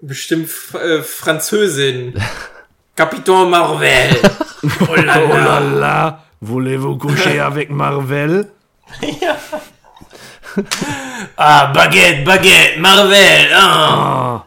Bestimmt äh, Französin. Capitaine Marvel. Oh la la. Oh la la. Voulez-vous coucher avec Marvel? ja. ah, Baguette, Baguette, Marvel. Ah.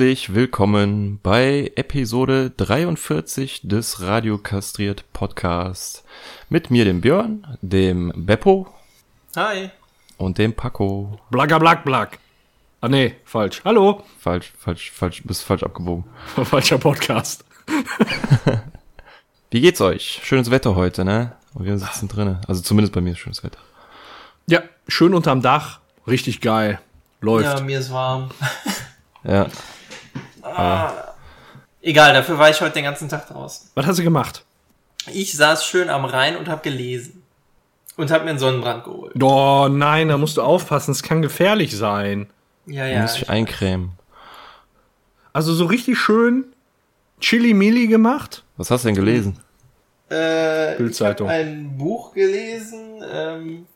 Herzlich willkommen bei Episode 43 des Radio Kastriert Podcast. Mit mir, dem Björn, dem Beppo. Hi. Und dem Paco. Blagger black black. Ah nee, falsch. Hallo. Falsch, falsch, falsch, bist falsch abgebogen. Falscher Podcast. Wie geht's euch? Schönes Wetter heute, ne? Und wir sitzen drinnen. Also zumindest bei mir ist schönes Wetter. Ja, schön unterm Dach. Richtig geil. Läuft. Ja, mir ist warm. Ja. Ah. Egal, dafür war ich heute den ganzen Tag draußen. Was hast du gemacht? Ich saß schön am Rhein und habe gelesen. Und habe mir einen Sonnenbrand geholt. Oh nein, da musst du aufpassen, es kann gefährlich sein. Ja, Du ja. musst dich eincremen. Also so richtig schön Chili-Mili gemacht. Was hast du denn gelesen? Äh, ich Bildzeitung. habe ein Buch gelesen. Ähm,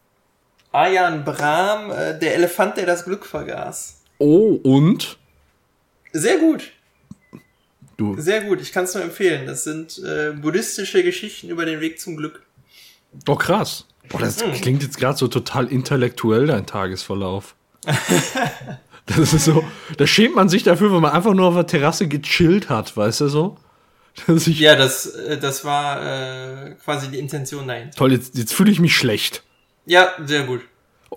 Ayan Brahm, äh, Der Elefant, der das Glück vergaß. Oh, und? Sehr gut. Du, Sehr gut. Ich kann es nur empfehlen. Das sind äh, buddhistische Geschichten über den Weg zum Glück. oh krass. Oh, das klingt jetzt gerade so total intellektuell, dein Tagesverlauf. das ist so, da schämt man sich dafür, wenn man einfach nur auf der Terrasse gechillt hat, weißt du so? Ja, das, äh, das war äh, quasi die Intention dahinter. Toll, jetzt, jetzt fühle ich mich schlecht. Ja, sehr gut.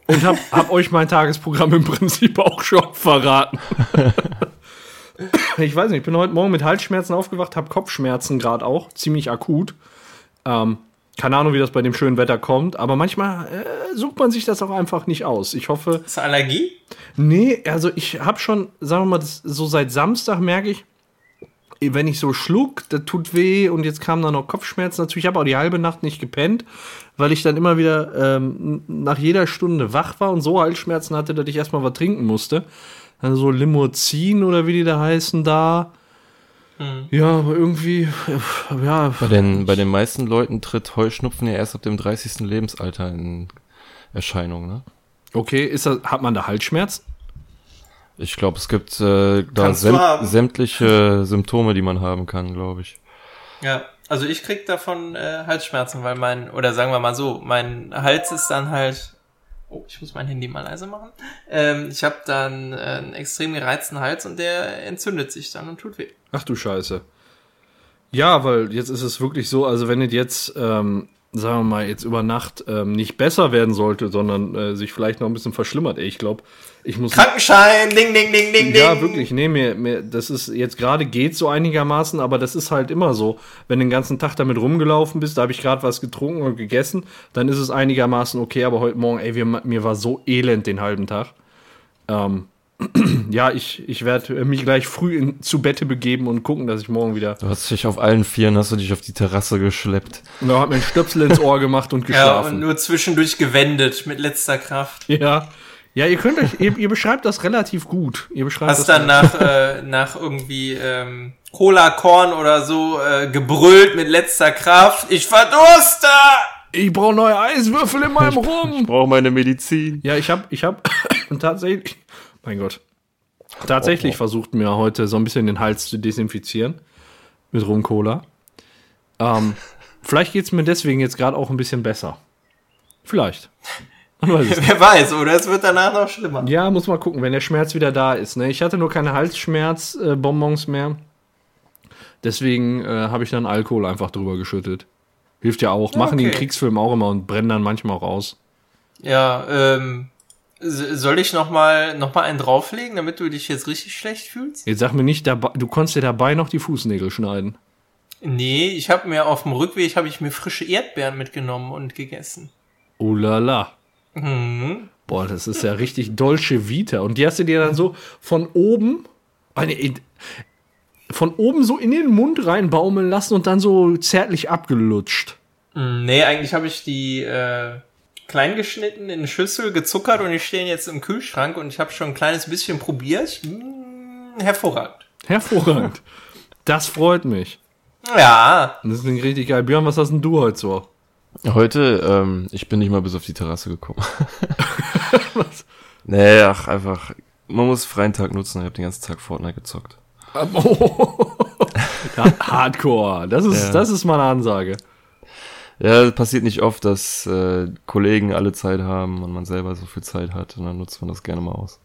Und hab, hab euch mein Tagesprogramm im Prinzip auch schon verraten. ich weiß nicht, ich bin heute Morgen mit Halsschmerzen aufgewacht, hab Kopfschmerzen gerade auch, ziemlich akut. Ähm, keine Ahnung, wie das bei dem schönen Wetter kommt, aber manchmal äh, sucht man sich das auch einfach nicht aus. Ich hoffe, Ist das Allergie? Nee, also ich habe schon, sagen wir mal, das, so seit Samstag merke ich, wenn ich so schluck, das tut weh und jetzt kamen dann noch Kopfschmerzen dazu. Ich habe auch die halbe Nacht nicht gepennt, weil ich dann immer wieder ähm, nach jeder Stunde wach war und so Halsschmerzen hatte, dass ich erstmal was trinken musste. Also so Limousin oder wie die da heißen da. Ja, aber irgendwie, ja, Bei den, bei den meisten Leuten tritt Heuschnupfen ja erst ab dem 30. Lebensalter in Erscheinung, ne? okay, ist das, hat man da Halsschmerz? Ich glaube, es gibt äh, da Kannst du säm haben. sämtliche Symptome, die man haben kann, glaube ich. Ja. Also ich krieg davon äh, Halsschmerzen, weil mein, oder sagen wir mal so, mein Hals ist dann halt. Oh, ich muss mein Handy mal leise machen. Ähm, ich habe dann äh, einen extrem gereizten Hals und der entzündet sich dann und tut weh. Ach du Scheiße. Ja, weil jetzt ist es wirklich so, also wenn es jetzt, ähm, sagen wir mal, jetzt über Nacht ähm, nicht besser werden sollte, sondern äh, sich vielleicht noch ein bisschen verschlimmert, ey, ich glaube, ich muss. Krankenschein, ding, ding, ding, ding, Ja, ding. wirklich, nee, mir, mir, das ist jetzt gerade geht so einigermaßen, aber das ist halt immer so. Wenn du den ganzen Tag damit rumgelaufen bist, da habe ich gerade was getrunken und gegessen, dann ist es einigermaßen okay, aber heute Morgen, ey, wir, mir war so elend den halben Tag. Ähm, ja, ich, ich werde mich gleich früh in, zu Bette begeben und gucken, dass ich morgen wieder. Du hast dich auf allen Vieren, hast du dich auf die Terrasse geschleppt. Und da hat mir ein Stöpsel ins Ohr gemacht und Ja, und geschlafen. nur zwischendurch gewendet mit letzter Kraft. Ja, ja, ihr könnt euch, ihr, ihr beschreibt das relativ gut. Ihr beschreibt Hast das dann nach, äh, nach irgendwie ähm, Cola Korn oder so äh, gebrüllt mit letzter Kraft. Ich verdurste! Ich brauche neue Eiswürfel in meinem Ich Rum. brauche meine Medizin. Ja, ich habe, ich habe tatsächlich, mein Gott, tatsächlich versucht mir heute so ein bisschen den Hals zu desinfizieren mit Rum Cola. Ähm, vielleicht geht's mir deswegen jetzt gerade auch ein bisschen besser. Vielleicht. Es. Wer weiß, oder es wird danach noch schlimmer. Ja, muss mal gucken, wenn der Schmerz wieder da ist. Ne? Ich hatte nur keine Halsschmerz-Bonbons mehr. Deswegen äh, habe ich dann Alkohol einfach drüber geschüttet. Hilft ja auch. Machen die in Okay. Kriegsfilmen auch immer und brennen dann manchmal auch aus. Ja, ähm, soll ich noch mal, noch mal einen drauflegen, damit du dich jetzt richtig schlecht fühlst? Jetzt sag mir nicht, du konntest dir dabei noch die Fußnägel schneiden. Nee, ich habe mir auf dem Rückweg habe ich mir frische Erdbeeren mitgenommen und gegessen. Oh la la. Mhm. Boah, das ist ja richtig Dolce Vita. Und die hast du dir dann so von oben, eine, von oben so in den Mund reinbaumeln lassen und dann so zärtlich abgelutscht. Mm, Nee, eigentlich habe ich die äh, klein geschnitten in eine Schüssel, gezuckert und die stehen jetzt im Kühlschrank und ich habe schon ein kleines bisschen probiert. Mm, hervorragend. Hervorragend. Das freut mich. Ja, Das ist richtig geil. Björn, was hast denn du heute so? Heute, ähm, ich bin nicht mal bis auf die Terrasse gekommen. Was? Nee, ach, einfach, man muss freien Tag nutzen. Ich habe den ganzen Tag Fortnite gezockt. Hardcore. Das ist, Ja. das ist meine Ansage. Ja, passiert nicht oft, dass äh, Kollegen alle Zeit haben und man selber so viel Zeit hat und dann nutzt man das gerne mal aus.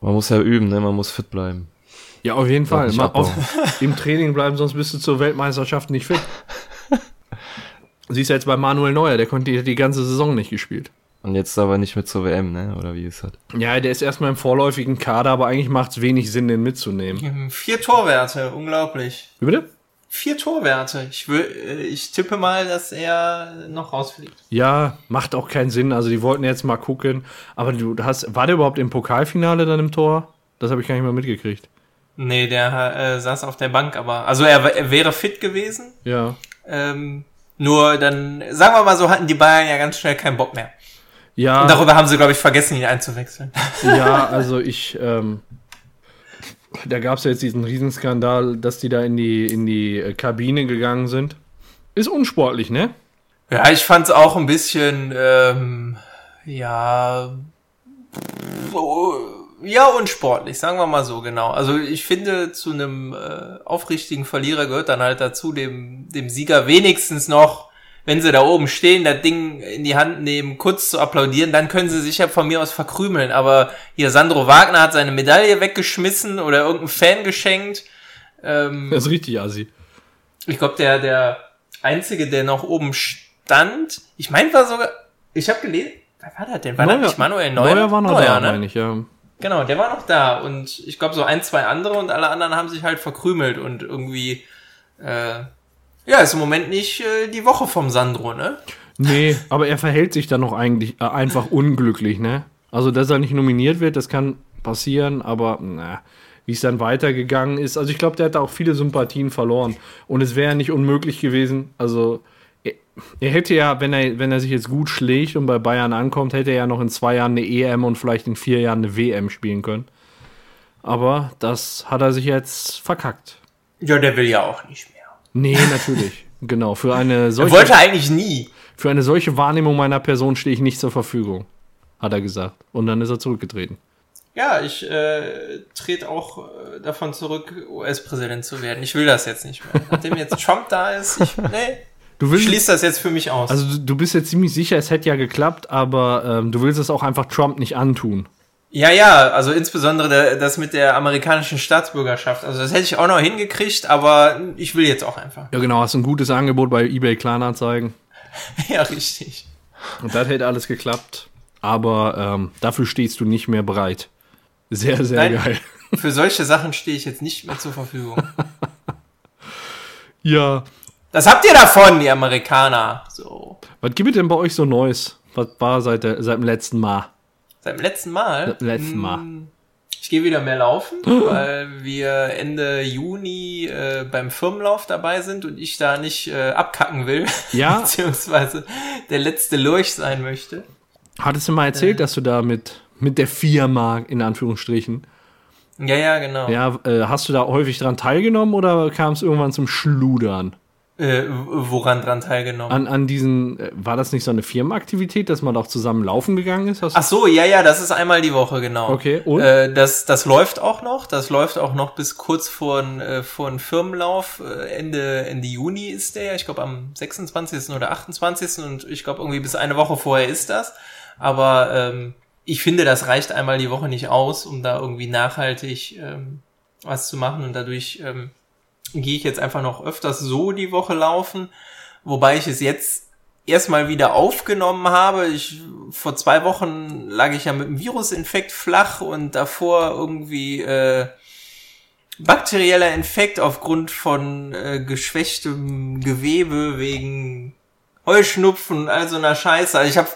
Man muss ja üben, ne? Man muss fit bleiben. Ja, auf jeden Fall. Mal auf, Im Training bleiben, sonst bist du zur Weltmeisterschaft nicht fit. Siehst du jetzt bei Manuel Neuer, der konnte die, die ganze Saison nicht gespielt. Und jetzt aber nicht mit zur WM, ne? Oder wie ist das? Ja, der ist erstmal im vorläufigen Kader, aber eigentlich macht es wenig Sinn, den mitzunehmen. vier Torwerte, unglaublich. Wie bitte? Vier Torwerte. Ich will, äh, ich tippe mal, dass er noch rausfliegt. Ja, macht auch keinen Sinn. Also die wollten jetzt mal gucken. Aber du hast, war der überhaupt im Pokalfinale dann im Tor? Das habe ich gar nicht mehr mitgekriegt. Nee, der äh, saß auf der Bank, aber also er, er wäre fit gewesen. Ja. Ähm, nur dann, sagen wir mal so, hatten die Bayern ja ganz schnell keinen Bock mehr. Ja. Und darüber haben sie, glaube ich, vergessen, ihn einzuwechseln. Ja, also ich, ähm, da gab es ja jetzt diesen Riesenskandal, dass die da in die, in die äh, Kabine gegangen sind. Ist unsportlich, ne? Ja, ich fand's auch ein bisschen, ähm, ja, so, ja, unsportlich, sagen wir mal so, genau. Also ich finde, zu einem äh, aufrichtigen Verlierer gehört dann halt dazu, dem, dem Sieger wenigstens noch, wenn sie da oben stehen, das Ding in die Hand nehmen, kurz zu applaudieren, dann können sie sich ja von mir aus verkrümeln. Aber hier, Sandro Wagner hat seine Medaille weggeschmissen oder irgendein Fan geschenkt. Ähm, Das ist richtig assi. ich glaube, der, der Einzige, der noch oben stand, ich meine, war sogar, ich habe gelesen, wer war das denn? War das nicht Manuel Neuer? Neuer war noch Neuer, da, ne? meine ich, ja. Genau, der war noch da und ich glaube so ein, zwei andere und alle anderen haben sich halt verkrümelt und irgendwie, äh, ja, ist im Moment nicht äh, die Woche vom Sandro, ne? Nee, aber er verhält sich dann noch eigentlich äh, einfach unglücklich, ne? Also, dass er nicht nominiert wird, das kann passieren, aber na, wie es dann weitergegangen ist. Also, ich glaube, der hat da auch viele Sympathien verloren. Und es wäre ja nicht unmöglich gewesen. Also, er, er hätte ja, wenn er, wenn er sich jetzt gut schlägt und bei Bayern ankommt, hätte er ja noch in zwei Jahren eine EM und vielleicht in vier Jahren eine WM spielen können. Aber das hat er sich jetzt verkackt. Ja, der will ja auch nicht. Nee, natürlich. genau. Für eine Er solche. wollte eigentlich nie. Für eine solche Wahrnehmung meiner Person stehe ich nicht zur Verfügung, hat er gesagt. Und dann ist er zurückgetreten. Ja, ich äh, trete auch äh, davon zurück, US-Präsident zu werden. Ich will das jetzt nicht mehr. Nachdem jetzt Trump da ist, ich, nee, Du willst, schließe das jetzt für mich aus. also du- du bist jetzt ziemlich sicher, es hätte ja geklappt, aber ähm, du willst es auch einfach Trump nicht antun. Ja, ja, also insbesondere der, das mit der amerikanischen Staatsbürgerschaft. Also das hätte ich auch noch hingekriegt, aber ich will jetzt auch einfach. Ja genau, hast ein gutes Angebot bei eBay Kleinanzeigen. Ja, richtig. Und das hätte alles geklappt. Aber ähm, dafür stehst du nicht mehr bereit. Sehr, sehr Nein. geil. Für solche Sachen stehe ich jetzt nicht mehr zur Verfügung. Ja. Das habt ihr davon, die Amerikaner. So. Was gibt es denn bei euch so Neues? Was war seit, der, seit dem letzten Mal? Seit dem letzten Mal. Letzten Mal. Hm, Ich gehe wieder mehr laufen, weil wir Ende Juni äh, beim Firmenlauf dabei sind und ich da nicht äh, abkacken will, Ja. beziehungsweise der letzte Lurch sein möchte. Hattest du mal erzählt, dass du da mit, mit der Firma, in Anführungsstrichen, Ja, ja, genau. Ja, äh, hast du da häufig dran teilgenommen oder kam es irgendwann zum Schludern? Äh, woran dran teilgenommen? An, an diesen, äh, war das nicht so eine Firmenaktivität, dass man auch zusammen laufen gegangen ist? Ach so, ja, ja, das ist einmal die Woche, genau. Okay, und? Äh, das, das läuft auch noch. Das läuft auch noch bis kurz vor äh, vor n Firmenlauf. Äh, Ende, Ende Juni ist der. Ich glaube am 26. oder 28. Und ich glaube irgendwie bis eine Woche vorher ist das. Aber ähm, ich finde, das reicht einmal die Woche nicht aus, um da irgendwie nachhaltig ähm, was zu machen. Und dadurch ähm, gehe ich jetzt einfach noch öfters so die Woche laufen. Wobei ich es jetzt erstmal wieder aufgenommen habe. Ich, vor zwei Wochen lag ich ja mit einem Virusinfekt flach und davor irgendwie äh, bakterieller Infekt aufgrund von äh, geschwächtem Gewebe wegen Heuschnupfen, all so einer Scheiße. Also ich habe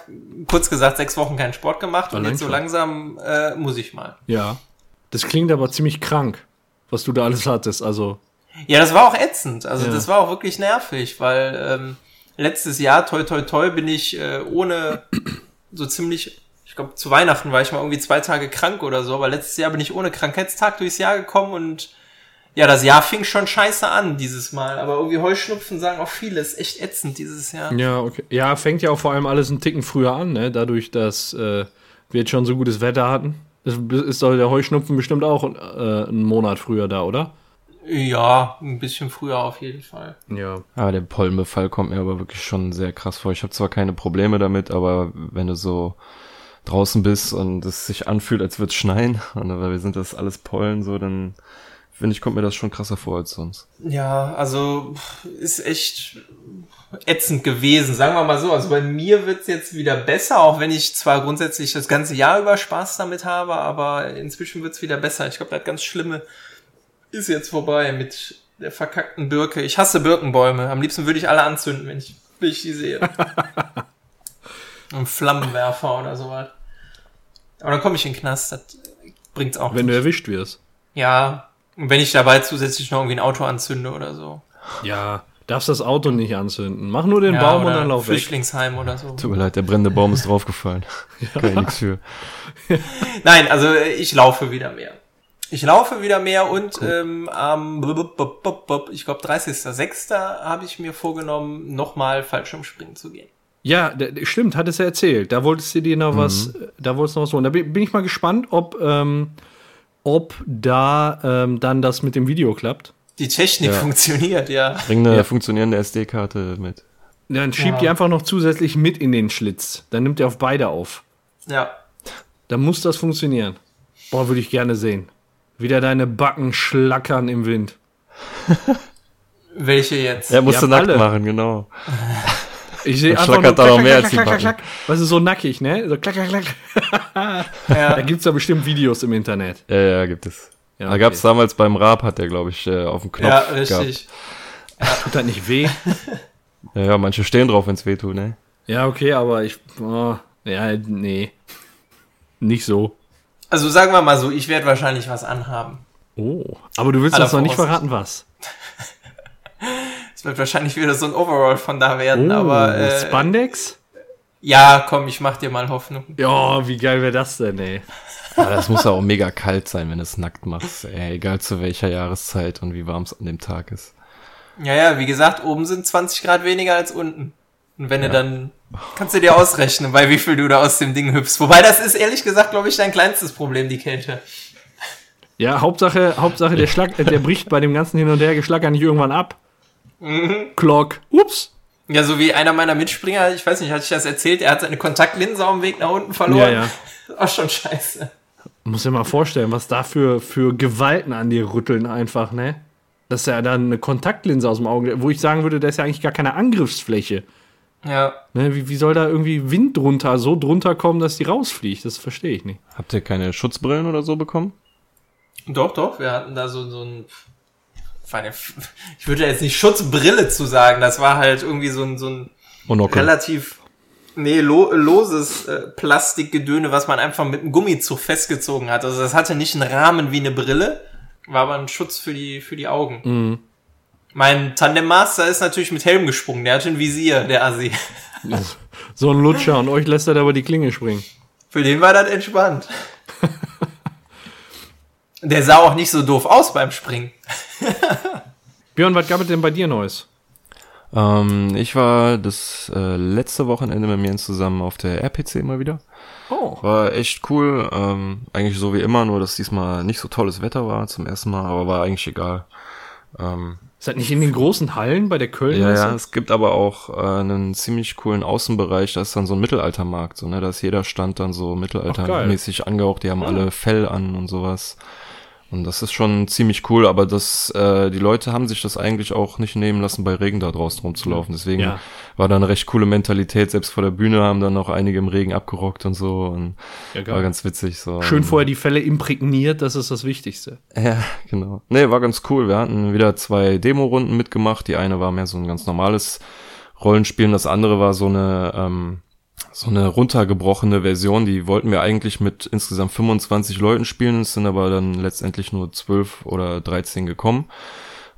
kurz gesagt sechs Wochen keinen Sport gemacht und Allein jetzt so langsam äh, muss ich mal. Ja. Das klingt aber ziemlich krank, was du da alles hattest. Also, Ja, das war auch ätzend. Also Ja. das war auch wirklich nervig, weil ähm, letztes Jahr, toi toi toi, bin ich äh, ohne so ziemlich, ich glaube zu Weihnachten war ich mal irgendwie zwei Tage krank oder so, aber letztes Jahr bin ich ohne Krankheitstag durchs Jahr gekommen und ja, das Jahr fing schon scheiße an dieses Mal. Aber irgendwie Heuschnupfen sagen auch viele, ist echt ätzend dieses Jahr. ja, okay. Ja, fängt ja auch vor allem alles einen Ticken früher an, ne? Dadurch, dass äh, wir jetzt schon so gutes Wetter hatten. Ist doch der Heuschnupfen bestimmt auch äh, einen Monat früher da, oder? Ja, ein bisschen früher auf jeden Fall. Ja. Ah, der Pollenbefall kommt mir aber wirklich schon sehr krass vor. Ich habe zwar keine Probleme damit, aber wenn du so draußen bist und es sich anfühlt, als würde es schneien, und aber wir sind das alles Pollen so, dann finde ich, kommt mir das schon krasser vor als sonst. Ja, also ist echt ätzend gewesen, sagen wir mal so. Also bei mir wird's jetzt wieder besser, auch wenn ich zwar grundsätzlich das ganze Jahr über Spaß damit habe, aber inzwischen wird's wieder besser. Ich glaube, das ganz Schlimme ist jetzt vorbei mit der verkackten Birke. Ich hasse Birkenbäume. Am liebsten würde ich alle anzünden, wenn ich, wenn ich die sehe. Ein Flammenwerfer oder sowas. Aber dann komme ich in den Knast, das bringt's auch Wenn du nicht. erwischt wirst. Ja, und wenn ich dabei zusätzlich noch irgendwie ein Auto anzünde oder so. Ja. Darfst das Auto nicht anzünden. Mach nur den Ja, Baum und oder dann lauf weg. Flüchtlingsheim oder so. Tut mir leid, der brennende Baum ist draufgefallen. Kann ich nichts für. Nein, also äh, ich laufe wieder mehr. Ich laufe wieder mehr und ähm, am, ich glaube 30.06. habe ich mir vorgenommen, nochmal Fallschirmspringen zu gehen. Ja, stimmt, hattest du erzählt. Da wolltest du dir noch was, äh, da wolltest du noch was holen. Da bin bin ich mal gespannt, ob, ähm, ob da ähm, dann das mit dem Video klappt. Die Technik Ja. funktioniert, ja. Bring eine Ja. funktionierende SD-Karte mit. Dann schiebt Ja. die einfach noch zusätzlich mit in den Schlitz. Dann nimmt er auf beide auf. Ja. Dann muss das funktionieren. Boah, würde ich gerne sehen. Wieder deine Backen schlackern im Wind. Welche jetzt? Er musste Ja, nackt alle. machen, genau. Ich sehe einfach nur schlackert da klack, noch mehr klack, als die klack, klack. Weißt du, so nackig, ne? So klack, klack, klack. Da ja. gibt's da bestimmt Videos im Internet. Ja, ja, gibt es. Ja, Da okay. gab's damals beim Raab, hat der, glaube ich, äh, auf dem Knopf ja, gehabt. richtig. Tut das nicht weh? Ja, ja, manche stehen drauf, wenn's weh tut, ne? Ja, okay, aber ich. Oh, ja, nee. Nicht so. Also sagen wir mal so, ich werde wahrscheinlich was anhaben. Oh. Aber du willst Aller uns noch nicht verraten, was. Es wird wahrscheinlich wieder so ein Overall von da werden, Oh, aber äh, Spandex? ja, komm, ich mach dir mal Hoffnung. Ja, wie geil wäre das denn, ey? Aber das muss ja auch mega kalt sein, wenn du es nackt machst. Ey, egal zu welcher Jahreszeit und wie warm es an dem Tag ist. Ja, ja, wie gesagt, oben sind 20 Grad weniger als unten. Und wenn du dann, kannst du dir ausrechnen, bei wie viel du da aus dem Ding hüpfst. Wobei das ist ehrlich gesagt, glaube ich, dein kleinstes Problem, die Kälte. Ja, Hauptsache, Hauptsache der Schlag, äh, der bricht bei dem ganzen Hin und Her Geschlacker nicht irgendwann ab. Clock. Ups. Ja, so wie einer meiner Mitspringer, ich weiß nicht, hatte ich das erzählt, er hat seine Kontaktlinse auf dem Weg nach unten verloren. Ja, ja. Auch schon scheiße. Muss dir mal vorstellen, was da für, für Gewalten an dir rütteln einfach, ne? Dass er dann eine Kontaktlinse aus dem Auge, wo ich sagen würde, da ist ja eigentlich gar keine Angriffsfläche. Ja. Ne? Wie, wie soll da irgendwie Wind drunter, so drunter kommen, dass die rausfliegt? Das verstehe ich nicht. Habt ihr keine Schutzbrillen oder so bekommen? Doch, doch, wir hatten da so, so ein, meine, ich würde jetzt nicht Schutzbrille zu sagen, das war halt irgendwie so ein, so ein Monokel. relativ, nee, lo, loses äh, Plastikgedöne, was man einfach mit einem Gummizug festgezogen hat. Also das hatte nicht einen Rahmen wie eine Brille, war aber ein Schutz für die, für die Augen. Mhm. Mein Tandem Master ist natürlich mit Helm gesprungen, der hatte ein Visier, der Assi. So ein Lutscher und euch lässt er da über die Klinge springen. Für den war das entspannt. Der sah auch nicht so doof aus beim Springen. Björn, was gab es denn bei dir Neues? Ähm, ich war das äh, letzte Wochenende mit mir zusammen auf der RPC mal wieder. Oh. War echt cool. Ähm, eigentlich so wie immer, nur dass diesmal nicht so tolles Wetter war zum ersten Mal, aber war eigentlich egal. Ähm, Ist das nicht in den großen Hallen bei der Köln? ja, ja, es gibt aber auch äh, einen ziemlich coolen Außenbereich, da ist dann so ein Mittelaltermarkt, so, ne? Da ist jeder Stand dann so mittelaltermäßig angehaucht, die haben alle Fell an und sowas. Und das ist schon ziemlich cool, aber das, äh, die Leute haben sich das eigentlich auch nicht nehmen lassen, bei Regen da draußen rumzulaufen. Deswegen Ja. war da eine recht coole Mentalität. Selbst vor der Bühne haben dann noch einige im Regen abgerockt und so. Und Ja, war ganz witzig. So. Schön vorher die Fälle imprägniert, das ist das Wichtigste. Ja, genau. Nee, war ganz cool. Wir hatten wieder zwei Demo-Runden mitgemacht. Die eine war mehr so ein ganz normales Rollenspiel und das andere war so eine, ähm, so eine runtergebrochene Version. Die wollten wir eigentlich mit insgesamt 25 Leuten spielen, es sind aber dann letztendlich nur 12 oder 13 gekommen.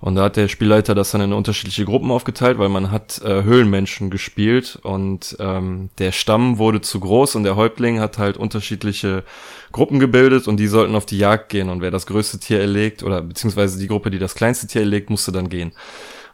Und da hat der Spielleiter das dann in unterschiedliche Gruppen aufgeteilt, weil man hat äh, Höhlenmenschen gespielt und ähm, der Stamm wurde zu groß und der Häuptling hat halt unterschiedliche Gruppen gebildet und die sollten auf die Jagd gehen und wer das größte Tier erlegt oder beziehungsweise die Gruppe, die das kleinste Tier erlegt, musste dann gehen.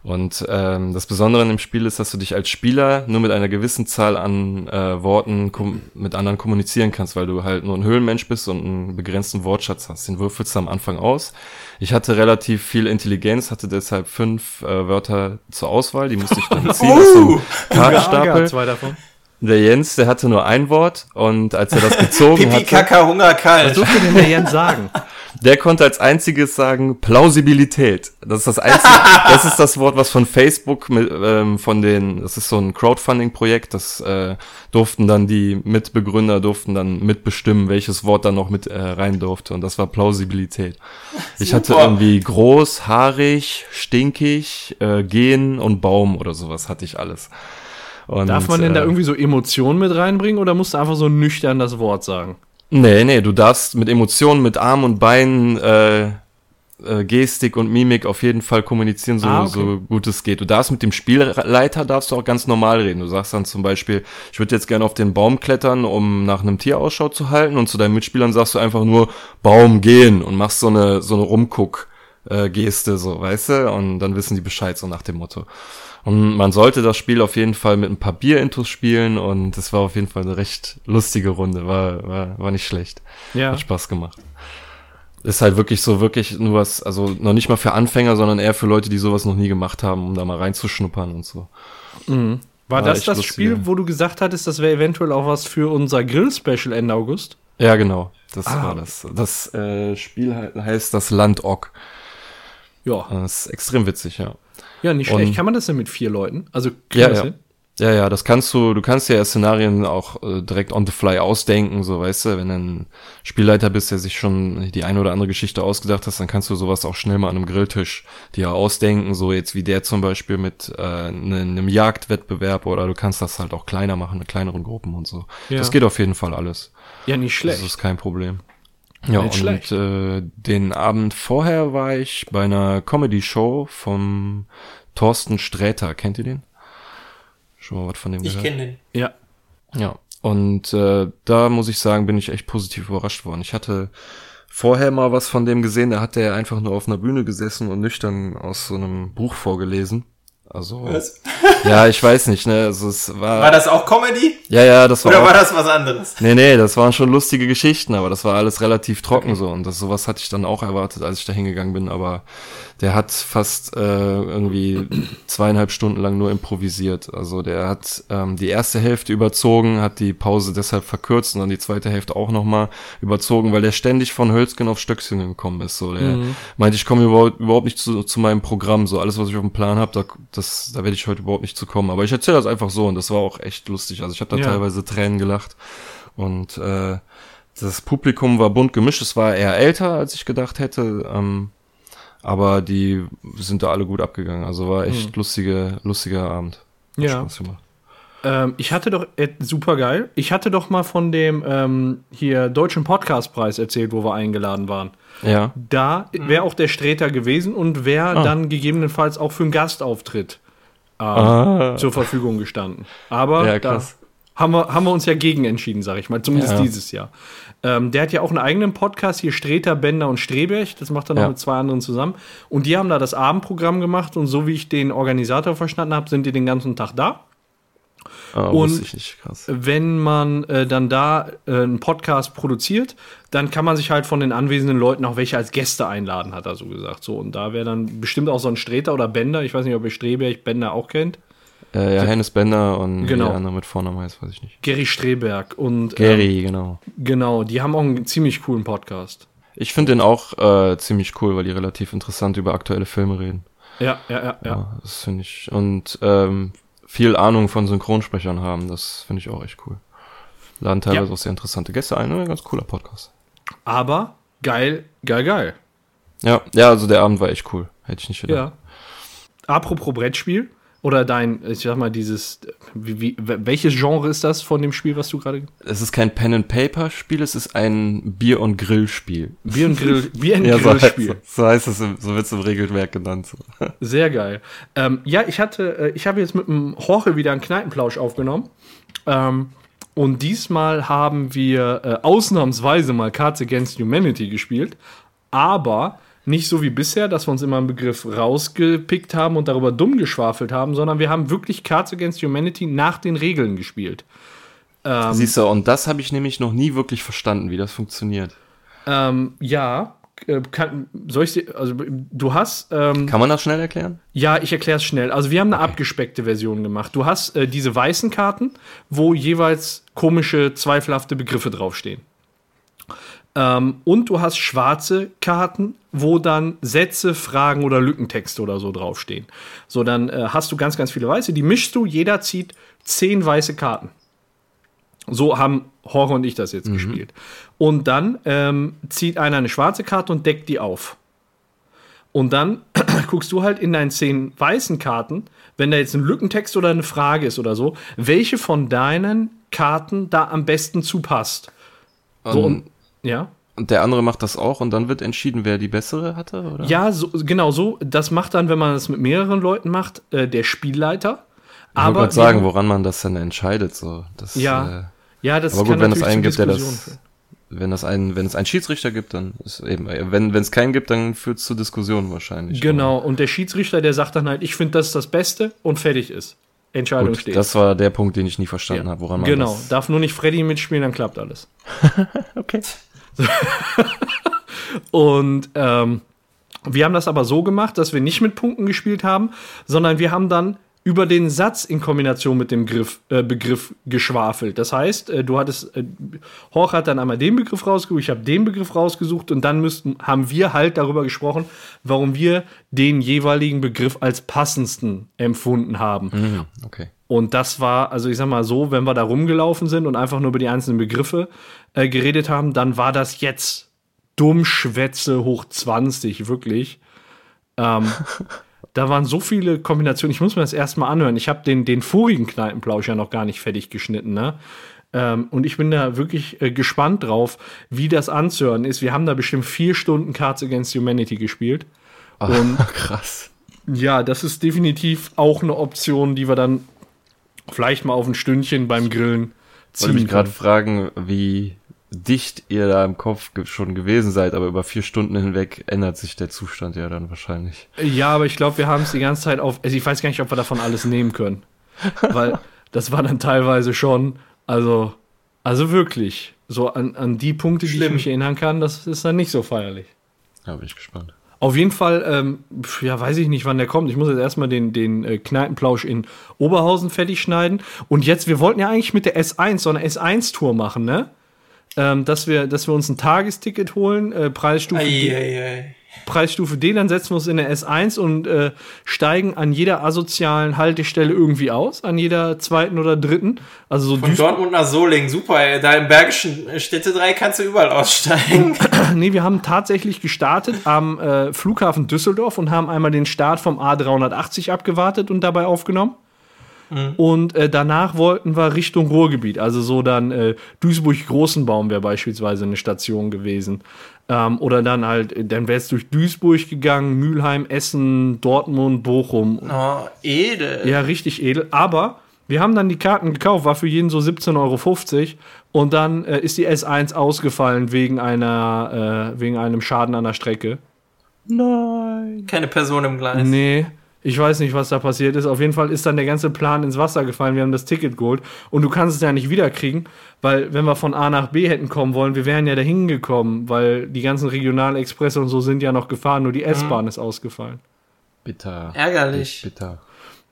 Und ähm, das Besondere in dem Spiel ist, dass du dich als Spieler nur mit einer gewissen Zahl an äh, Worten mit anderen kommunizieren kannst, weil du halt nur ein Höhlenmensch bist und einen begrenzten Wortschatz hast. Den würfelst du am Anfang aus. Ich hatte relativ viel Intelligenz, hatte deshalb fünf äh, Wörter zur Auswahl, die musste ich dann ziehen aus so einem Kartenstapel. Zwei davon. Der Jens, der hatte nur ein Wort und als er das gezogen Pipi, hatte... Kaka, Hunger, kalt. Was durfte denn der Jens sagen? Der konnte als einziges sagen Plausibilität. Das ist das einzige, das ist das Wort, was von Facebook mit, ähm, von den, das ist so ein Crowdfunding-Projekt, das äh, durften dann die Mitbegründer durften dann mitbestimmen, welches Wort dann noch mit äh, rein durfte und das war Plausibilität. Ich hatte irgendwie groß, haarig, stinkig, äh, gehen und Baum oder sowas hatte ich alles. Und, Darf man denn äh, da irgendwie so Emotionen mit reinbringen oder musst du einfach so nüchtern das Wort sagen? Nee, nee, du darfst mit Emotionen, mit Arm und Beinen, äh, äh, Gestik und Mimik auf jeden Fall kommunizieren, so, ah, okay. so gut es geht. Du darfst mit dem Spielleiter darfst du auch ganz normal reden. Du sagst dann zum Beispiel, ich würde jetzt gerne auf den Baum klettern, um nach einem Tier Ausschau zu halten und zu deinen Mitspielern sagst du einfach nur Baum gehen und machst so eine, so eine Rumguck, äh, Geste, so, weißt du? Und dann wissen die Bescheid, so nach dem Motto. Und man sollte das Spiel auf jeden Fall mit ein paar Bierintus spielen und es war auf jeden Fall eine recht lustige Runde. War, war, war nicht schlecht. Ja. Hat Spaß gemacht. Ist halt wirklich so, wirklich nur was, also noch nicht mal für Anfänger, sondern eher für Leute, die sowas noch nie gemacht haben, um da mal reinzuschnuppern und so. Mhm. War, war das das Spiel, wo du gesagt hattest, das wäre eventuell auch was für unser Grill-Special Ende August? Ja, genau. Das ah. war das. Das äh, Spiel heißt das Land Ock. Ja. Das ist extrem witzig, ja. Ja, nicht schlecht. Und, Kann man das denn mit vier Leuten? Also ja, ja. Ja, ja, das kannst du, du kannst ja Szenarien auch äh, direkt on the fly ausdenken, so weißt du, wenn du ein Spielleiter bist, der sich schon die eine oder andere Geschichte ausgedacht hast, dann kannst du sowas auch schnell mal an einem Grilltisch dir ausdenken, so jetzt wie der zum Beispiel mit äh, einem Jagdwettbewerb oder du kannst das halt auch kleiner machen mit kleineren Gruppen und so. Ja. Das geht auf jeden Fall alles. Ja, nicht schlecht. Das ist kein Problem. Ja, Nicht und äh, den Abend vorher war ich bei einer Comedy-Show vom Thorsten Sträter. Kennt ihr den? Schon mal was von dem ich gehört? Ich kenne den. Ja. Ja, und äh, da muss ich sagen, bin ich echt positiv überrascht worden. Ich hatte vorher mal was von dem gesehen, da hat der einfach nur auf einer Bühne gesessen und nüchtern aus so einem Buch vorgelesen. Also, was? ja, ich weiß nicht, ne, also es war. War das auch Comedy? Ja, ja, das war. Oder auch, war das was anderes? Nee, nee, das waren schon lustige Geschichten, aber das war alles relativ trocken okay. so und das, sowas hatte ich dann auch erwartet, als ich da hingegangen bin, aber der hat fast äh, irgendwie zweieinhalb Stunden lang nur improvisiert. Also der hat ähm, die erste Hälfte überzogen, hat die Pause deshalb verkürzt und dann die zweite Hälfte auch nochmal überzogen, weil der ständig von Hölzgen auf Stöckchen gekommen ist. So, der mhm. meinte, ich komme überhaupt, überhaupt nicht zu, zu meinem Programm. So alles, was ich auf dem Plan habe, da, das, da werde ich heute überhaupt nicht zu kommen. Aber ich erzähle das einfach so und das war auch echt lustig. Also ich habe da ja. teilweise Tränen gelacht und äh, das Publikum war bunt gemischt. Es war eher älter, als ich gedacht hätte. Ähm, aber die sind da alle gut abgegangen. Also war echt hm. lustige, lustiger Abend. Hat ja. Ähm, ich hatte doch, äh, super geil, ich hatte doch mal von dem ähm, hier Deutschen Podcastpreis erzählt, wo wir eingeladen waren. Ja. Da wäre auch der Sträter gewesen und wäre ah. dann gegebenenfalls auch für einen Gastauftritt äh, ah. zur Verfügung gestanden. Aber ja, da haben wir, haben wir uns ja gegen entschieden, sag ich mal, zumindest ja. dieses Jahr. Ähm, der hat ja auch einen eigenen Podcast, hier Streter, Bender und Streberch. Das macht er noch ja. mit zwei anderen zusammen. Und die haben da das Abendprogramm gemacht. Und so wie ich den Organisator verstanden habe, sind die den ganzen Tag da. Ah, und nicht, wenn man äh, dann da äh, einen Podcast produziert, dann kann man sich halt von den anwesenden Leuten auch welche als Gäste einladen, hat er so gesagt. So, und da wäre dann bestimmt auch so ein Streter oder Bender. Ich weiß nicht, ob ihr Streberch Bender auch kennt. Äh, ja, Hennes Bender und genau. der andere mit Vornamen heißt, weiß ich nicht. Gary Streberg und Gary, ähm, genau. Genau, die haben auch einen ziemlich coolen Podcast. Ich finde den auch äh, ziemlich cool, weil die relativ interessant über aktuelle Filme reden. Ja, ja, ja, ja. ja das finde ich. Und ähm, viel Ahnung von Synchronsprechern haben, das finde ich auch echt cool. Laden teilweise ja. auch sehr interessante Gäste ein, ein ganz cooler Podcast. Aber geil, geil, geil. Ja, ja, also der Abend war echt cool. Hätte ich nicht gedacht. Ja. Apropos Brettspiel, Oder dein, ich sag mal, dieses, wie, wie, welches Genre ist das von dem Spiel, was du gerade? Es ist kein Pen and Paper Spiel, es ist ein Bier und Grill Spiel. Bier und Grill, Bier und ja, Grill Spiel. So heißt, es, so wird es im Regelwerk genannt. Sehr geil. Ähm, ja, ich hatte, äh, ich habe jetzt mit dem Jorge wieder einen Kneipenplausch aufgenommen. Ähm, und diesmal haben wir äh, ausnahmsweise mal Cards Against Humanity gespielt. Aber nicht so wie bisher, dass wir uns immer einen Begriff rausgepickt haben und darüber dumm geschwafelt haben, sondern wir haben wirklich Cards Against Humanity nach den Regeln gespielt. Ähm, Siehst du, und das habe ich nämlich noch nie wirklich verstanden, wie das funktioniert. Ähm, ja, äh, kann, soll ich dir, also du hast. Ähm, kann man das schnell erklären? Ja, ich erkläre es schnell. Also wir haben eine okay. abgespeckte Version gemacht. Du hast äh, diese weißen Karten, wo jeweils komische, zweifelhafte Begriffe draufstehen. Ähm, und du hast schwarze Karten, wo dann Sätze, Fragen oder Lückentexte oder so draufstehen. So, dann äh, hast du ganz, ganz viele weiße. Die mischst du, jeder zieht zehn weiße Karten. So haben Jorge und ich das jetzt mhm. gespielt. Und dann ähm, zieht einer eine schwarze Karte und deckt die auf. Und dann guckst du halt in deinen zehn weißen Karten, wenn da jetzt ein Lückentext oder eine Frage ist oder so, welche von deinen Karten da am besten zupasst. So, und ja. Und der andere macht das auch und dann wird entschieden, wer die bessere hatte, oder? Ja, so, genau so. Das macht dann, wenn man das mit mehreren Leuten macht, äh, der Spielleiter. Ich aber wollte sagen, woran man das dann entscheidet, so. Das, ja, äh, ja, das aber gut, wenn es einen gibt, der das, wenn das einen, wenn es einen Schiedsrichter gibt, dann ist eben, äh, wenn wenn es keinen gibt, dann führt es zu Diskussionen wahrscheinlich. Genau. Und der Schiedsrichter, der sagt dann halt, ich finde, das ist das Beste und fertig ist. Entscheidung Gut, steht. Das war der Punkt, den ich nie verstanden ja. habe, woran man Genau, darf nur nicht Freddy mitspielen, dann klappt alles. okay. und ähm, wir haben das aber so gemacht, dass wir nicht mit Punkten gespielt haben, sondern wir haben dann über den Satz in Kombination mit dem Griff, äh, Begriff geschwafelt. Das heißt, äh, du hattest, äh, Horch hat dann einmal den Begriff rausgesucht, ich habe den Begriff rausgesucht und dann müssten, haben wir halt darüber gesprochen, warum wir den jeweiligen Begriff als passendsten empfunden haben. Mhm, okay. Und das war, also ich sag mal so, wenn wir da rumgelaufen sind und einfach nur über die einzelnen Begriffe äh, geredet haben, dann war das jetzt Dummschwätze hoch 20, wirklich. Ähm, da waren so viele Kombinationen. Ich muss mir das erstmal anhören. Ich habe den, den vorigen Kneipenplausch ja noch gar nicht fertig geschnitten, ne? Ähm, und ich bin da wirklich äh, gespannt drauf, wie das anzuhören ist. Wir haben da bestimmt vier Stunden Cards Against Humanity gespielt. Ach, und krass. Ja, das ist definitiv auch eine Option, die wir dann vielleicht mal auf ein Stündchen beim Grillen ziehen. Ich wollte mich gerade fragen, wie dicht ihr da im Kopf schon gewesen seid, aber über vier Stunden hinweg ändert sich der Zustand ja dann wahrscheinlich. Ja, aber ich glaube, wir haben es die ganze Zeit auf. Also ich weiß gar nicht, ob wir davon alles nehmen können. Weil das war dann teilweise schon, also, also wirklich, so an, an die Punkte, Schlimm. die ich mich erinnern kann, das ist dann nicht so feierlich. Ja, bin ich gespannt. Auf jeden Fall, ähm, ja, weiß ich nicht, wann der kommt. Ich muss jetzt erstmal den, den äh, Kneipenplausch in Oberhausen fertig schneiden. Und jetzt, wir wollten ja eigentlich mit der S1 so eine S1-Tour machen, ne? Ähm, dass, wir, dass wir uns ein Tagesticket holen, äh, Preisstufe, ei, D, ei, ei. Preisstufe D, dann setzen wir uns in der S1 und äh, steigen an jeder asozialen Haltestelle irgendwie aus, an jeder zweiten oder dritten. Also so Von Dortmund nach Solingen, super. Ey. Da im Bergischen Städtedreieck kannst du überall aussteigen. nee, wir haben tatsächlich gestartet am äh, Flughafen Düsseldorf und haben einmal den Start vom A380 abgewartet und dabei aufgenommen. Mhm. Und äh, danach wollten wir Richtung Ruhrgebiet. Also so dann äh, Duisburg-Großenbaum wäre beispielsweise eine Station gewesen. Ähm, oder dann halt, dann wäre es durch Duisburg gegangen, Mülheim, Essen, Dortmund, Bochum. Oh, edel. Ja, richtig edel. Aber wir haben dann die Karten gekauft, war für jeden so 17,50 Euro. Und dann äh, ist die S1 ausgefallen wegen einer, äh, wegen einem Schaden an der Strecke. Nein. Keine Person im Gleis. Nee. Ich weiß nicht, was da passiert ist. Auf jeden Fall ist dann der ganze Plan ins Wasser gefallen. Wir haben das Ticket geholt und du kannst es ja nicht wiederkriegen, weil wenn wir von A nach B hätten kommen wollen, wir wären ja dahin gekommen, weil die ganzen Regionalexpresse und so sind ja noch gefahren, nur die mhm. S-Bahn mhm. ist ausgefallen. Bitter. Ärgerlich. Bitter.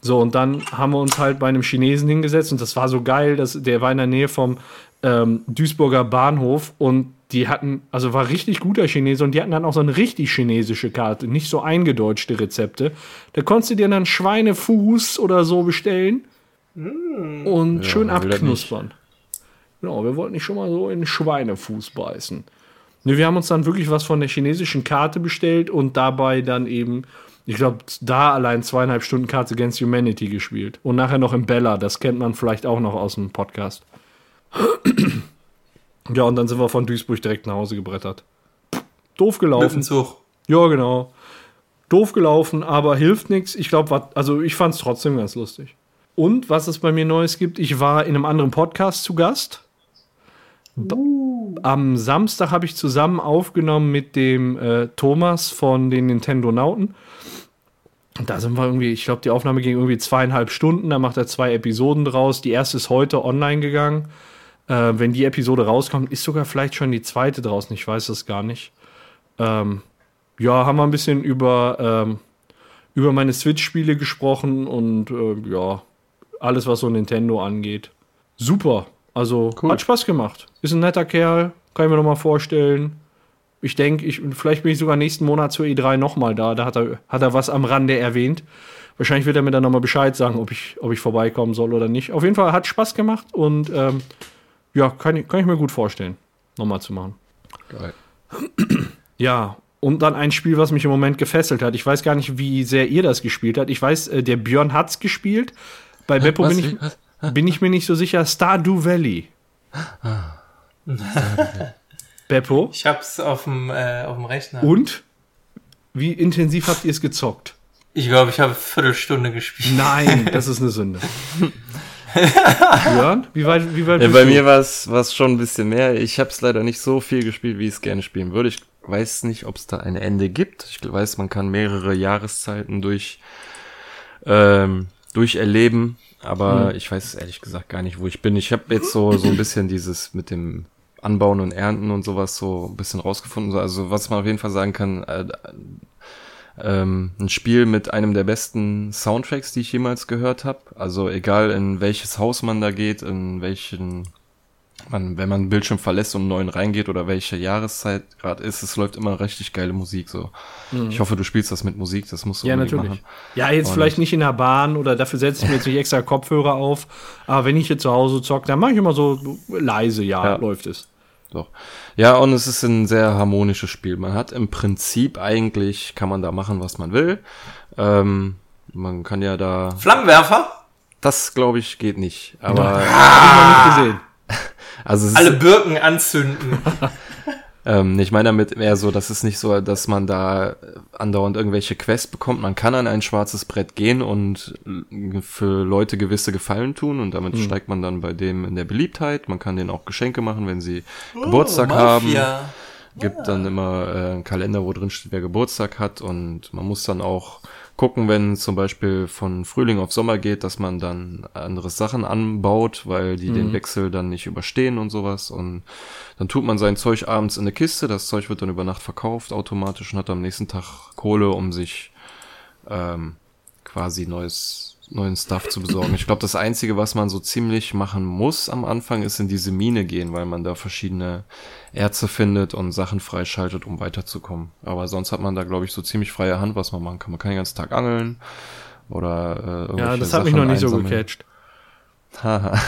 So, und dann haben wir uns halt bei einem Chinesen hingesetzt und das war so geil, dass der war in der Nähe vom ähm, Duisburger Bahnhof und die hatten, also war richtig guter Chinese und die hatten dann auch so eine richtig chinesische Karte, nicht so eingedeutschte Rezepte. Da konntest du dir dann Schweinefuß oder so bestellen mm. und ja, schön abknuspern. Genau, wir wollten nicht schon mal so in Schweinefuß beißen. Ne, wir haben uns dann wirklich was von der chinesischen Karte bestellt und dabei dann eben ich glaube, da allein zweieinhalb Stunden Cards Against Humanity gespielt. Und nachher noch im Bella, das kennt man vielleicht auch noch aus dem Podcast. Ja, und dann sind wir von Duisburg direkt nach Hause gebrettert. Doof gelaufen. Zug. Ja, genau. Doof gelaufen, aber hilft nichts. Ich glaube, also ich fand es trotzdem ganz lustig. Und was es bei mir Neues gibt, ich war in einem anderen Podcast zu Gast. Uh. Am Samstag habe ich zusammen aufgenommen mit dem äh, Thomas von den Nintendo Nauten. Da sind wir irgendwie, ich glaube, die Aufnahme ging irgendwie zweieinhalb Stunden. Da macht er zwei Episoden draus. Die erste ist heute online gegangen. Äh, wenn die Episode rauskommt, ist sogar vielleicht schon die zweite draußen. Ich weiß es gar nicht. Ähm, ja, haben wir ein bisschen über, ähm, über meine Switch-Spiele gesprochen und äh, ja, alles, was so Nintendo angeht. Super. Also cool. hat Spaß gemacht. Ist ein netter Kerl, kann ich mir nochmal vorstellen. Ich denke, ich, vielleicht bin ich sogar nächsten Monat zur E3 nochmal da. Da hat er, hat er was am Rande erwähnt. Wahrscheinlich wird er mir dann nochmal Bescheid sagen, ob ich, ob ich vorbeikommen soll oder nicht. Auf jeden Fall hat Spaß gemacht und ähm, ja, kann ich, kann ich mir gut vorstellen, nochmal zu machen. Geil. Ja, und dann ein Spiel, was mich im Moment gefesselt hat. Ich weiß gar nicht, wie sehr ihr das gespielt habt. Ich weiß, äh, der Björn hat's gespielt. Bei Beppo bin ich, bin ich mir nicht so sicher. Stardew Valley. Ah. Beppo? Ich hab's auf dem, äh, auf dem Rechner. Und? Wie intensiv habt ihr es gezockt? Ich glaube, ich habe eine Viertelstunde gespielt. Nein, das ist eine Sünde. Björn, wie weit, wie weit ja, Bei du? mir war es schon ein bisschen mehr. Ich habe es leider nicht so viel gespielt, wie ich es gerne spielen würde. Ich weiß nicht, ob es da ein Ende gibt. Ich weiß, man kann mehrere Jahreszeiten durch ähm, durcherleben, aber hm. ich weiß ehrlich gesagt gar nicht, wo ich bin. Ich habe jetzt so so ein bisschen dieses mit dem Anbauen und Ernten und sowas so ein bisschen rausgefunden. Also was man auf jeden Fall sagen kann, äh, ähm, ein Spiel mit einem der besten Soundtracks, die ich jemals gehört habe. Also egal in welches Haus man da geht, in welchen man, wenn man einen Bildschirm verlässt und einen neuen reingeht oder welche Jahreszeit gerade ist, es läuft immer richtig geile Musik so. Mhm. Ich hoffe, du spielst das mit Musik, das musst du ja, natürlich. machen. Ja, jetzt und vielleicht nicht in der Bahn oder dafür setze ich mir jetzt nicht extra Kopfhörer auf, aber wenn ich hier zu Hause zocke, dann mache ich immer so leise, ja, ja. läuft es. Doch. Ja, und es ist ein sehr harmonisches Spiel. Man hat im Prinzip eigentlich, kann man da machen, was man will. Ähm, man kann ja da. Flammenwerfer? Das, glaube ich, geht nicht. Aber. Ah, hab ich noch nicht gesehen. Also Alle Birken anzünden. ähm, ich meine damit eher so, dass es nicht so, dass man da andauernd irgendwelche Quests bekommt. Man kann an ein schwarzes Brett gehen und für Leute gewisse Gefallen tun und damit mhm. steigt man dann bei dem in der Beliebtheit. Man kann denen auch Geschenke machen, wenn sie oh, Geburtstag Mafia. haben. Gibt ja. dann immer äh, einen Kalender, wo drin steht, wer Geburtstag hat und man muss dann auch gucken, wenn zum Beispiel von Frühling auf Sommer geht, dass man dann andere Sachen anbaut, weil die mhm. den Wechsel dann nicht überstehen und sowas. Und dann tut man sein Zeug abends in eine Kiste, das Zeug wird dann über Nacht verkauft automatisch und hat am nächsten Tag Kohle, um sich ähm, quasi neues neuen Stuff zu besorgen. Ich glaube, das Einzige, was man so ziemlich machen muss am Anfang, ist in diese Mine gehen, weil man da verschiedene Erze findet und Sachen freischaltet, um weiterzukommen. Aber sonst hat man da, glaube ich, so ziemlich freie Hand, was man machen kann. Man kann den ganzen Tag angeln oder äh, irgendwelche Ja, das hat mich noch nicht einsammeln. so gecatcht. Haha.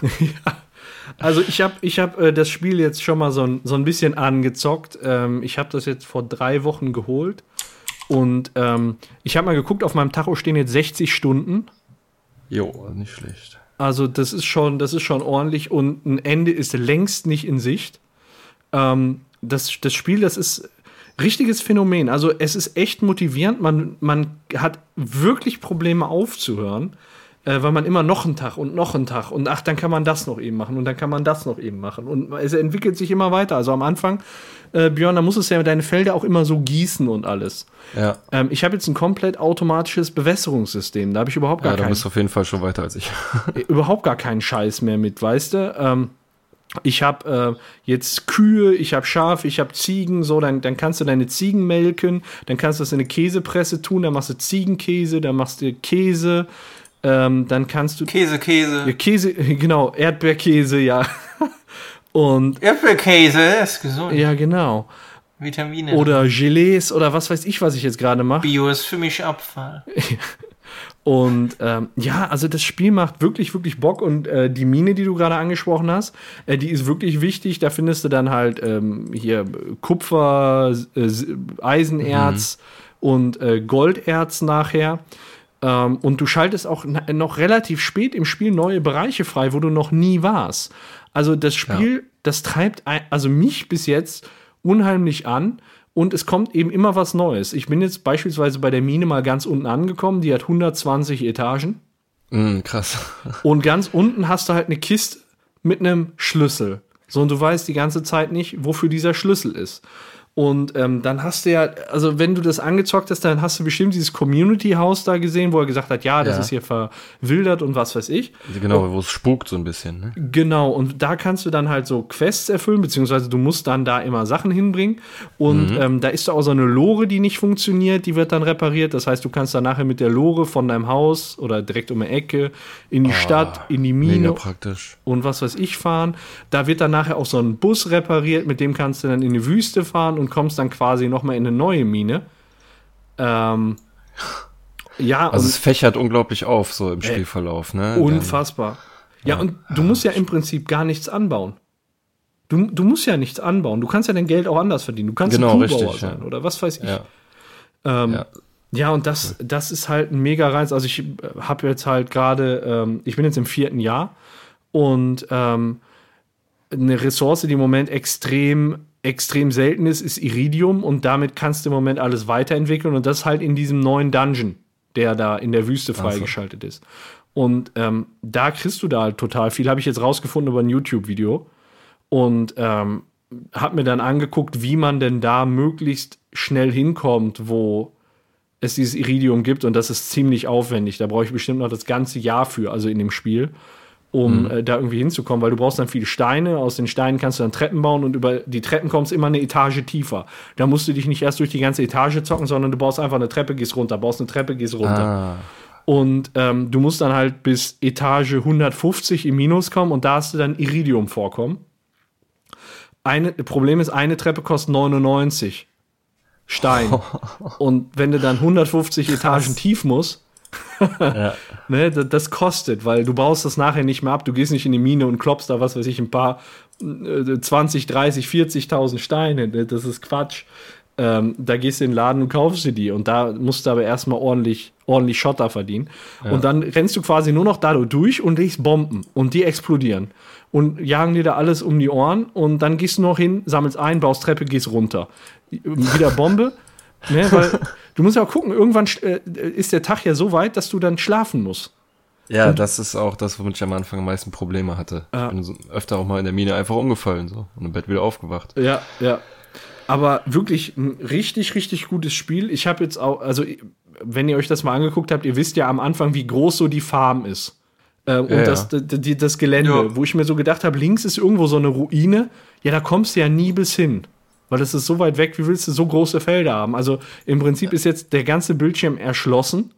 ja. Also ich habe ich hab, äh, das Spiel jetzt schon mal so ein, so ein bisschen angezockt. Ähm, ich habe das jetzt vor drei Wochen geholt. Und ähm, ich habe mal geguckt, auf meinem Tacho stehen jetzt 60 Stunden. Jo, nicht schlecht. Also das ist schon, das ist schon ordentlich und ein Ende ist längst nicht in Sicht. Ähm, das, das Spiel, das ist richtiges Phänomen. Also es ist echt motivierend. Man, man hat wirklich Probleme aufzuhören äh, weil man immer noch einen Tag und noch einen Tag und ach, dann kann man das noch eben machen und dann kann man das noch eben machen. Und es entwickelt sich immer weiter. Also am Anfang, äh, Björn, da muss es ja deine Felder auch immer so gießen und alles. Ja. Ähm, ich habe jetzt ein komplett automatisches Bewässerungssystem. Da habe ich überhaupt gar ja, keinen. Ja, da bist du auf jeden Fall schon weiter als ich. überhaupt gar keinen Scheiß mehr mit, weißt du? Ähm, ich habe äh, jetzt Kühe, ich habe Schafe, ich habe Ziegen, so, dann, dann kannst du deine Ziegen melken, dann kannst du das in eine Käsepresse tun, dann machst du Ziegenkäse, dann machst du Käse, ähm, dann kannst du. Käse, Käse. Ja, Käse, genau, Erdbeerkäse, ja. Und. Erdbeerkäse ist gesund. Ja, genau. Vitamine. Oder Gelees oder was weiß ich, was ich jetzt gerade mache. Bio ist für mich Abfall. Und ähm, ja, also das Spiel macht wirklich, wirklich Bock. Und äh, die Mine, die du gerade angesprochen hast, äh, die ist wirklich wichtig. Da findest du dann halt ähm, hier Kupfer, äh, Eisenerz. Mhm und äh, Golderz nachher. Ähm, und du schaltest auch noch relativ spät im Spiel neue Bereiche frei, wo du noch nie warst. Also das Spiel, ja. das treibt also mich bis jetzt unheimlich an und es kommt eben immer was Neues. Ich bin jetzt beispielsweise bei der Mine mal ganz unten angekommen, die hat 120 Etagen. Mm, krass. Und ganz unten hast du halt eine Kiste mit einem Schlüssel. So, und du weißt die ganze Zeit nicht, wofür dieser Schlüssel ist. Und ähm, dann hast du ja, also wenn du das angezockt hast, dann hast du bestimmt dieses Community-Haus da gesehen, wo er gesagt hat, ja, das ja. ist hier verwildert und was weiß ich. Genau, wo es spukt so ein bisschen. Ne? Genau, und da kannst du dann halt so Quests erfüllen, beziehungsweise du musst dann da immer Sachen hinbringen. Und mhm. ähm, da ist auch so eine Lore, die nicht funktioniert, die wird dann repariert. Das heißt, du kannst dann nachher mit der Lore von deinem Haus oder direkt um die Ecke in die oh, Stadt, in die Mine praktisch. und was weiß ich fahren. Da wird dann nachher auch so ein Bus repariert, mit dem kannst du dann in die Wüste fahren und kommst dann quasi nochmal in eine neue Mine. Ähm, ja, also es fächert unglaublich auf, so im äh, Spielverlauf, ne? Unfassbar. Ja, ja, und du musst ja im Prinzip gar nichts anbauen. Du, du musst ja nichts anbauen. Du kannst ja dein Geld auch anders verdienen. Du kannst genau, ein Kuhbauer richtig, sein ja. oder was weiß ich. Ja, ähm, ja. ja und das, das ist halt ein mega Reiz. Also ich habe jetzt halt gerade, ähm, ich bin jetzt im vierten Jahr und ähm, eine Ressource, die im Moment extrem extrem selten ist, ist Iridium und damit kannst du im Moment alles weiterentwickeln und das halt in diesem neuen Dungeon, der da in der Wüste freigeschaltet ist. Und ähm, da kriegst du da halt total viel. Habe ich jetzt rausgefunden über ein YouTube-Video und ähm, habe mir dann angeguckt, wie man denn da möglichst schnell hinkommt, wo es dieses Iridium gibt und das ist ziemlich aufwendig. Da brauche ich bestimmt noch das ganze Jahr für, also in dem Spiel um mhm. äh, da irgendwie hinzukommen, weil du brauchst dann viele Steine, aus den Steinen kannst du dann Treppen bauen und über die Treppen kommst immer eine Etage tiefer. Da musst du dich nicht erst durch die ganze Etage zocken, sondern du baust einfach eine Treppe, gehst runter, baust eine Treppe, gehst runter. Ah. Und ähm, du musst dann halt bis Etage 150 im Minus kommen und da hast du dann Iridium vorkommen. Eine, Problem ist, eine Treppe kostet 99 Stein. und wenn du dann 150 Krass. Etagen tief musst, ja. ne, das, kostet, weil du baust das nachher nicht mehr ab. Du gehst nicht in die Mine und klopfst da, was weiß ich, ein paar äh, 20, 30, 40.000 Steine. Ne? Das ist Quatsch. Ähm, da gehst du in den Laden und kaufst dir die. Und da musst du aber erstmal ordentlich, ordentlich Schotter verdienen. Ja. Und dann rennst du quasi nur noch da durch und legst Bomben. Und die explodieren. Und jagen dir da alles um die Ohren. Und dann gehst du noch hin, sammelst ein, baust Treppe, gehst runter. Wieder Bombe. ne, weil du musst ja auch gucken, irgendwann äh, ist der Tag ja so weit, dass du dann schlafen musst. Ja, und das ist auch das, womit ich am Anfang am meisten Probleme hatte. Ja. Ich bin so öfter auch mal in der Mine einfach umgefallen so und im Bett wieder aufgewacht. Ja, ja. Aber wirklich ein richtig, richtig gutes Spiel. Ich habe jetzt auch, also wenn ihr euch das mal angeguckt habt, ihr wisst ja am Anfang, wie groß so die Farm ist. Äh, und ja, das, ja. Das, das, Gelände, ja. wo ich mir so gedacht habe, links ist irgendwo so eine Ruine. Ja, da kommst du ja nie bis hin. Weil das ist so weit weg, wie willst du so große Felder haben? Also im Prinzip ist jetzt der ganze Bildschirm erschlossen.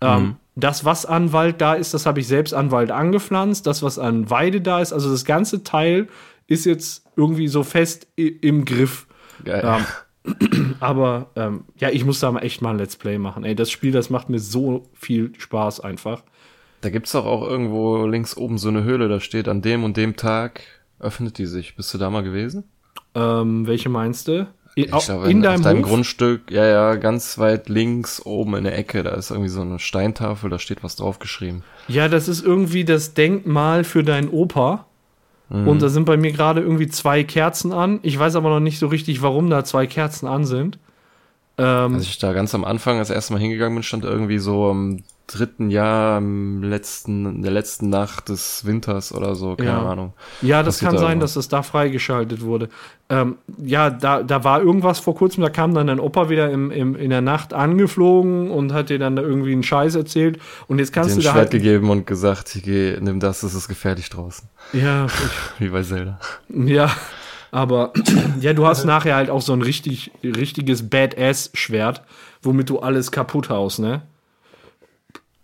Ähm, mhm. das, was an Wald da ist, das habe ich selbst an Wald angepflanzt. Das, was an Weide da ist, also das ganze Teil ist jetzt irgendwie so fest im Griff. Geil. Ähm, aber ähm, ja, ich muss da mal echt mal ein Let's Play machen. Ey, das Spiel, das macht mir so viel Spaß einfach. Da gibt es doch auch irgendwo links oben so eine Höhle, da steht an dem und dem Tag öffnet die sich. Bist du da mal gewesen? Ähm, welche meinst du? Ich glaube, in, in deinem, auf deinem? Grundstück, ja, ja, ganz weit links oben in der Ecke, da ist irgendwie so eine Steintafel, da steht was draufgeschrieben. Ja, das ist irgendwie das Denkmal für deinen Opa. Mhm. Und da sind bei mir gerade irgendwie zwei Kerzen an. Ich weiß aber noch nicht so richtig, warum da zwei Kerzen an sind. Ähm, Als ich da ganz am Anfang das erste Mal hingegangen bin, stand irgendwie so um, dritten Jahr im letzten, in der letzten Nacht des Winters oder so, keine ja. Ahnung. Ja, das kann da sein, dass es da freigeschaltet wurde. Ähm, ja, da, da war irgendwas vor kurzem, da kam dann dein Opa wieder im, im, in der Nacht angeflogen und hat dir dann da irgendwie einen Scheiß erzählt. Und jetzt kannst du da. Schwert halt gegeben und gesagt, geh, nimm das, es ist gefährlich draußen. Ja. Wie bei Zelda. Ja. Aber ja, du hast nachher halt auch so ein richtig, richtiges Badass-Schwert, womit du alles kaputt haust, ne?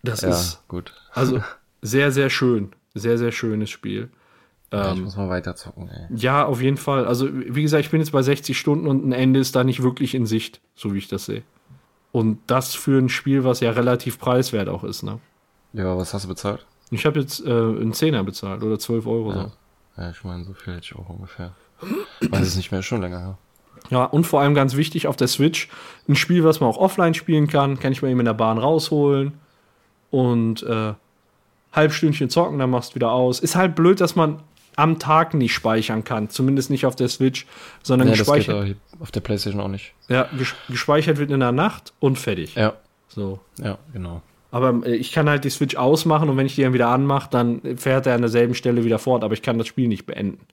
Das ja, ist gut. Also sehr, sehr schön. Sehr, sehr schönes Spiel. Ja, ich ähm, muss mal weiter zocken, ey. Ja, auf jeden Fall. Also, wie gesagt, ich bin jetzt bei 60 Stunden und ein Ende ist da nicht wirklich in Sicht, so wie ich das sehe. Und das für ein Spiel, was ja relativ preiswert auch ist, ne? Ja, was hast du bezahlt? Ich habe jetzt äh, einen Zehner bezahlt oder 12 Euro ja. so. Ja, ich meine, so viel hätte ich auch ungefähr. Weiß es nicht mehr, schon länger her. Ja, und vor allem ganz wichtig auf der Switch, ein Spiel, was man auch offline spielen kann, kann ich mal eben in der Bahn rausholen und äh, Halbstündchen zocken, dann machst du wieder aus. Ist halt blöd, dass man am Tag nicht speichern kann, zumindest nicht auf der Switch, sondern Ja, gespeichert, auf der Playstation auch nicht. ja, ges gespeichert wird in der Nacht und fertig. Ja, So. ja, genau. Aber äh, ich kann halt die Switch ausmachen und wenn ich die dann wieder anmache, dann fährt er an derselben Stelle wieder fort, aber ich kann das Spiel nicht beenden.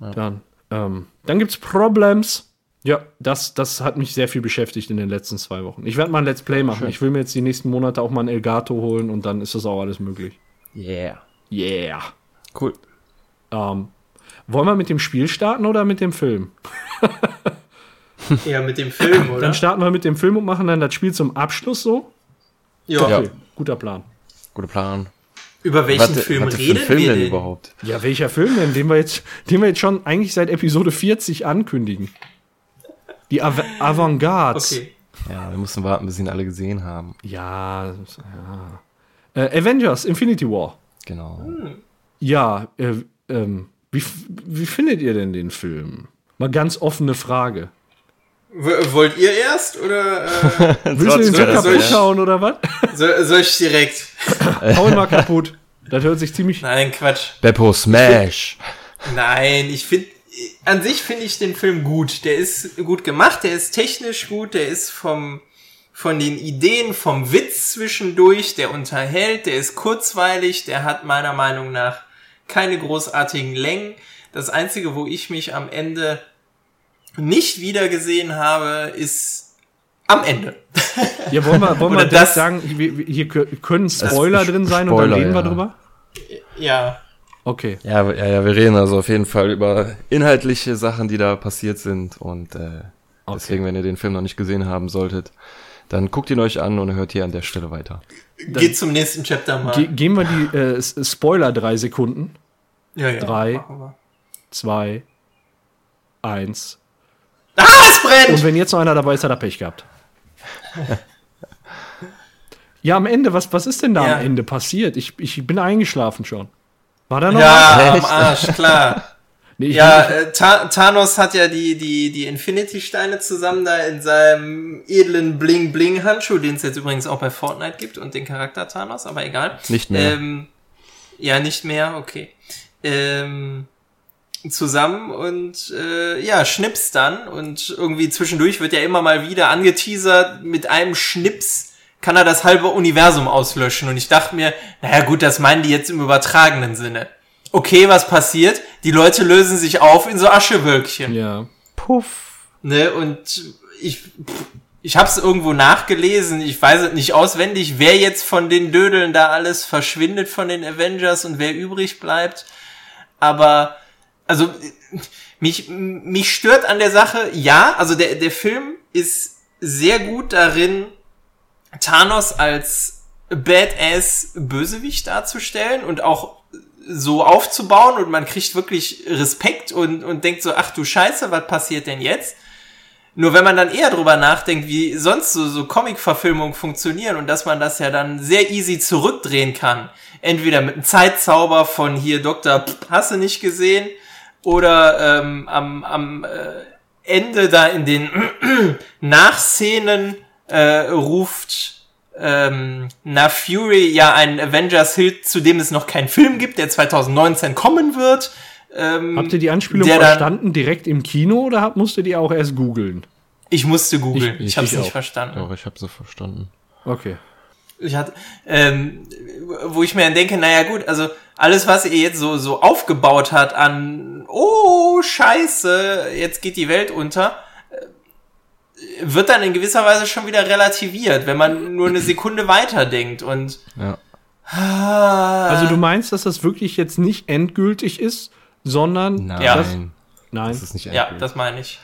Dann, ähm, dann gibt's Problems. Ja, das, das hat mich sehr viel beschäftigt in den letzten zwei Wochen. Ich werde mal ein Let's Play machen. Ich will mir jetzt die nächsten Monate auch mal ein Elgato holen und dann ist das auch alles möglich. Yeah. Yeah. Cool. Ähm, wollen wir mit dem Spiel starten oder mit dem Film? Ja, mit dem Film, oder? Dann starten wir mit dem Film und machen dann das Spiel zum Abschluss so. ja. Ja. Okay, guter Plan. Guter Plan. Über welchen Was- Film ein reden Film wir denn denn? überhaupt? Ja, welcher Film denn, den wir jetzt, den wir jetzt schon eigentlich seit Episode 40 ankündigen? Die Av Avantgarde. Okay. Ja, wir mussten warten, bis sie ihn alle gesehen haben. Ja, ja. Äh, Avengers, Infinity War. Genau. Ja, äh, ähm, wie, wie findet ihr denn den Film? Mal ganz offene Frage. W wollt ihr erst oder äh, Willst du den so kaputt ich- hauen oder was? soll, soll ich direkt? Hau ihn mal kaputt. Das hört sich ziemlich. Nein, Quatsch. Beppo Smash. Nein, ich finde, an sich finde ich den Film gut. Der ist gut gemacht, der ist technisch gut, der ist vom, von den Ideen, vom Witz zwischendurch, der unterhält, der ist kurzweilig, der hat meiner Meinung nach keine großartigen Längen. Das einzige, wo ich mich am Ende nicht wiedergesehen habe, ist am Ende. Ja, wollen wir, wollen wir das- sagen, hier kö- können Spoiler drin sein und dann Spoiler, reden wir ja. drüber? ja. Okay. Ja, ja, ja, wir reden also auf jeden Fall über inhaltliche Sachen, die da passiert sind. Und äh, deswegen, wenn ihr den Film noch nicht gesehen haben solltet, dann guckt ihn euch an und hört hier an der Stelle weiter. Geht zum nächsten Chapter mal. Ge gehen wir die äh, Spoiler drei Sekunden. ja, ja, drei. Zwei, eins. Ah, es brennt! Und wenn jetzt noch einer dabei ist, hat er Pech gehabt. ja, am Ende, was, was ist denn da Ja. am Ende passiert? Ich, ich bin eingeschlafen schon. War da noch Ja, am Echt? Arsch, klar. Nee, Ja, äh, Ta Thanos hat ja die, die, die Infinity-Steine zusammen da in seinem edlen Bling-Bling-Handschuh, den es jetzt übrigens auch bei Fortnite gibt und den Charakter Thanos, aber egal. Nicht mehr. Ähm, ja, nicht mehr, okay. Ähm, zusammen und äh, ja, schnips dann und irgendwie zwischendurch wird ja immer mal wieder angeteasert, mit einem Schnips kann er das halbe Universum auslöschen und ich dachte mir, naja gut, das meinen die jetzt im übertragenen Sinne. Okay, was passiert? Die Leute lösen sich auf in so Aschewölkchen. ja. Puff. Ne, und ich, ich hab's irgendwo nachgelesen, ich weiß es nicht auswendig, wer jetzt von den Dödeln da alles verschwindet von den Avengers und wer übrig bleibt. Aber, also, mich, mich stört an der Sache, ja, also der, der Film ist sehr gut darin, Thanos als Badass Bösewicht darzustellen und auch so aufzubauen und man kriegt wirklich Respekt und, und denkt so, ach du Scheiße, was passiert denn jetzt? Nur wenn man dann eher drüber nachdenkt, wie sonst so, so Comic-Verfilmungen funktionieren und dass man das ja dann sehr easy zurückdrehen kann. Entweder mit einem Zeitzauber von hier Dr. Pff, hast nicht gesehen oder ähm, am, am äh, Ende da in den Nachszenen äh, ruft ähm, Na Fury ja einen Avengers-Hit, zu dem es noch keinen Film gibt, der 2019 kommen wird. Ähm, Habt ihr die Anspielung verstanden direkt im Kino oder habt, musstet ihr auch erst googeln? Ich musste googeln. Ich, Ich- hab's ich nicht auch. verstanden. Doch, ich habe so verstanden. Okay. Ich hatte, ähm, wo ich mir dann denke, naja gut, also alles, was ihr jetzt so, so aufgebaut hat an, oh, scheiße, jetzt geht die Welt unter, äh, wird dann in gewisser Weise schon wieder relativiert, wenn man nur eine Sekunde weiterdenkt und Ja. ah, Also du meinst, dass das wirklich jetzt nicht endgültig ist, sondern Nein. Ja. das, Das nein. ist nicht ja, endgültig. das meine ich.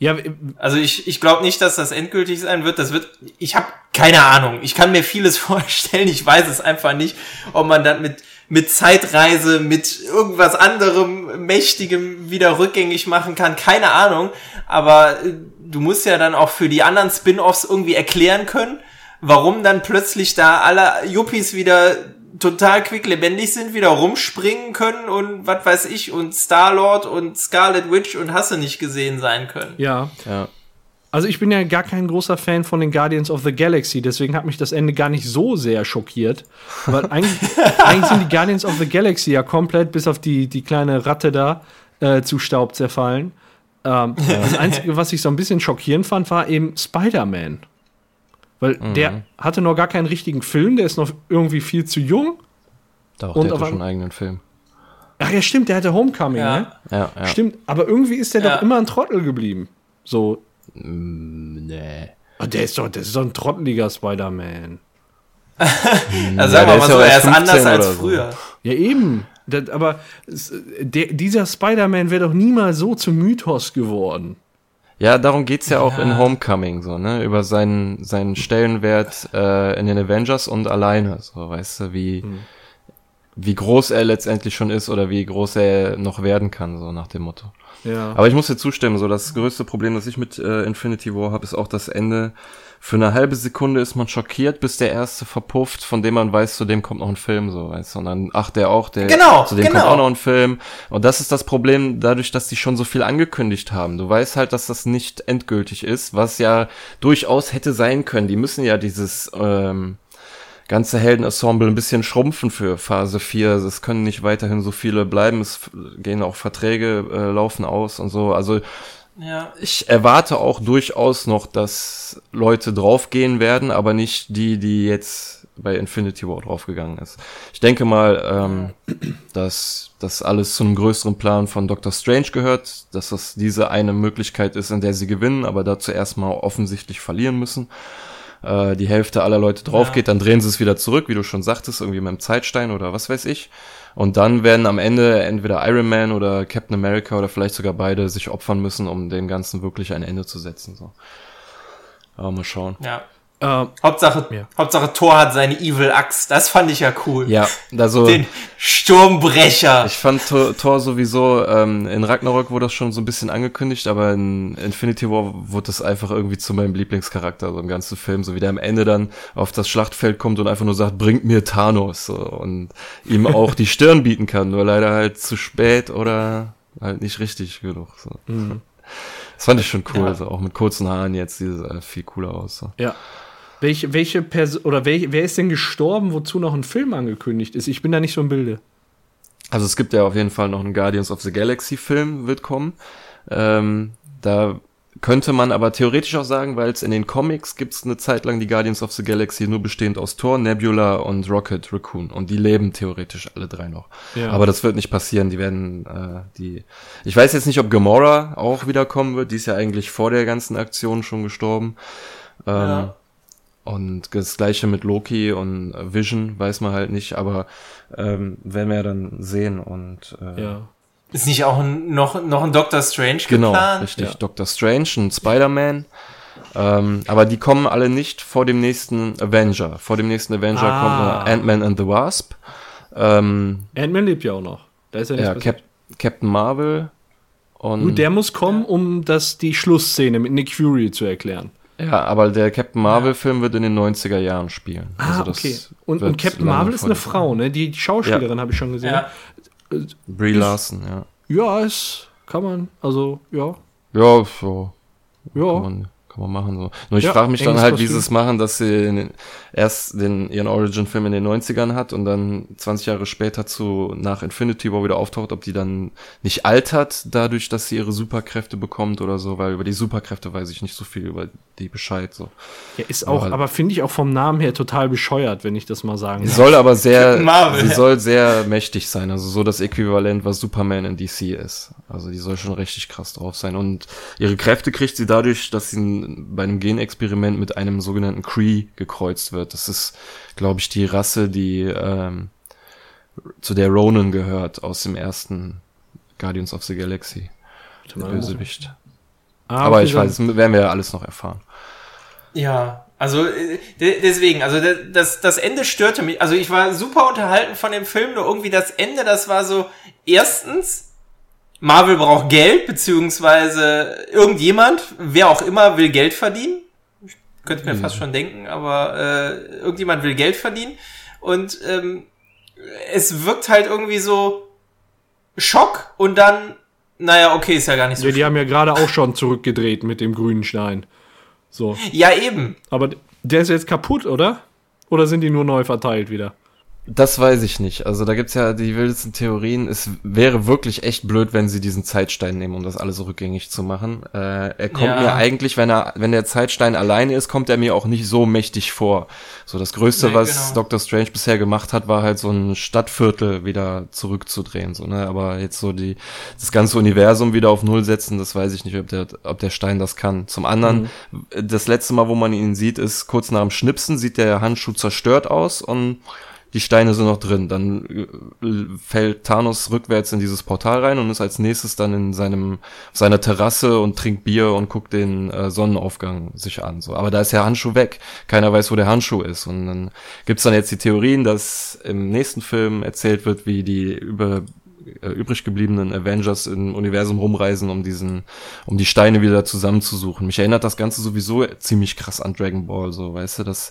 Ja, Also ich, ich glaube nicht, dass das endgültig sein wird. Das wird, ich habe keine Ahnung. Ich kann mir vieles vorstellen. Ich weiß es einfach nicht, ob man dann mit mit Zeitreise, mit irgendwas anderem Mächtigem wieder rückgängig machen kann. Keine Ahnung. Aber äh, du musst ja dann auch für die anderen Spin-offs irgendwie erklären können, warum dann plötzlich da alle Yuppies wieder total quicklebendig sind, wieder rumspringen können und was weiß ich und Star-Lord und Scarlet Witch und Hasse nicht gesehen sein können. Ja. ja. Also ich bin ja gar kein großer Fan von den Guardians of the Galaxy, deswegen hat mich das Ende gar nicht so sehr schockiert. Weil eigentlich, eigentlich sind die Guardians of the Galaxy ja komplett bis auf die, die kleine Ratte da äh, zu Staub zerfallen. Ähm, das Einzige, was ich so ein bisschen schockierend fand, war eben Spider-Man. Weil mhm. der hatte noch gar keinen richtigen Film, der ist noch irgendwie viel zu jung. Doch, und der hatte schon einen eigenen Film. Ach ja, stimmt, der hatte Homecoming, ja. ne? Ja, ja. Stimmt, aber irgendwie ist der ja. doch immer ein Trottel geblieben. So. Mm, nee. Oh, der ist doch, das ist doch ein trotteliger Spider-Man. also sagen wir mal so, er ist anders als früher. Ja, eben. Das, aber der, dieser Spider-Man wäre doch niemals so zum Mythos geworden. Ja, darum geht's ja, ja auch in Homecoming, so, ne? Über seinen, seinen Stellenwert äh, in den Avengers und alleine, so, weißt du, wie, hm. wie groß er letztendlich schon ist oder wie groß er noch werden kann, so nach dem Motto. Ja. Aber ich muss dir zustimmen, so das größte Problem, das ich mit äh, Infinity War habe, ist auch das Ende. Für eine halbe Sekunde ist man schockiert, bis der erste verpufft, von dem man weiß, zu dem kommt noch ein Film, so weißt du. Und dann, ach, der auch, der genau, zu dem genau. kommt auch noch ein Film. Und das ist das Problem, dadurch, dass die schon so viel angekündigt haben. Du weißt halt, dass das nicht endgültig ist, was ja durchaus hätte sein können. Die müssen ja dieses ähm, ganze Heldenensemble ein bisschen schrumpfen für Phase 4. Es können nicht weiterhin so viele bleiben. Es gehen auch Verträge, äh, laufen aus und so. Also ja. ich erwarte auch durchaus noch, dass Leute draufgehen werden, aber nicht die, die jetzt bei Infinity War draufgegangen ist. Ich denke mal, ähm, dass das alles zu einem größeren Plan von Doctor Strange gehört, dass das diese eine Möglichkeit ist, in der sie gewinnen, aber dazu erstmal offensichtlich verlieren müssen äh, die Hälfte aller Leute drauf ja. geht, dann drehen sie es wieder zurück, wie du schon sagtest, irgendwie mit einem Zeitstein oder was weiß ich. Und dann werden am Ende entweder Iron Man oder Captain America oder vielleicht sogar beide sich opfern müssen, um dem Ganzen wirklich ein Ende zu setzen. So. Aber mal schauen. Ja. Ähm, Hauptsache, ja. Hauptsache Thor hat seine Evil Axt. Das fand ich ja cool. Ja, also den Sturmbrecher. Ich fand Thor, Thor sowieso ähm, in Ragnarok wurde das schon so ein bisschen angekündigt, aber in Infinity War wurde das einfach irgendwie zu meinem Lieblingscharakter so im ganzen Film, so wie der am Ende dann auf das Schlachtfeld kommt und einfach nur sagt, bringt mir Thanos so, und ihm auch die Stirn bieten kann, nur leider halt zu spät oder halt nicht richtig genug. So. Mhm. Das fand ich schon cool, ja. so auch mit kurzen Haaren jetzt sieht es äh, viel cooler aus. So. Ja. Welche, welche Person oder welche, wer ist denn gestorben, wozu noch ein Film angekündigt ist? Ich bin da nicht so im Bilde. Also es gibt ja auf jeden Fall noch einen Guardians of the Galaxy Film, wird kommen. Ähm, da könnte man aber theoretisch auch sagen, weil es in den Comics gibt es eine Zeit lang die Guardians of the Galaxy nur bestehend aus Thor, Nebula und Rocket Raccoon. Und die leben theoretisch alle drei noch. Ja. Aber das wird nicht passieren. Die werden äh, die. Ich weiß jetzt nicht, ob Gamora auch wiederkommen wird. Die ist ja eigentlich vor der ganzen Aktion schon gestorben. Ähm, ja. Und das gleiche mit Loki und Vision weiß man halt nicht, aber ähm, werden wir dann sehen und äh, ja. Ist nicht auch ein, noch, noch ein Doctor Strange genau, geplant? Genau, richtig. Ja. Doctor Strange, ein Spider-Man. Ähm, aber die kommen alle nicht vor dem nächsten Avenger. Vor dem nächsten Avenger ah. kommt Ant-Man and the Wasp. Ähm, Ant-Man lebt ja auch noch. Da ist er ja Cap Captain Marvel. Und Gut, der muss kommen, um das, die Schlussszene mit Nick Fury zu erklären. Ja, aber der Captain Marvel-Film wird in den 90er Jahren spielen. Ah, also okay. Und, und Captain Marvel ist eine Frau, ne? Die, die Schauspielerin ja. habe ich schon gesehen. Ja. Brie Larson, ja. Ja, es kann man, also, ja. Ja, so. Ja. Kann man, kann man machen so. Nur ich ja, frage mich dann halt, wie sie es machen, dass sie den, erst den, ihren Origin-Film in den 90ern hat und dann 20 Jahre später zu nach Infinity War wieder auftaucht, ob die dann nicht altert, dadurch, dass sie ihre Superkräfte bekommt oder so, weil über die Superkräfte weiß ich nicht so viel über die Bescheid. So. Ja, ist auch, aber, aber finde ich auch vom Namen her total bescheuert, wenn ich das mal sagen Sie soll aber sehr, sie soll sehr mächtig sein, also so das Äquivalent, was Superman in DC ist. Also die soll schon richtig krass drauf sein. Und ihre Kräfte kriegt sie dadurch, dass sie bei einem Genexperiment mit einem sogenannten Cree gekreuzt wird. Das ist, glaube ich, die Rasse, die ähm, zu der Ronan gehört aus dem ersten Guardians of the Galaxy. Der Bösewicht. Ah, Aber ich weiß, das werden wir ja alles noch erfahren. Ja, also äh, deswegen, also das, das Ende störte mich. Also ich war super unterhalten von dem Film, nur irgendwie das Ende, das war so, erstens, Marvel braucht Geld, beziehungsweise irgendjemand, wer auch immer, will Geld verdienen. Könnte ich mir mhm. fast schon denken, aber äh, irgendjemand will Geld verdienen. Und ähm, es wirkt halt irgendwie so Schock und dann, naja, okay, ist ja gar nicht so. Ja, die haben ja gerade auch schon zurückgedreht mit dem grünen Stein. So. Ja, eben. Aber der ist jetzt kaputt, oder? Oder sind die nur neu verteilt wieder? Das weiß ich nicht. Also da gibt's ja die wildesten Theorien. Es wäre wirklich echt blöd, wenn sie diesen Zeitstein nehmen, um das alles rückgängig zu machen. Äh, er kommt ja. mir eigentlich, wenn er, wenn der Zeitstein alleine ist, kommt er mir auch nicht so mächtig vor. So das Größte, nee, was genau. Doctor Strange bisher gemacht hat, war halt so ein Stadtviertel wieder zurückzudrehen. So, ne? Aber jetzt so die das ganze Universum wieder auf Null setzen, das weiß ich nicht, ob der, ob der Stein das kann. Zum anderen, mhm. das letzte Mal, wo man ihn sieht, ist kurz nach dem Schnipsen, sieht der Handschuh zerstört aus und die Steine sind noch drin. Dann äh, fällt Thanos rückwärts in dieses Portal rein und ist als nächstes dann in seinem seiner Terrasse und trinkt Bier und guckt den äh, Sonnenaufgang sich an. So, aber da ist der Handschuh weg. Keiner weiß, wo der Handschuh ist. Und dann gibt's dann jetzt die Theorien, dass im nächsten Film erzählt wird, wie die über äh, übrig gebliebenen Avengers im Universum rumreisen, um diesen, um die Steine wieder zusammenzusuchen. Mich erinnert das Ganze sowieso ziemlich krass an Dragon Ball, so, weißt du, das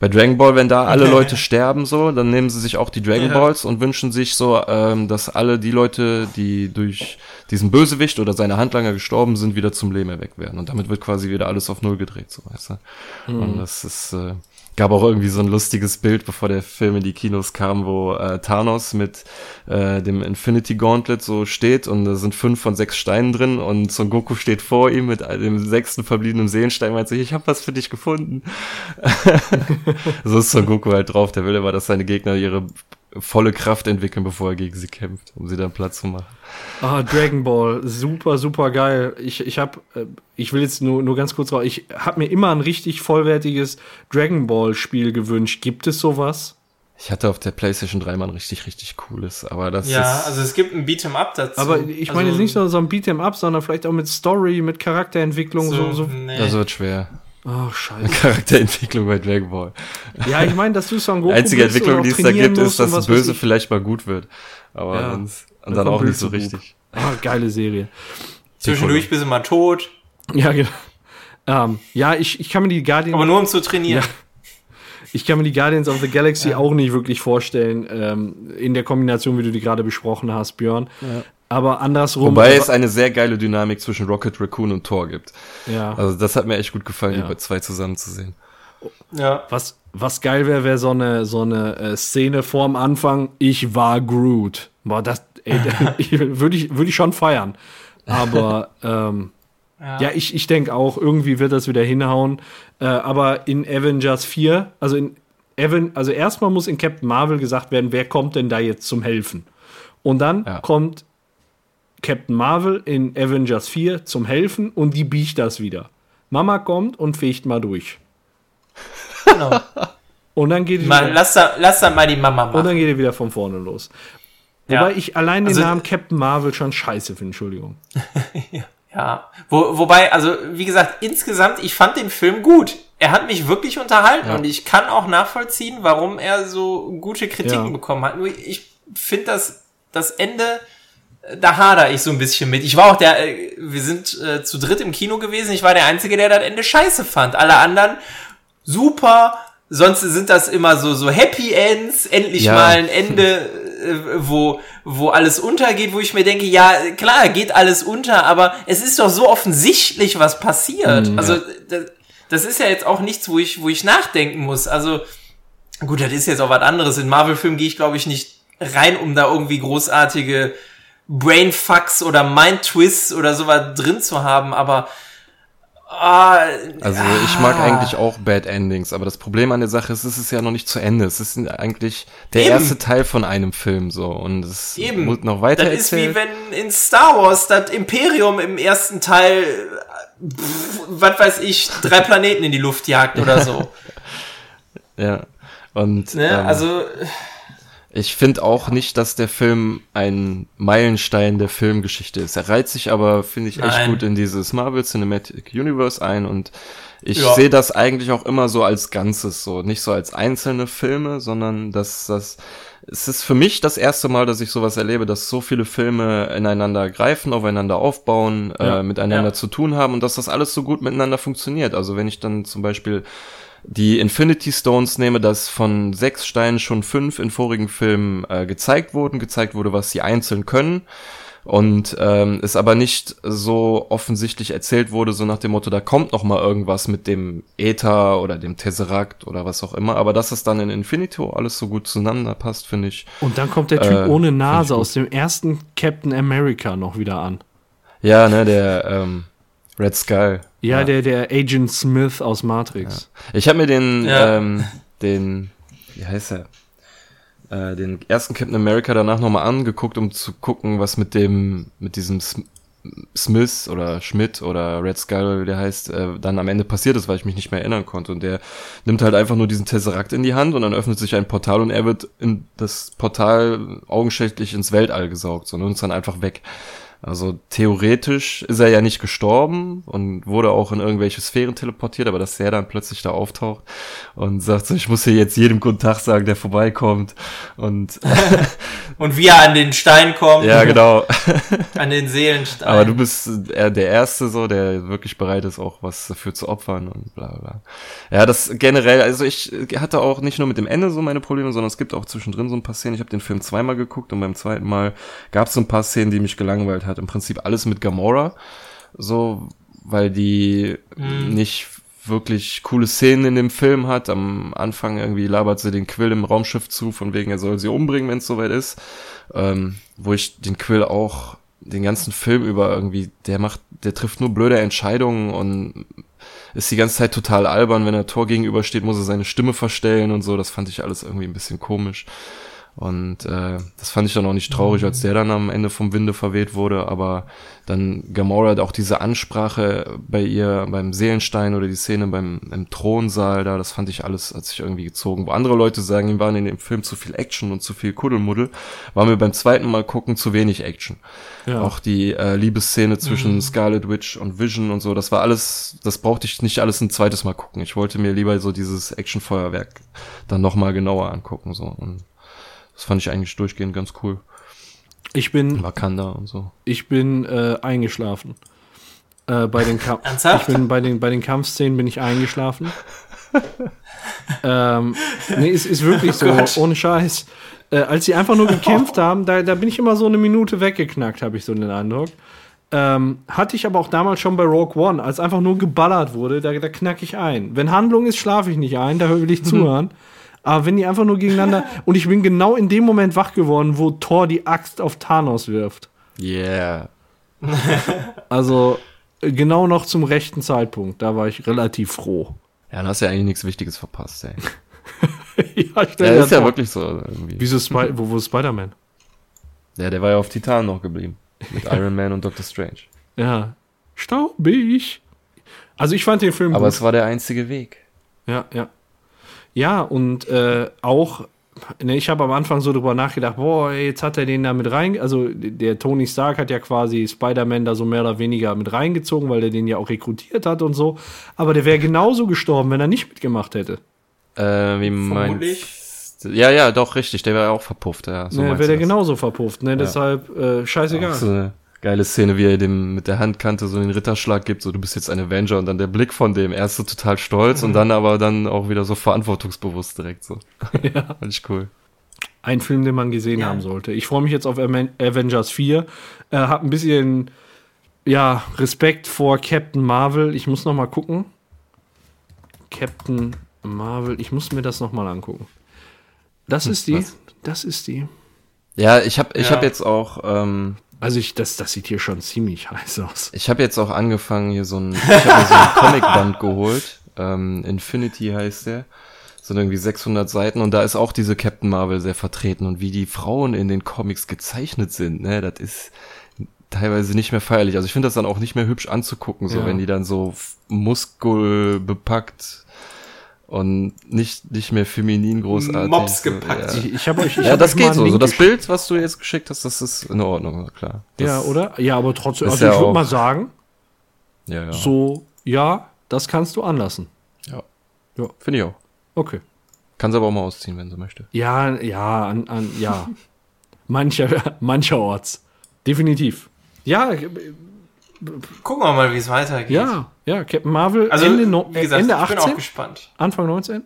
bei Dragon Ball, wenn da alle. Leute sterben, so, dann nehmen sie sich auch die Dragon. Balls und wünschen sich so, ähm, dass alle die Leute, die durch diesen Bösewicht oder seine Handlanger gestorben sind, wieder zum Leben erweckt werden. Und damit wird quasi wieder alles auf Null gedreht, so weißt du. Mhm. Und das ist, äh, gab auch irgendwie so ein lustiges Bild, bevor der Film in die Kinos kam, wo äh, Thanos mit äh, dem Infinity Gauntlet so steht und da sind fünf von sechs Steinen drin und Son Goku steht vor ihm mit dem sechsten verbliebenen Seelenstein meint sich, ich habe was für dich gefunden. so ist Son Goku halt drauf, der will aber, dass seine Gegner ihre volle Kraft entwickeln, bevor er gegen sie kämpft, um sie dann Platz zu machen. Ah, Dragon Ball, super, super geil. Ich, ich habe, äh, ich will jetzt nur, nur ganz kurz raus, ich habe mir immer ein richtig vollwertiges Dragon Ball Spiel gewünscht. Gibt es sowas? Ich hatte auf der PlayStation 3 mal ein richtig, richtig cooles, aber das ja, ist. Ja, also es gibt ein Beat'em Up dazu. Aber ich meine also, jetzt nicht nur so ein Beat'em Up, sondern vielleicht auch mit Story, mit Charakterentwicklung, so. so, so. Nee. Das wird schwer. Oh, scheiße. Charakterentwicklung bei Dragon Ball. Ja, ich meine, dass du Son Goku Die einzige Entwicklung, die es da gibt, ist, dass Böse vielleicht mal gut wird. Aber ja, sonst, und dann, dann auch nicht so richtig. Ah, geile Serie. Zwischendurch bist du mal tot. Ja, genau. Ähm, ja, ich, ich kann mir die Guardians. Aber nur um zu trainieren. Ja, ich kann mir die Guardians of the Galaxy ja. auch nicht wirklich vorstellen, ähm, in der Kombination, wie du die gerade besprochen hast, Björn. Aber andersrum. Wobei es eine sehr geile Dynamik zwischen Rocket Raccoon und Thor gibt. Ja. Also das hat mir echt gut gefallen, ja. die zwei zusammen zu sehen. Ja. Was, was geil wäre, wäre so eine, so eine äh, Szene vorm Anfang. Ich war Groot. Boah, das, würde ich, würde ich schon feiern. Aber, ähm, ja. ja, ich, ich denke auch, irgendwie wird das wieder hinhauen. Äh, aber in Avengers 4, also in Evan, also erstmal muss in Captain Marvel gesagt werden, wer kommt denn da jetzt zum Helfen? Und dann ja. kommt Captain Marvel in Avengers 4 zum Helfen und die biegt das wieder. Mama kommt und fegt mal durch. Genau. Und dann geht mal, lass, da, lass da mal die Mama machen. Und dann geht er wieder von vorne los. Ja. Wobei ich allein den also, Namen Captain Marvel schon scheiße finde, Entschuldigung. ja. Wo, wobei, also wie gesagt, insgesamt, ich fand den Film gut. Er hat mich wirklich unterhalten ja. und ich kann auch nachvollziehen, warum er so gute Kritiken ja. bekommen hat. Nur ich finde das, das Ende da hader ich so ein bisschen mit. Ich war auch der, äh, wir sind äh, zu dritt im Kino gewesen. Ich war der Einzige, der das Ende scheiße fand. Alle anderen super. Sonst sind das immer so, so Happy Ends. Endlich ja. mal ein Ende, äh, wo, wo alles untergeht, wo ich mir denke, ja, klar, geht alles unter, aber es ist doch so offensichtlich, was passiert. Mhm, also, das, das ist ja jetzt auch nichts, wo ich, wo ich nachdenken muss. Also, gut, das ist jetzt auch was anderes. In Marvel-Filmen gehe ich, glaube ich, nicht rein, um da irgendwie großartige Brainfucks oder Mind-Twists oder sowas drin zu haben, aber Ah, also ich mag ah. eigentlich auch Bad Endings, aber das Problem an der Sache ist, es ist ja noch nicht zu Ende. Es ist eigentlich der Eben. erste Teil von einem Film so und es Eben. muss noch weiter Das ist wie wenn in Star Wars das Imperium im ersten Teil, pff, was weiß ich, drei Planeten in die Luft jagt oder so. ja. Und ne? ähm, also ich finde auch nicht, dass der Film ein Meilenstein der Filmgeschichte ist. Er reiht sich aber, finde ich, echt Nein. gut in dieses Marvel Cinematic Universe ein und ich ja. sehe das eigentlich auch immer so als Ganzes, so nicht so als einzelne Filme, sondern dass das es ist für mich das erste Mal, dass ich sowas erlebe, dass so viele Filme ineinander greifen, aufeinander aufbauen, ja. äh, miteinander ja. zu tun haben und dass das alles so gut miteinander funktioniert. Also wenn ich dann zum Beispiel die Infinity Stones nehme, dass von sechs Steinen schon fünf in vorigen Filmen äh, gezeigt wurden, gezeigt wurde, was sie einzeln können und ähm, es aber nicht so offensichtlich erzählt wurde, so nach dem Motto, da kommt noch mal irgendwas mit dem Äther oder dem Tesseract oder was auch immer, aber dass es dann in Infinito alles so gut zueinander passt, finde ich. Und dann kommt der Typ äh, ohne Nase aus dem ersten Captain America noch wieder an. Ja, ne, der ähm, Red Skull. Ja, ja, der der Agent Smith aus Matrix. Ja. Ich habe mir den ja. ähm, den wie heißt er? äh, den ersten Captain America danach nochmal angeguckt, um zu gucken, was mit dem, mit diesem Smith oder Schmidt oder Red Skull, wie der heißt, äh, dann am Ende passiert ist, weil ich mich nicht mehr erinnern konnte. Und der nimmt halt einfach nur diesen Tesseract in die Hand und dann öffnet sich ein Portal und er wird in das Portal augenschächtlich ins Weltall gesaugt sondern ist dann einfach weg. Also theoretisch ist er ja nicht gestorben und wurde auch in irgendwelche Sphären teleportiert, aber dass er dann plötzlich da auftaucht und sagt so, ich muss hier jetzt jedem guten Tag sagen, der vorbeikommt und und wie er an den Stein kommt. Ja, genau. an den Seelenstein. Aber du bist der Erste so, der wirklich bereit ist, auch was dafür zu opfern und bla bla. Ja, das generell, also ich hatte auch nicht nur mit dem Ende so meine Probleme, sondern es gibt auch zwischendrin so ein paar Szenen. Ich habe den Film zweimal geguckt und beim zweiten Mal gab es so ein paar Szenen, die mich gelangweilt hat im Prinzip alles mit Gamora. So, weil die mhm. nicht wirklich coole Szenen in dem Film hat. Am Anfang irgendwie labert sie den Quill im Raumschiff zu, von wegen er soll sie umbringen, wenn es soweit ist. Ähm, wo ich den Quill auch den ganzen Film über irgendwie, der macht, der trifft nur blöde Entscheidungen und ist die ganze Zeit total albern. Wenn er Tor gegenübersteht, muss er seine Stimme verstellen und so. Das fand ich alles irgendwie ein bisschen komisch. Und äh, das fand ich dann auch nicht traurig, als der dann am Ende vom Winde verweht wurde. Aber dann Gamora hat auch diese Ansprache bei ihr beim Seelenstein oder die Szene beim im Thronsaal da, das fand ich alles, hat sich irgendwie gezogen. Wo andere Leute sagen, ihm waren in dem Film zu viel Action und zu viel Kuddelmuddel, war mir beim zweiten Mal gucken zu wenig Action. Ja. Auch die äh, Liebesszene zwischen mhm. Scarlet Witch und Vision und so, das war alles, das brauchte ich nicht alles ein zweites Mal gucken. Ich wollte mir lieber so dieses Actionfeuerwerk dann nochmal genauer angucken so und das fand ich eigentlich durchgehend ganz cool. Ich bin. Wakanda und so. Ich bin äh, eingeschlafen. Äh, bei den Ich bin bei den, bei den Kampfszenen bin ich eingeschlafen. ähm, nee, es ist wirklich oh so, Gott. ohne Scheiß. Äh, als sie einfach nur gekämpft oh. haben, da, da bin ich immer so eine Minute weggeknackt, habe ich so den Eindruck. Ähm, hatte ich aber auch damals schon bei Rogue One, als einfach nur geballert wurde, da, da knack ich ein. Wenn Handlung ist, schlafe ich nicht ein, da will ich zuhören. Aber wenn die einfach nur gegeneinander. und ich bin genau in dem Moment wach geworden, wo Thor die Axt auf Thanos wirft. Yeah. also genau noch zum rechten Zeitpunkt. Da war ich relativ froh. Ja, dann hast du ja eigentlich nichts Wichtiges verpasst, ey. ja, stell ja, ist ja wirklich so. Irgendwie. Wieso Spi wo, wo ist Spider-Man? Ja, der war ja auf Titan noch geblieben. Mit Iron Man und Doctor Strange. Ja. Staubig. Also ich fand den Film Aber gut. es war der einzige Weg. Ja, ja. Ja, und äh, auch, ne, ich habe am Anfang so drüber nachgedacht, boah, jetzt hat er den da mit rein, also der Tony Stark hat ja quasi Spider-Man da so mehr oder weniger mit reingezogen, weil er den ja auch rekrutiert hat und so. Aber der wäre genauso gestorben, wenn er nicht mitgemacht hätte. Äh, wie meinst Ja, ja, doch, richtig, der wäre auch verpufft, ja. So ne, wäre der genauso verpufft, ne, ja. deshalb äh, scheißegal. Ach, so, geile Szene, wie er dem mit der Handkante so den Ritterschlag gibt, so du bist jetzt ein Avenger und dann der Blick von dem, er ist so total stolz mhm. und dann aber dann auch wieder so verantwortungsbewusst direkt so. Ja. Fand ich cool. Ein Film, den man gesehen ja. haben sollte. Ich freue mich jetzt auf Avengers 4. Äh, hab ein bisschen ja, Respekt vor Captain Marvel. Ich muss noch mal gucken. Captain Marvel, ich muss mir das noch mal angucken. Das hm, ist die. Was? Das ist die. Ja, ich habe ich ja. hab jetzt auch ähm, also ich, das, das sieht hier schon ziemlich heiß aus. Ich habe jetzt auch angefangen, hier so ein, ich habe mir so ein Comicband geholt. Ähm, Infinity heißt der. So irgendwie 600 Seiten und da ist auch diese Captain Marvel sehr vertreten und wie die Frauen in den Comics gezeichnet sind, ne, das ist teilweise nicht mehr feierlich. Also ich finde das dann auch nicht mehr hübsch anzugucken, so ja. wenn die dann so muskelbepackt und nicht nicht mehr feminin großartig. Mops gepackt. Ja. Ich, ich habe euch ich Ja, hab das geht so. So das Bild, was du jetzt geschickt hast, das ist in Ordnung, klar. Das ja, oder? Ja, aber trotzdem, also ja ich würde mal sagen, ja, ja. so ja, das kannst du anlassen. Ja. Ja, finde ich auch. Okay. Kannst aber auch mal ausziehen, wenn du möchtest. Ja, ja, an, an ja. mancher mancherorts. Definitiv. Ja, gucken wir mal, wie es weitergeht. Ja, ja, Captain Marvel also, Ende, no wie gesagt, Ende ich 18? bin auch gespannt. Anfang 19?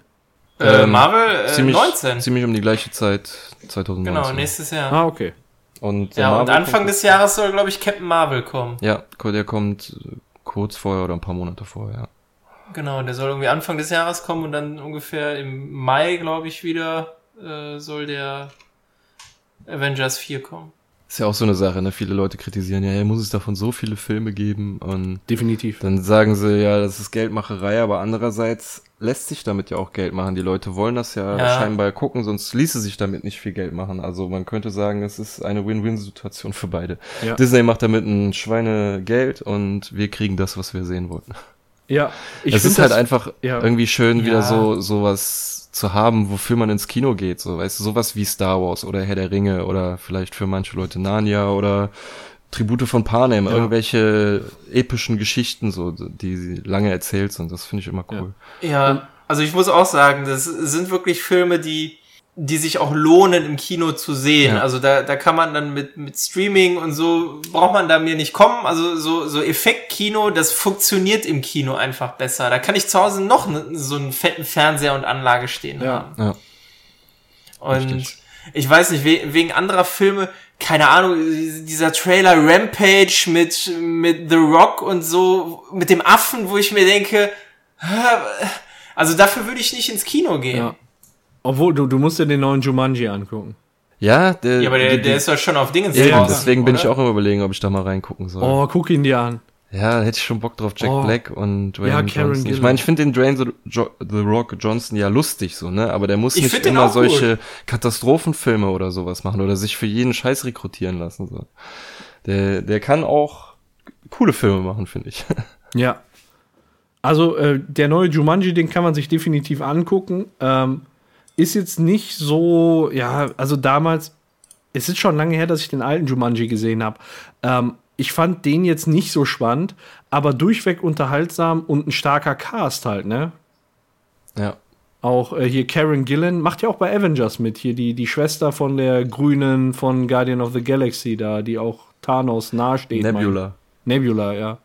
Äh, Ähm, Marvel äh, ziemlich, 19. Ziemlich um die gleiche Zeit, 2019. Genau, nächstes Jahr. Ah, okay. Und ja, und Anfang des Jahres soll, glaube ich, Captain Marvel kommen. Ja, der kommt äh, kurz vorher oder ein paar Monate vorher, ja. Genau, der soll irgendwie Anfang des Jahres kommen und dann ungefähr im Mai, glaube ich, wieder äh, soll der Avengers 4 kommen. Ist ja auch so eine Sache, ne? Viele Leute kritisieren, ja, ja, muss es davon so viele Filme geben und Definitiv. dann sagen sie, ja, das ist Geldmacherei, aber andererseits lässt sich damit ja auch Geld machen. Die Leute wollen das ja, Ja. scheinbar gucken, sonst ließe sich damit nicht viel Geld machen. Also man könnte sagen, es ist eine Win-Win-Situation für beide. Ja. Disney macht damit ein Schweinegeld und wir kriegen das, was wir sehen wollten. Ja, ich es find ist halt einfach ja. irgendwie schön, Ja. wieder so sowas zu haben, wofür man ins Kino geht. So, weißt du, sowas wie Star Wars oder Herr der Ringe oder vielleicht für manche Leute Narnia oder Tribute von Panem, Ja. irgendwelche epischen Geschichten, so, die lange erzählt sind. Das finde ich immer cool. Ja, also ich muss auch sagen, das sind wirklich Filme, die, die sich auch lohnen im Kino zu sehen. Ja. Also da, da kann man dann mit, mit Streaming und so, braucht man da mir nicht kommen. Also so, so Effektkino, das funktioniert im Kino einfach besser. Da kann ich zu Hause noch ne, so einen fetten Fernseher und Anlage stehen Ja. haben. Ja. Und Richtig. ich weiß nicht, we wegen anderer Filme, keine Ahnung, dieser Trailer Rampage mit, mit The Rock und so, mit dem Affen, wo ich mir denke, also dafür würde ich nicht ins Kino gehen. Ja. Obwohl, du, du musst dir den neuen Jumanji angucken. Ja, der, Ja, aber der, die, der ist doch schon auf Dingens ja, draußen, deswegen bin ich auch im Überlegen, ob ich da mal reingucken soll. Oh, guck ihn dir an. Ja, hätte ich schon Bock drauf. Jack Oh. Black und Dwayne Ja, Karen Johnson. Ich Gillan. meine, ich finde den Dwayne The, jo The Rock Johnson ja lustig so, ne? Aber der muss Ich nicht immer auch gut. solche Katastrophenfilme oder sowas machen oder sich für jeden Scheiß rekrutieren lassen. So. Der, der kann auch coole Filme machen, finde ich. Ja. Also, äh, der neue Jumanji, den kann man sich definitiv angucken. Ähm, ist jetzt nicht so, ja, also damals, es ist schon lange her, dass ich den alten Jumanji gesehen habe. Ähm, ich fand den jetzt nicht so spannend, aber durchweg unterhaltsam und ein starker Cast halt, ne? ja. Auch äh, hier Karen Gillan macht ja auch bei Avengers mit. Hier die, die Schwester von der Grünen von Guardian of the Galaxy da, die auch Thanos nahesteht. Nebula. Mein- Nebula, ja.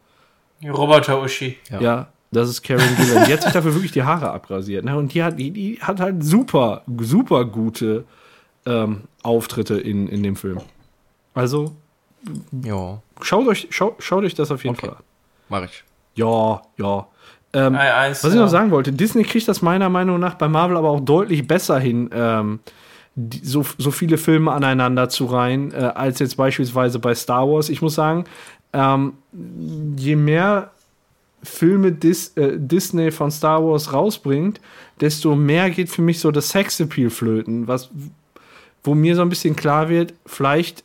Roboter Uschi. Ja. Ja. Das ist Karen Gillan. Die hat sich dafür wirklich die Haare abrasiert. Ne? Und die hat, die, die hat halt super, super gute ähm, Auftritte in, in dem Film. Also, Ja, schaut euch, schaut, schaut euch das auf jeden Okay. Fall an. mach ich. Ja, ja. Ähm, Ei, eins, was ich noch sagen wollte, Disney kriegt das meiner Meinung nach bei Marvel aber auch deutlich besser hin, ähm, die, so, so viele Filme aneinander zu reihen, äh, als jetzt beispielsweise bei Star Wars. Ich muss sagen, ähm, je mehr Filme Dis, äh, Disney von Star Wars rausbringt, desto mehr geht für mich so das Sexappeal flöten, was, wo mir so ein bisschen klar wird, vielleicht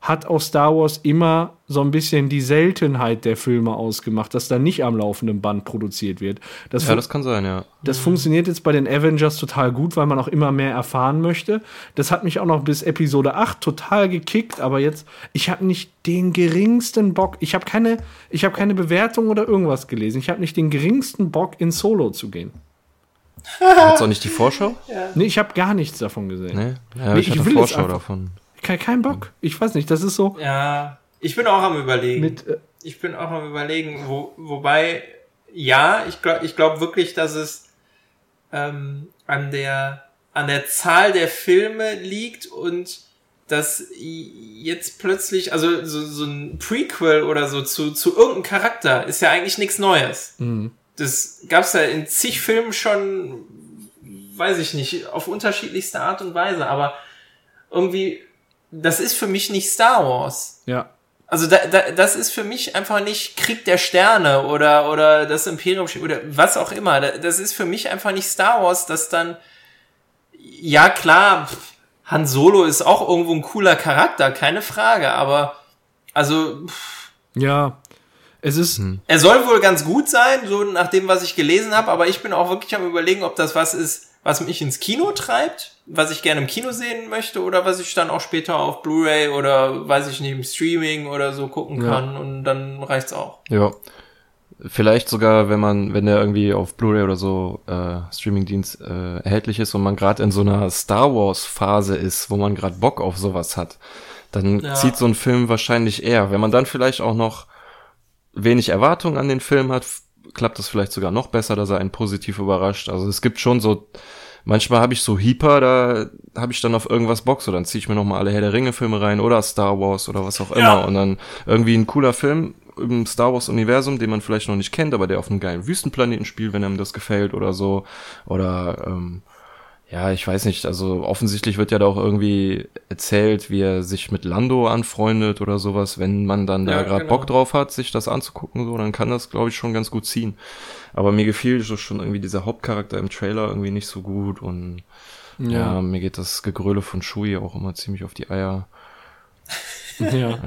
hat auch Star Wars immer so ein bisschen die Seltenheit der Filme ausgemacht, dass da nicht am laufenden Band produziert wird. Das, Ja, das kann sein, ja. das funktioniert jetzt bei den Avengers total gut, weil man auch immer mehr erfahren möchte. Das hat mich auch noch bis Episode 8 total gekickt, aber jetzt, ich habe nicht den geringsten Bock. Ich habe keine, ich habe keine Bewertung oder irgendwas gelesen. Ich habe nicht den geringsten Bock, in Solo zu gehen. Hat's auch nicht die Vorschau? Nee, ich habe gar nichts davon gesehen. Nee? Ja, Nee, ich ich hatte will es Vorschau einfach. davon. Kein, kein Bock. Ich weiß nicht, das ist so Ja, ich bin auch am überlegen. mit. Äh, ich bin auch am überlegen, wo, wobei, ja, ich glaube ich glaub wirklich, dass es ähm, an der an der Zahl der Filme liegt und dass jetzt plötzlich, also so, so ein Prequel oder so zu, zu irgendeinem Charakter ist ja eigentlich nichts Neues. mh. Das gab's ja in zig Filmen schon, weiß ich nicht, auf unterschiedlichste Art und Weise, aber irgendwie, das ist für mich nicht Star Wars. ja. Also da, da, das ist für mich einfach nicht Krieg der Sterne oder oder das Imperium oder was auch immer. Da- Das ist für mich einfach nicht Star Wars, das dann ja klar, Han Solo ist auch irgendwo ein cooler Charakter, keine Frage, aber also pff, Ja. Es ist. er soll wohl ganz gut sein, so nach dem, was ich gelesen habe, aber ich bin auch wirklich am überlegen, ob das was ist, was mich ins Kino treibt, was ich gerne im Kino sehen möchte oder was ich dann auch später auf Blu-ray oder weiß ich nicht, im Streaming oder so gucken Ja. kann und dann reicht's auch. Ja. Vielleicht sogar, wenn man, wenn der irgendwie auf Blu-ray oder so äh, Streamingdienst äh, erhältlich ist und man gerade in so einer Star Wars Phase ist, wo man gerade Bock auf sowas hat, dann Ja. zieht so ein Film wahrscheinlich eher. Wenn man dann vielleicht auch noch wenig Erwartungen an den Film hat, klappt das vielleicht sogar noch besser, dass er einen positiv überrascht. Also es gibt schon so, manchmal habe ich so Hyper, da habe ich dann auf irgendwas Bock, so dann ziehe ich mir nochmal alle Herr der Ringe Filme rein oder Star Wars oder was auch immer ja. und dann irgendwie ein cooler Film im Star Wars Universum, den man vielleicht noch nicht kennt, aber der auf einem geilen Wüstenplaneten spielt, wenn einem das gefällt oder so oder ähm, ja, ich weiß nicht, also offensichtlich wird ja da auch irgendwie erzählt, wie er sich mit Lando anfreundet oder sowas. Wenn man dann ja, da gerade genau. Bock drauf hat, sich das anzugucken, so, dann kann das, glaube ich, schon ganz gut ziehen. Aber mir gefiel so schon irgendwie dieser Hauptcharakter im Trailer irgendwie nicht so gut und ja, ja mir geht das Gegröle von Shui auch immer ziemlich auf die Eier. Ja.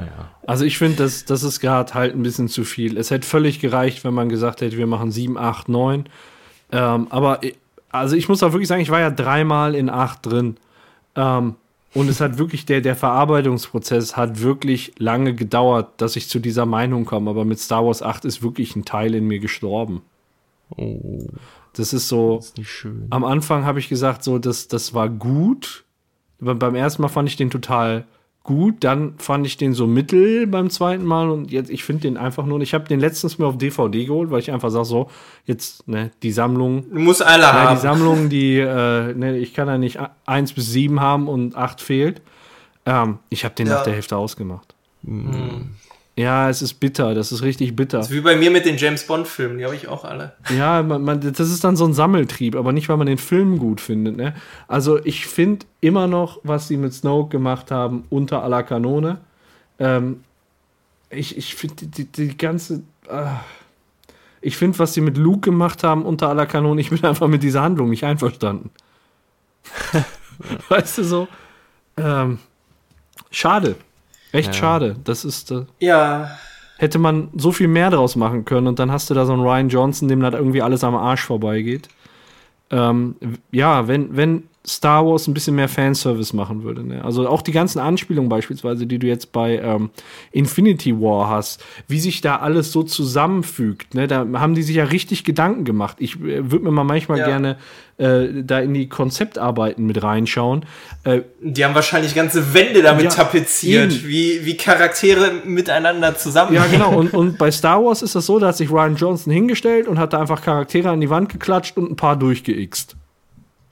Also ich finde, das, das ist gerade halt ein bisschen zu viel. Es hätte völlig gereicht, wenn man gesagt hätte, wir machen 7, 8, 9. Ähm, aber also ich muss auch wirklich sagen, ich war ja dreimal in acht drin. Ähm, und es hat wirklich, der, der Verarbeitungsprozess hat wirklich lange gedauert, dass ich zu dieser Meinung komme. Aber mit Star Wars 8 ist wirklich ein Teil in mir gestorben. Oh. Das ist so. Das ist am Anfang habe ich gesagt, so, das, das war gut. Beim ersten Mal fand ich den total gut. Dann fand ich den so mittel beim zweiten Mal und jetzt, ich finde den einfach nur. Ich habe den letztens mir auf DVD geholt, weil ich einfach sage so, jetzt, ne, die Sammlung. Du musst alle ja, haben. Die Sammlung, die, äh, ne, ich kann ja nicht eins bis sieben haben und acht fehlt. Ähm, ich habe den ja. nach der Hälfte ausgemacht. Mhm. Ja, es ist bitter, das ist richtig bitter. Das ist wie bei mir mit den James Bond-Filmen, die habe ich auch alle. Ja, man, man, das ist dann so ein Sammeltrieb, aber nicht, weil man den Film gut findet. Ne? Also ich finde immer noch, was sie mit Snoke gemacht haben, unter aller Kanone. Ähm, ich ich finde die, die, ganze. Äh, ich finde, was sie mit Luke gemacht haben, unter aller Kanone, ich bin einfach mit dieser Handlung nicht einverstanden. weißt du so? Ähm, schade. Echt ja. schade. Das ist. Äh, ja. Hätte man so viel mehr draus machen können und dann hast du da so einen Ryan Johnson, dem da irgendwie alles am Arsch vorbeigeht. Ähm, ja, wenn, wenn Star Wars ein bisschen mehr Fanservice machen würde. Ne? Also auch die ganzen Anspielungen beispielsweise, die du jetzt bei ähm, Infinity War hast, wie sich da alles so zusammenfügt. Ne? Da haben die sich ja richtig Gedanken gemacht. Ich äh, würde mir mal manchmal ja. gerne äh, da in die Konzeptarbeiten mit reinschauen. Äh, die haben wahrscheinlich ganze Wände damit ja, tapeziert, wie, wie Charaktere miteinander zusammen. Ja, genau. Und, und bei Star Wars ist das so, da hat sich Ryan Johnson hingestellt und hat da einfach Charaktere an die Wand geklatscht und ein paar durchgeixt.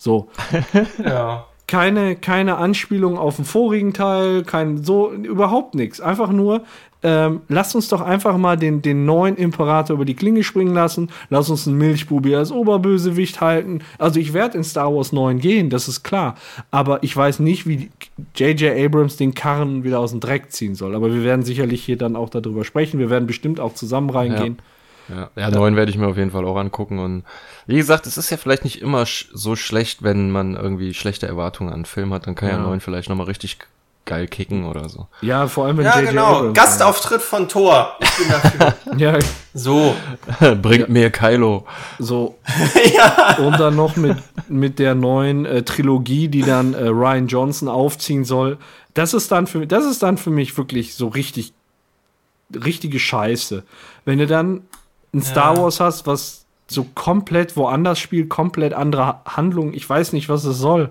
So. ja. Keine, keine Anspielung auf den vorigen Teil, kein so, überhaupt nichts. Einfach nur, ähm, lasst uns doch einfach mal den, den neuen Imperator über die Klinge springen lassen. Lass uns einen Milchbubi als Oberbösewicht halten. Also ich werde in Star Wars 9 gehen, das ist klar. Aber ich weiß nicht, wie J.J. Abrams den Karren wieder aus dem Dreck ziehen soll. Aber wir werden sicherlich hier dann auch darüber sprechen. Wir werden bestimmt auch zusammen reingehen. Ja. Ja, ja, neun werde ich mir auf jeden Fall auch angucken. Und wie gesagt, es ist ja vielleicht nicht immer sch so schlecht, wenn man irgendwie schlechte Erwartungen an einen Film hat. Dann kann ja, ja neun vielleicht nochmal richtig geil kicken oder so. Ja, vor allem wenn Ja, genau. Abrams Gastauftritt von Thor. Ich bin dafür. ja. So. Bringt ja. mir Kylo. So. ja. Und dann noch mit, mit der neuen äh, Trilogie, die dann äh, Ryan Johnson aufziehen soll. Das ist dann für das ist dann für mich wirklich so richtig richtige Scheiße. Wenn du dann ein Star ja. Wars hast, was so komplett woanders spielt, komplett andere Handlung. Ich weiß nicht, was es soll.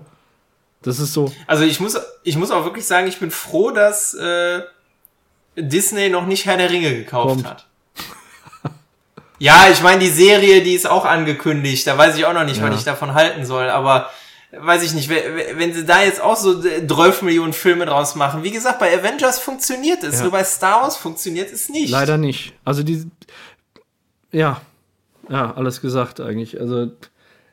Das ist so. Also ich muss, ich muss auch wirklich sagen, ich bin froh, dass äh, Disney noch nicht Herr der Ringe gekauft Kommt. hat. ja, ich meine, die Serie, die ist auch angekündigt. Da weiß ich auch noch nicht, ja. was ich davon halten soll. Aber weiß ich nicht, wenn sie da jetzt auch so 12 Millionen Filme draus machen. Wie gesagt, bei Avengers funktioniert es, ja. nur bei Star Wars funktioniert es nicht. Leider nicht. Also die, ja, ja, alles gesagt eigentlich. Also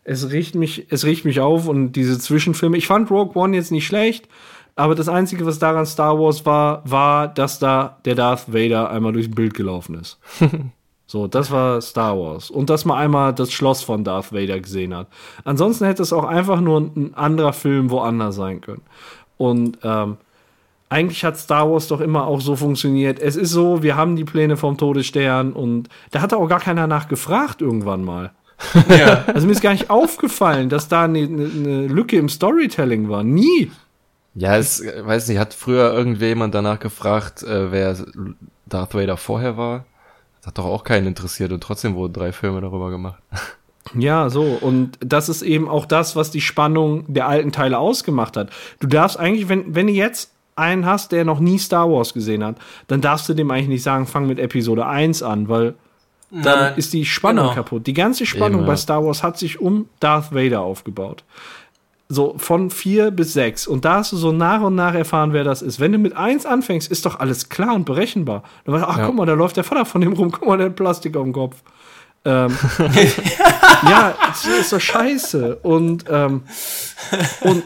es riecht mich, es riecht mich auf und diese Zwischenfilme. Ich fand Rogue One jetzt nicht schlecht, aber das Einzige, was daran Star Wars war, war, dass da der Darth Vader einmal durchs Bild gelaufen ist. so, das war Star Wars. Und dass man einmal das Schloss von Darth Vader gesehen hat. Ansonsten hätte es auch einfach nur ein anderer Film woanders sein können. Und ähm, eigentlich hat Star Wars doch immer auch so funktioniert. Es ist so, wir haben die Pläne vom Todesstern und da hat auch gar keiner nachgefragt irgendwann mal. Ja. Also mir ist gar nicht aufgefallen, dass da eine, eine Lücke im Storytelling war. Nie. Ja, es, weiß nicht, hat früher irgendjemand danach gefragt, äh, wer Darth Vader vorher war? Das hat doch auch keinen interessiert und trotzdem wurden drei Filme darüber gemacht. Ja, so. Und das ist eben auch das, was die Spannung der alten Teile ausgemacht hat. Du darfst eigentlich, wenn, wenn du jetzt einen hast, der noch nie Star Wars gesehen hat, dann darfst du dem eigentlich nicht sagen, fang mit Episode 1 an, weil dann Nein, ist die Spannung genau. kaputt. Die ganze Spannung Eben, bei Star Wars hat sich um Darth Vader aufgebaut. So von 4 bis 6. Und da hast du so nach und nach erfahren, wer das ist. Wenn du mit 1 anfängst, ist doch alles klar und berechenbar. Dann weißt du, ach ja. guck mal, da läuft der Vater von dem rum, guck mal, der hat Plastik auf dem Kopf. Ähm, ja, das ist doch scheiße. Und, ähm, und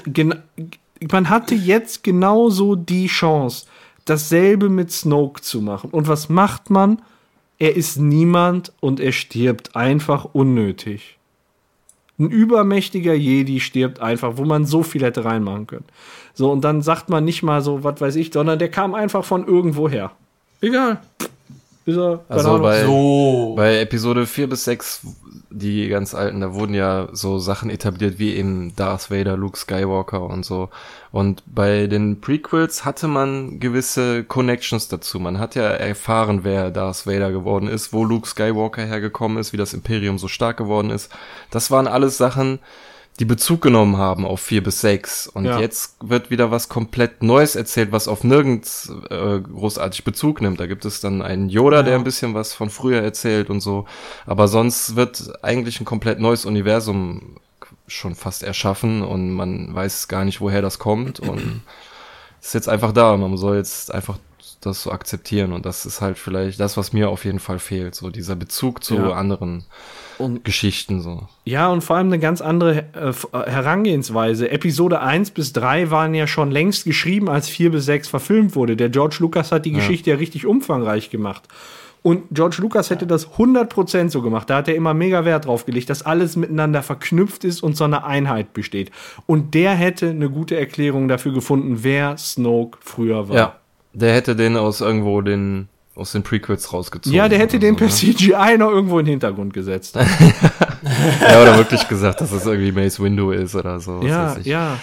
man hatte jetzt genauso die Chance, dasselbe mit Snoke zu machen. Und was macht man? Er ist niemand und er stirbt einfach unnötig. Ein übermächtiger Jedi stirbt einfach, wo man so viel hätte reinmachen können. So, und dann sagt man nicht mal so, was weiß ich, sondern der kam einfach von irgendwoher. Egal. Ist er, also bei, so. bei Episode 4 bis 6, die ganz alten, da wurden ja so Sachen etabliert wie eben Darth Vader, Luke Skywalker und so. Und bei den Prequels hatte man gewisse Connections dazu. Man hat ja erfahren, wer Darth Vader geworden ist, wo Luke Skywalker hergekommen ist, wie das Imperium so stark geworden ist. Das waren alles Sachen, die Bezug genommen haben auf vier bis sechs. Und ja. jetzt wird wieder was komplett Neues erzählt, was auf nirgends äh, großartig Bezug nimmt. Da gibt es dann einen Yoda, ja. der ein bisschen was von früher erzählt und so. Aber sonst wird eigentlich ein komplett neues Universum schon fast erschaffen und man weiß gar nicht, woher das kommt. Und ist jetzt einfach da. Man soll jetzt einfach das so akzeptieren. Und das ist halt vielleicht das, was mir auf jeden Fall fehlt. So dieser Bezug zu ja. anderen und, Geschichten so. Ja, und vor allem eine ganz andere äh, äh Herangehensweise. Episode 1 bis 3 waren ja schon längst geschrieben, als 4 bis 6 verfilmt wurde. Der George Lucas hat die ja. Geschichte ja richtig umfangreich gemacht. Und George Lucas hätte das 100% so gemacht. Da hat er immer mega Wert drauf gelegt, dass alles miteinander verknüpft ist und so eine Einheit besteht. Und der hätte eine gute Erklärung dafür gefunden, wer Snoke früher war. Ja, der hätte den aus irgendwo den aus den Prequels rausgezogen. Ja, der hätte den so, per ne? CGI noch irgendwo in den Hintergrund gesetzt. ja, oder wirklich gesagt, dass es irgendwie Mace Window ist oder so. Ja, ja.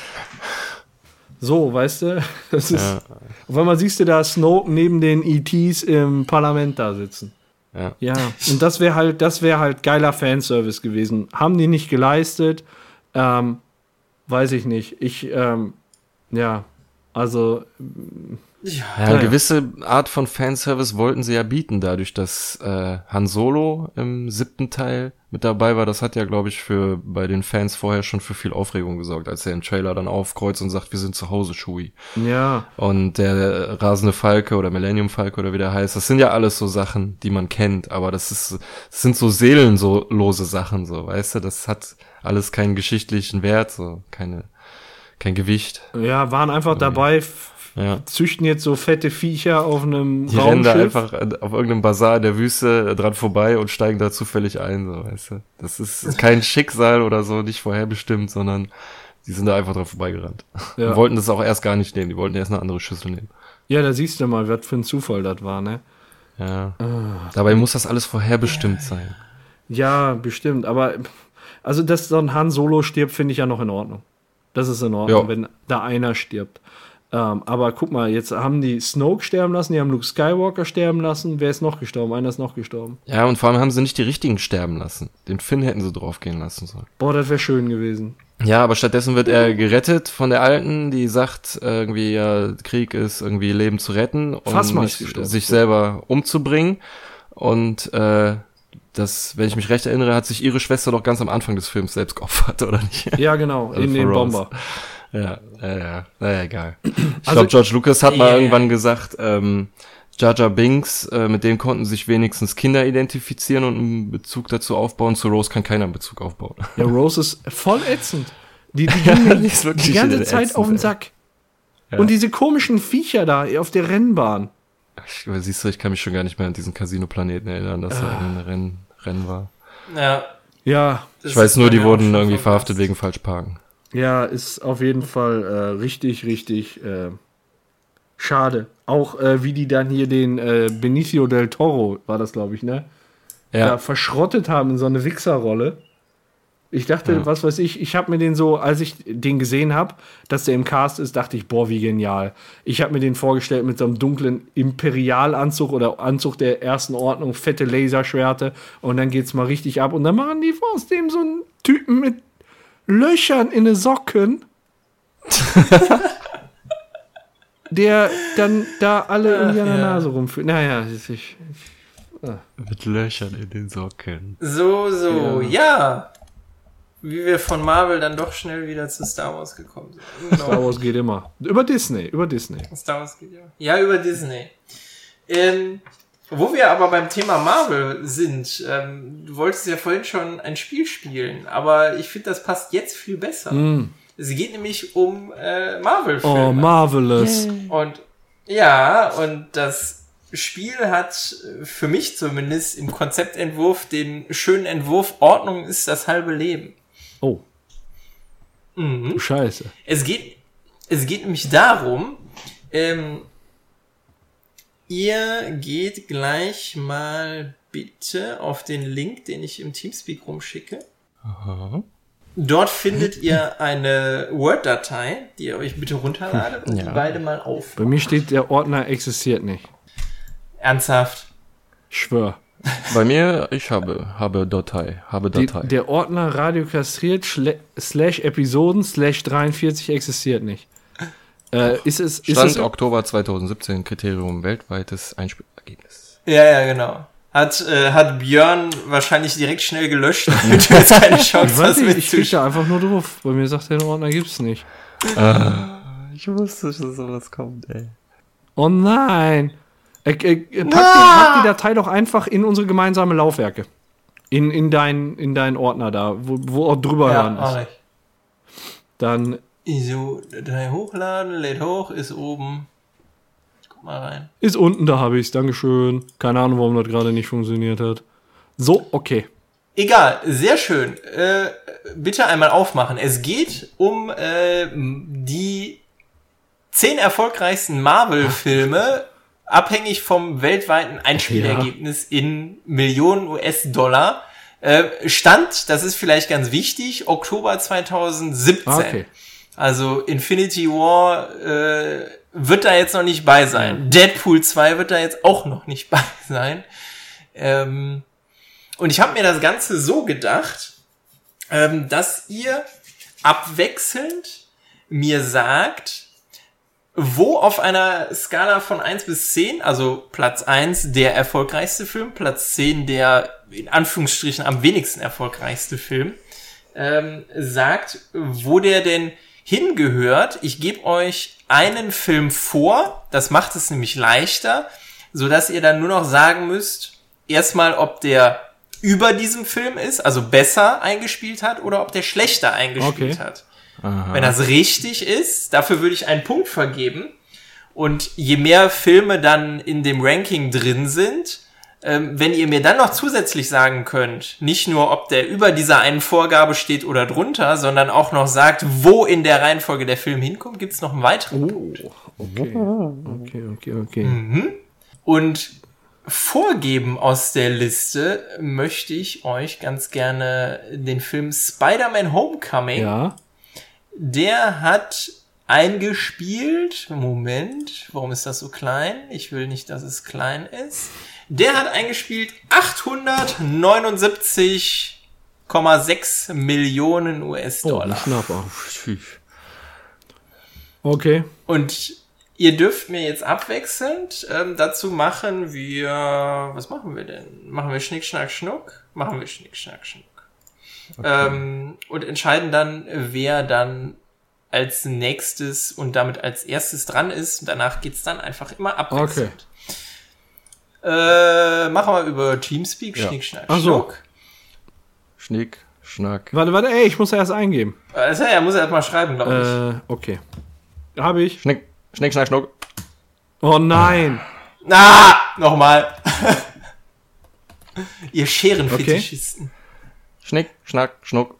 So, weißt du? Das ist. Ja. Auf einmal siehst du da Snoke neben den ETs im Parlament da sitzen. Ja. Ja. Und das wäre halt, das wäre halt geiler Fanservice gewesen. Haben die nicht geleistet? Ähm, weiß ich nicht. Ich, ähm, ja, also ja, ja eine gewisse Art von Fanservice wollten sie ja bieten, dadurch, dass äh, Han Solo im siebten Teil mit dabei war. Das hat ja, glaube ich, für bei den Fans vorher schon für viel Aufregung gesorgt, als er im Trailer dann aufkreuzt und sagt, wir sind zu Hause, Shui. Ja. Und der rasende Falke oder Millennium Falke oder wie der heißt, das sind ja alles so Sachen, die man kennt, aber das ist, das sind so seelenlose Sachen, so, weißt du, das hat alles keinen geschichtlichen Wert, so, keine, kein Gewicht. Ja, waren einfach dabei, ja. züchten jetzt so fette Viecher auf einem Die Raumschiff. rennen da einfach auf irgendeinem Bazar in der Wüste dran vorbei und steigen da zufällig ein, so, weißt du. Das ist kein Schicksal oder so, nicht vorherbestimmt, sondern die sind da einfach dran vorbeigerannt. Ja. Und wollten das auch erst gar nicht nehmen, die wollten erst eine andere Schüssel nehmen. Ja, da siehst du mal, was für ein Zufall das war, ne? Ja. Ah. Dabei muss das alles vorherbestimmt sein. Ja, bestimmt, aber also, dass so ein Han Solo stirbt, finde ich ja noch in Ordnung. Das ist in Ordnung, ja. wenn da einer stirbt. Ähm, aber guck mal, jetzt haben die Snoke sterben lassen, die haben Luke Skywalker sterben lassen. Wer ist noch gestorben? Einer ist noch gestorben. Ja, und vor allem haben sie nicht die richtigen sterben lassen. Den Finn hätten sie draufgehen lassen sollen. Boah, das wäre schön gewesen. Ja, aber stattdessen wird er gerettet von der Alten, die sagt, irgendwie, ja, Krieg ist irgendwie Leben zu retten und nicht, sich selber umzubringen. Und äh, das, wenn ich mich recht erinnere, hat sich ihre Schwester doch ganz am Anfang des Films selbst geopfert, oder nicht? Ja, genau, in den Bomber. Ja, ja, ja, naja, egal. Ich also, glaube, George Lucas hat mal yeah. irgendwann gesagt, ähm, Jar Jar Binks, äh, mit dem konnten sich wenigstens Kinder identifizieren und einen Bezug dazu aufbauen. Zu Rose kann keiner einen Bezug aufbauen. Ja, Rose ist voll ätzend. Die, die, ja, die, die ganze Zeit ätzend, auf den Sack. Ja. Und diese komischen Viecher da auf der Rennbahn. Ich, siehst du, ich kann mich schon gar nicht mehr an diesen Casino-Planeten erinnern, dass ah. da ein Renn, Rennen war. Ja. Ja. Ich weiß nur, die wurden irgendwie verhaftet wegen Falschparken. Ja, ist auf jeden Fall äh, richtig, richtig äh, schade. Auch äh, wie die dann hier den äh, Benicio del Toro, war das glaube ich, ne? Ja. Da verschrottet haben in so eine Wichserrolle. Ich dachte, ja. was weiß ich, ich habe mir den so, als ich den gesehen habe, dass der im Cast ist, dachte ich, boah, wie genial. Ich habe mir den vorgestellt mit so einem dunklen Imperialanzug oder Anzug der ersten Ordnung, fette Laserschwerte und dann geht's mal richtig ab und dann machen die aus dem so einen Typen mit Löchern in den Socken. der dann da alle in seiner ja. Nase rumführt. Naja, ich, ich, ah. Mit Löchern in den Socken. So, so, ja. ja. Wie wir von Marvel dann doch schnell wieder zu Star Wars gekommen sind. Genau. Star Wars geht immer. Über Disney, über Disney. Star Wars geht immer. Ja, über Disney. Ähm, wo wir aber beim Thema Marvel sind, ähm, du wolltest ja vorhin schon ein Spiel spielen, aber ich finde, das passt jetzt viel besser. Mm. Es geht nämlich um äh, Marvel-Filme. Oh, Marvelous. Und ja, und das Spiel hat für mich zumindest im Konzeptentwurf den schönen Entwurf Ordnung ist das halbe Leben. Oh. Mhm. Scheiße. Es geht, es geht nämlich darum, ähm, Ihr geht gleich mal bitte auf den Link, den ich im Teamspeak rumschicke. Aha. Dort findet ihr eine Word-Datei, die ihr euch bitte runterladet und ja. die beide mal auf. Bei mir steht, der Ordner existiert nicht. Ernsthaft? Ich schwör. Bei mir, ich habe, habe Datei, habe Datei. Die, der Ordner Radio kastriert slash Episoden slash 43 existiert nicht. Äh, ist es, ist Stand es, Oktober 2017, Kriterium weltweites Einspielergebnis. Ja, ja, genau. Hat, äh, hat Björn wahrscheinlich direkt schnell gelöscht, damit du jetzt keine Chance hast. Ich, ich klicke einfach nur drauf. Bei mir sagt der Ordner gibt's nicht. Ah, ich wusste, dass sowas kommt, ey. Oh nein. Äh, äh, pack, den, pack, die Datei doch einfach in unsere gemeinsame Laufwerke. In, in, dein, in deinen Ordner da, wo, wo auch drüber ja, hören ist. Dann ISO Datei hochladen, lädt hoch, ist oben. Ich guck mal rein. Ist unten, da habe ich es. Dankeschön. Keine Ahnung, warum das gerade nicht funktioniert hat. So, okay. Egal, sehr schön. Äh, bitte einmal aufmachen. Es geht um äh, die zehn erfolgreichsten Marvel-Filme, abhängig vom weltweiten Einspielergebnis ja. in Millionen US-Dollar. Äh, Stand, das ist vielleicht ganz wichtig, Oktober 2017. Ah, okay. Also Infinity War äh, wird da jetzt noch nicht bei sein. Deadpool 2 wird da jetzt auch noch nicht bei sein. Ähm, und ich habe mir das Ganze so gedacht, ähm, dass ihr abwechselnd mir sagt, wo auf einer Skala von 1 bis 10, also Platz 1 der erfolgreichste Film, Platz 10 der in Anführungsstrichen am wenigsten erfolgreichste Film, ähm, sagt, wo der denn hingehört. Ich gebe euch einen Film vor, das macht es nämlich leichter, so dass ihr dann nur noch sagen müsst, erstmal, ob der über diesem Film ist, also besser eingespielt hat oder ob der schlechter eingespielt okay. hat. Aha. Wenn das richtig ist, dafür würde ich einen Punkt vergeben. Und je mehr Filme dann in dem Ranking drin sind, wenn ihr mir dann noch zusätzlich sagen könnt, nicht nur, ob der über dieser einen Vorgabe steht oder drunter, sondern auch noch sagt, wo in der Reihenfolge der Film hinkommt, gibt's noch einen weiteren oh. Okay, okay, okay, okay. Mhm. Und vorgeben aus der Liste möchte ich euch ganz gerne den Film Spider-Man Homecoming. Ja. Der hat eingespielt. Moment, warum ist das so klein? Ich will nicht, dass es klein ist. Der hat eingespielt 879,6 Millionen US-Dollar. Oh, knapp. Okay. Und ihr dürft mir jetzt abwechselnd ähm, dazu machen wir, was machen wir denn? Machen wir Schnick, Schnack, Schnuck? Machen wir Schnick, Schnack, Schnuck. Okay. Ähm, und entscheiden dann, wer dann als nächstes und damit als erstes dran ist. Und danach geht's dann einfach immer abwechselnd. Okay. Äh, machen wir über Teamspeak, ja. Schnick, Schnack, Ach so. Schnuck. Schnick, Schnack. Warte, warte, ey, ich muss erst eingeben. Also, er muss erst mal schreiben, glaube ich. Äh, okay. Habe ich. Schnick, Schnick, Schnack, Schnuck. Oh nein. Na, ah, nochmal. Ihr Scherenfetischisten. Okay. Schnick, Schnack, Schnuck.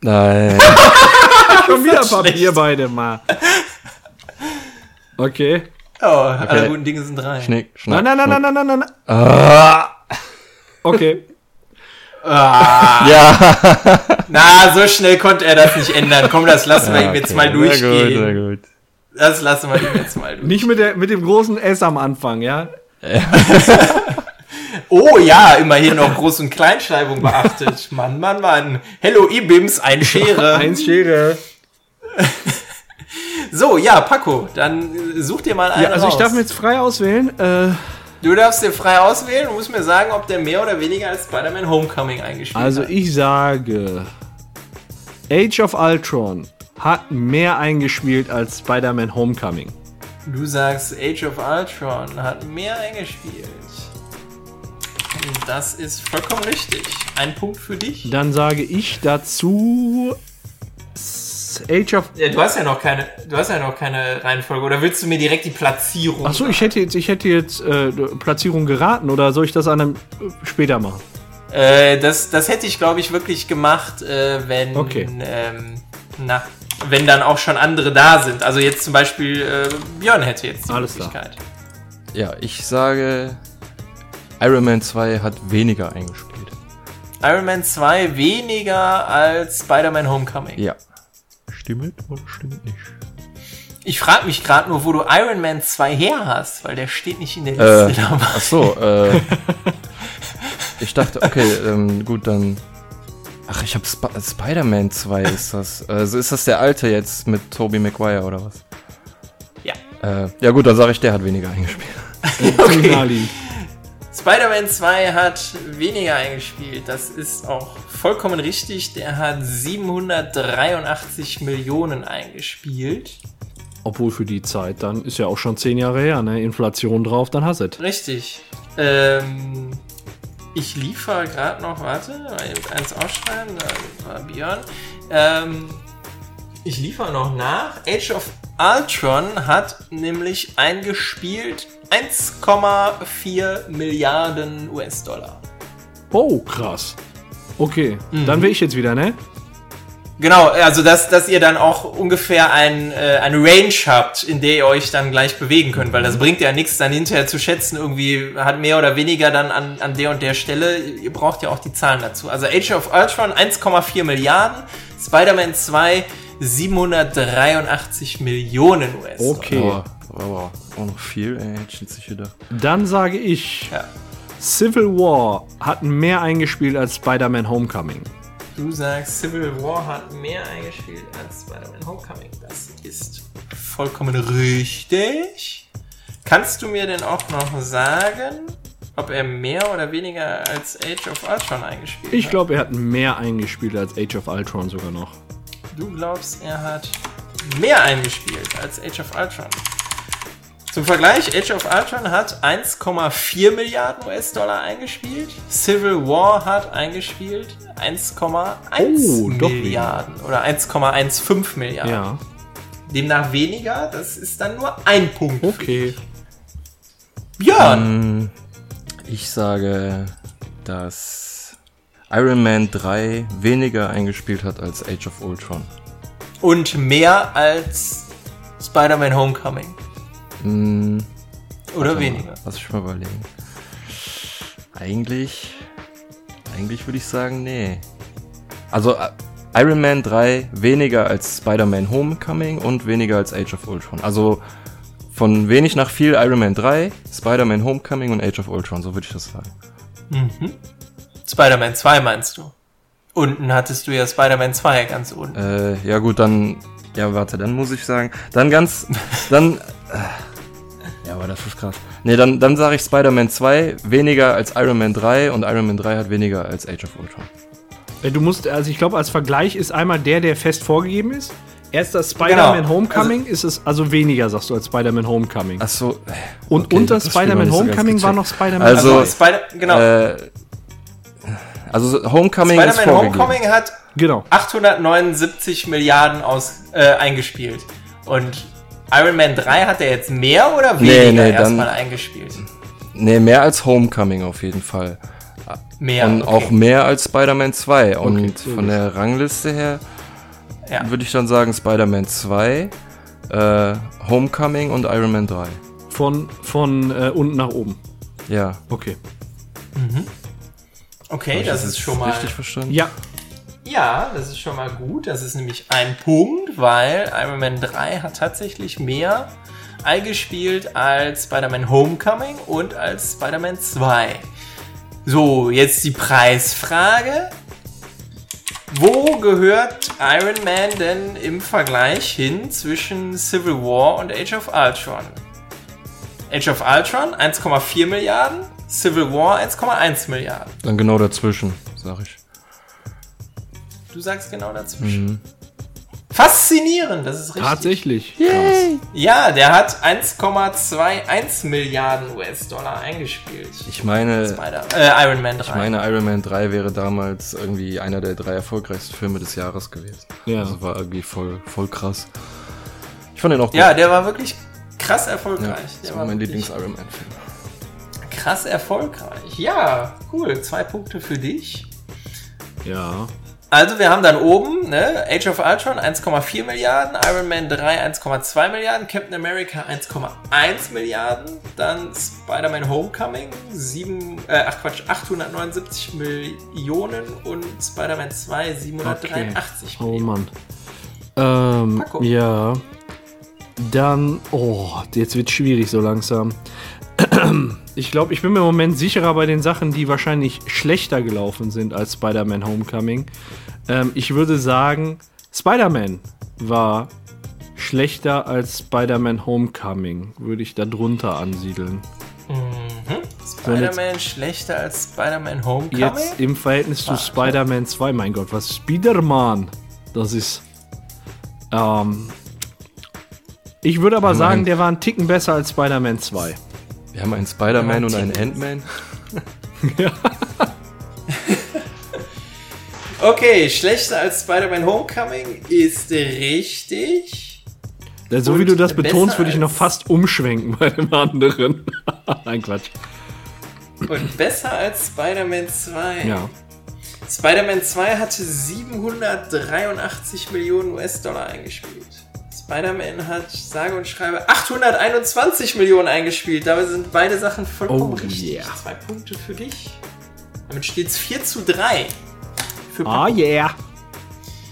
Nein. Schon wieder Papier beide mal. Okay. Oh, okay. alle guten Dinge sind drei. Schnick, schnack, nein, nein, nein, nein, nein, nein, nein. Ah. Okay. Ah. Ja. Na, so schnell konnte er das nicht ändern. Komm, das lassen wir ja, ihm jetzt mal durchgehen. Sehr gut, sehr gut. Das lassen wir ihm jetzt mal durchgehen. Nicht mit, der, mit dem großen S am Anfang, ja? ja. oh ja, immerhin noch Groß- und Kleinschreibung beachtet. Mann, Mann, Mann. Hello, Ibims, ein Schere. Eins Schere. So, ja, Paco, dann äh, such dir mal einen Ja, also raus. ich darf mir jetzt frei auswählen. Äh, Du darfst dir frei auswählen und musst mir sagen, ob der mehr oder weniger als Spider-Man Homecoming eingespielt also hat. ich sage, Age of Ultron hat mehr eingespielt als Spider-Man Homecoming. Du sagst, Age of Ultron hat mehr eingespielt. Das ist vollkommen richtig. Ein Punkt für dich. Dann sage ich dazu Age of Ja, du hast ja noch keine, du hast ja noch keine Reihenfolge. Oder willst du mir direkt die Platzierung? Achso, ich hätte jetzt, ich hätte jetzt äh, Platzierung geraten oder soll ich das an einem äh, später machen? Äh, das, das hätte ich, glaube ich, wirklich gemacht, äh, wenn, Okay. ähm, na, wenn dann auch schon andere da sind. Also jetzt zum Beispiel äh, Björn hätte jetzt die Alles klar. Möglichkeit. Ja, ich sage, Iron Man 2 hat weniger eingespielt. Iron Man 2 weniger als Spider-Man Homecoming. Ja. Stimmt oder stimmt nicht? Ich frage mich gerade nur, wo du Iron Man 2 her hast, weil der steht nicht in der Äh, Liste dabei. ach so, äh, ich dachte, okay, ähm, gut, dann. Ach, ich habe Sp Spider-Man 2 ist das. Also ist das der alte jetzt mit Tobey Maguire oder was? Ja. Äh, ja gut, dann sage ich, der hat weniger eingespielt. Okay. Spider-Man 2 hat weniger eingespielt. Das ist auch vollkommen richtig. Der hat 783 Millionen eingespielt. Obwohl für die Zeit, dann ist ja auch schon zehn Jahre her, ne? Inflation drauf, dann hast du es. Richtig. Ähm, ich liefere gerade noch, warte, eins ausschreiben, da war Björn. Ähm, ich liefere noch nach. Age of Ultron hat nämlich eingespielt 1,4 Milliarden US-Dollar. Oh, krass. Okay, dann wäre ich jetzt wieder, ne? Genau, also dass, dass ihr dann auch ungefähr ein, äh, eine Range habt, in der ihr euch dann gleich bewegen könnt, weil das bringt ja nichts, dann hinterher zu schätzen, irgendwie hat mehr oder weniger dann an, an der und der Stelle. Ihr braucht ja auch die Zahlen dazu. Also Age of Ultron 1,4 Milliarden, Spider-Man 2 783 Millionen US. Okay. Aber, aber auch noch viel, ey, hätte ich jetzt nicht gedacht. Dann sage ich, Ja. Civil War hat mehr eingespielt als Spider-Man Homecoming. Du sagst, Civil War hat mehr eingespielt als Spider-Man Homecoming. Das ist vollkommen richtig. Kannst du mir denn auch noch sagen, ob er mehr oder weniger als Age of Ultron eingespielt Ich hat? glaube, er hat mehr eingespielt als Age of Ultron sogar noch. Du glaubst, er hat mehr eingespielt als Age of Ultron. Zum Vergleich, Age of Ultron hat 1,4 Milliarden US-Dollar eingespielt. Civil War hat eingespielt 1,1 Oh, doch Milliarden oder 1,15 Milliarden. Ja. Demnach weniger, das ist dann nur ein Punkt. Okay. Björn! Ähm, ich sage, dass Iron Man 3 weniger eingespielt hat als Age of Ultron. Und mehr als Spider-Man Homecoming. Hm, Oder weniger. Mal, lass ich mal überlegen. Eigentlich, eigentlich würde ich sagen, nee. Also äh, Iron Man 3 weniger als Spider-Man Homecoming und weniger als Age of Ultron. Also von wenig nach viel Iron Man 3, Spider-Man Homecoming und Age of Ultron, so würde ich das sagen. Spider-Man 2 meinst du? Unten hattest du ja Spider-Man 2 ganz unten. Äh, ja gut, dann, ja warte, dann muss ich sagen, dann ganz, dann, äh, ja, aber das ist krass. Nee, dann, dann sage ich Spider-Man 2 weniger als Iron Man 3 und Iron Man 3 hat weniger als Age of Ultron. Äh, Du musst, also ich glaube, als Vergleich ist einmal der, der fest vorgegeben ist. Erst das Spider-Man Genau. Homecoming ist es also weniger, sagst du, als Spider-Man Homecoming. Ach so. Und okay, unter Spider-Man nicht so Homecoming war noch Spider-Man Also- Also, Spider genau. Äh, also Homecoming ist Spider-Man vorgegeben. Homecoming hat Genau. 879 Milliarden aus, äh, eingespielt. Und Iron Man 3 hat er jetzt mehr oder Nee, weniger nee, dann- erstmal eingespielt? Nee, mehr als Homecoming auf jeden Fall. Mehr. Und okay. auch mehr als Spider-Man 2. Und Okay, von der Rangliste her Ja. würde ich dann sagen Spider-Man 2, äh, Homecoming und Iron Man 3. Von, von äh, unten nach oben. Ja. Okay. Okay, Hab ich das ist schon mal. richtig verstanden. Ja, Ja, das ist schon mal gut. Das ist nämlich ein Punkt, weil Iron Man 3 hat tatsächlich mehr eingespielt als Spider-Man Homecoming und als Spider-Man 2. So, jetzt die Preisfrage. Wo gehört Iron Man denn im Vergleich hin zwischen Civil War und Age of Ultron? Age of Ultron 1,4 Milliarden, Civil War 1,1 Milliarden. Dann genau dazwischen, sag ich. Du sagst genau dazwischen. Mhm. Faszinierend, das ist richtig. Tatsächlich. Yay. Ja, der hat 1,21 Milliarden US-Dollar eingespielt. Ich meine, äh, Iron Man 3. Ich meine, Iron Man 3 wäre damals irgendwie einer der drei erfolgreichsten Filme des Jahres gewesen. Ja. Also war irgendwie voll, voll krass. Ich fand den auch gut. Ja, der war wirklich krass erfolgreich. Ja, das der war mein Lieblings-Iron Man-Film. Krass erfolgreich. Ja, cool. Zwei Punkte für dich. Ja. Also wir haben dann oben ne, Age of Ultron 1,4 Milliarden, Iron Man 3 1,2 Milliarden, Captain America 1,1 Milliarden, dann Spider-Man Homecoming 7, äh, ach Quatsch, 879 Millionen und Spider-Man 2 783 okay. Millionen. Oh Mann. Ähm, ja. Dann, oh, jetzt wird schwierig so langsam. Ich glaube, ich bin mir im Moment sicherer bei den Sachen, die wahrscheinlich schlechter gelaufen sind als Spider-Man Homecoming. Ähm, ich würde sagen, Spider-Man war schlechter als Spider-Man Homecoming. Würde ich da drunter ansiedeln. Mhm. Spider-Man schlechter als Spider-Man Homecoming? Jetzt im Verhältnis zu Spider-Man 2. Mein Gott, was Spider-Man? Das ist. Ähm, ich würde aber sagen, der war ein Ticken besser als Spider-Man 2. Wir haben einen Spider-Man und einen Ant-Man. ja. okay, schlechter als Spider-Man Homecoming ist richtig. Ja, so und wie du das betonst, würde ich noch fast umschwenken bei dem anderen. Nein, Quatsch. Und besser als Spider-Man 2. Ja. Spider-Man 2 hatte 783 Millionen US-Dollar eingespielt. Spider-Man hat sage und schreibe 821 Millionen eingespielt. Dabei sind beide Sachen vollkommen oh, richtig. Yeah. Zwei Punkte für dich. Damit steht es 4 zu 3. Für oh yeah.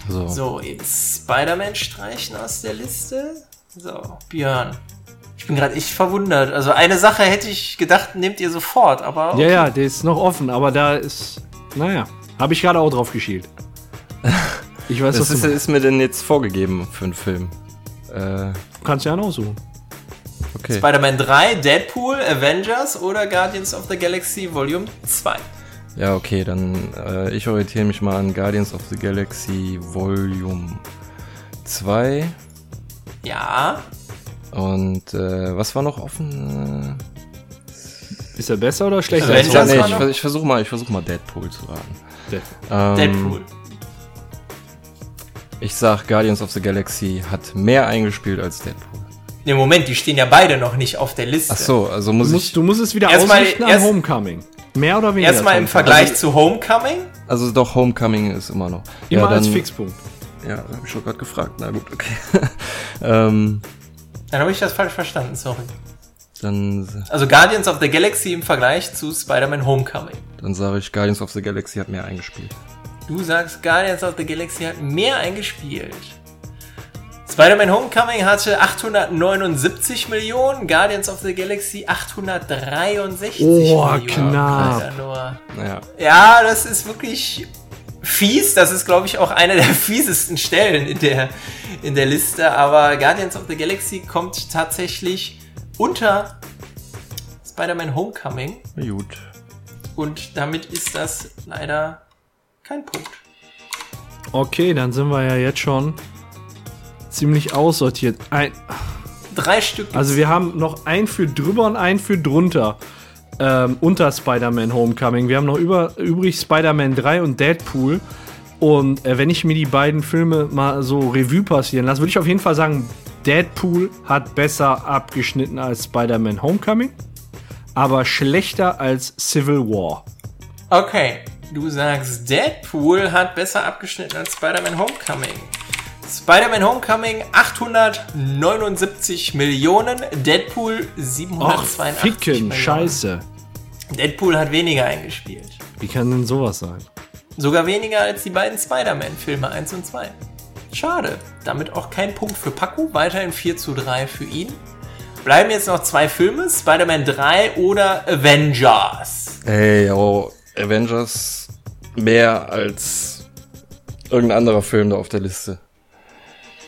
So, so jetzt Spider-Man streichen aus der Liste. So, Björn. Ich bin gerade echt verwundert. Also eine Sache hätte ich gedacht, nehmt ihr sofort, aber. Okay. Ja, ja, der ist noch offen, aber da ist. Naja, habe ich gerade auch drauf geschielt. Ich weiß, was ist, ist mir denn jetzt vorgegeben für einen Film? Äh, Kannst ja einen aussuchen. Okay. Spider-Man 3, Deadpool, Avengers oder Guardians of the Galaxy Volume 2. Ja, okay, dann äh, ich orientiere mich mal an Guardians of the Galaxy Volume 2. Ja. Und äh, was war noch offen? Ist er besser oder schlechter? Avengers nee, ich, ich versuche mal, versuch mal Deadpool zu raten. Deadpool. Ähm, Deadpool. Ich sag, Guardians of the Galaxy hat mehr eingespielt als Deadpool. Ne, Moment, die stehen ja beide noch nicht auf der Liste. Ach so, also muss du musst, ich. Du musst es wieder erst ausrichten an Homecoming. Mehr oder weniger? Erstmal im Vergleich also, zu Homecoming? Also doch, Homecoming ist immer noch. Immer ja, dann, als Fixpunkt. Ja, hab ich schon gerade gefragt. Na gut, okay. ähm, dann habe ich das falsch verstanden, sorry. Dann, also Guardians of the Galaxy im Vergleich zu Spider-Man Homecoming. Dann sage ich, Guardians of the Galaxy hat mehr eingespielt. Du sagst, Guardians of the Galaxy hat mehr eingespielt. Spider-Man Homecoming hatte 879 Millionen, Guardians of the Galaxy 863 oh, Millionen. knapp. Ja. ja, das ist wirklich fies. Das ist, glaube ich, auch eine der fiesesten Stellen in der, in der Liste. Aber Guardians of the Galaxy kommt tatsächlich unter Spider-Man Homecoming. Gut. Und damit ist das leider kein Punkt. Okay, dann sind wir ja jetzt schon ziemlich aussortiert. Ein, Drei Stück. Also wir haben noch ein für drüber und ein für drunter. Ähm, unter Spider-Man Homecoming. Wir haben noch über, übrig Spider-Man 3 und Deadpool. Und äh, wenn ich mir die beiden Filme mal so Revue passieren lasse, würde ich auf jeden Fall sagen, Deadpool hat besser abgeschnitten als Spider-Man Homecoming, aber schlechter als Civil War. Okay, Du sagst, Deadpool hat besser abgeschnitten als Spider-Man Homecoming. Spider-Man Homecoming 879 Millionen, Deadpool 782 Ach, ficken, Millionen. scheiße. Deadpool hat weniger eingespielt. Wie kann denn sowas sein? Sogar weniger als die beiden Spider-Man-Filme 1 und 2. Schade. Damit auch kein Punkt für Paco. Weiterhin 4 zu 3 für ihn. Bleiben jetzt noch zwei Filme: Spider-Man 3 oder Avengers. Ey, oh, Avengers mehr als irgendein anderer Film da auf der Liste.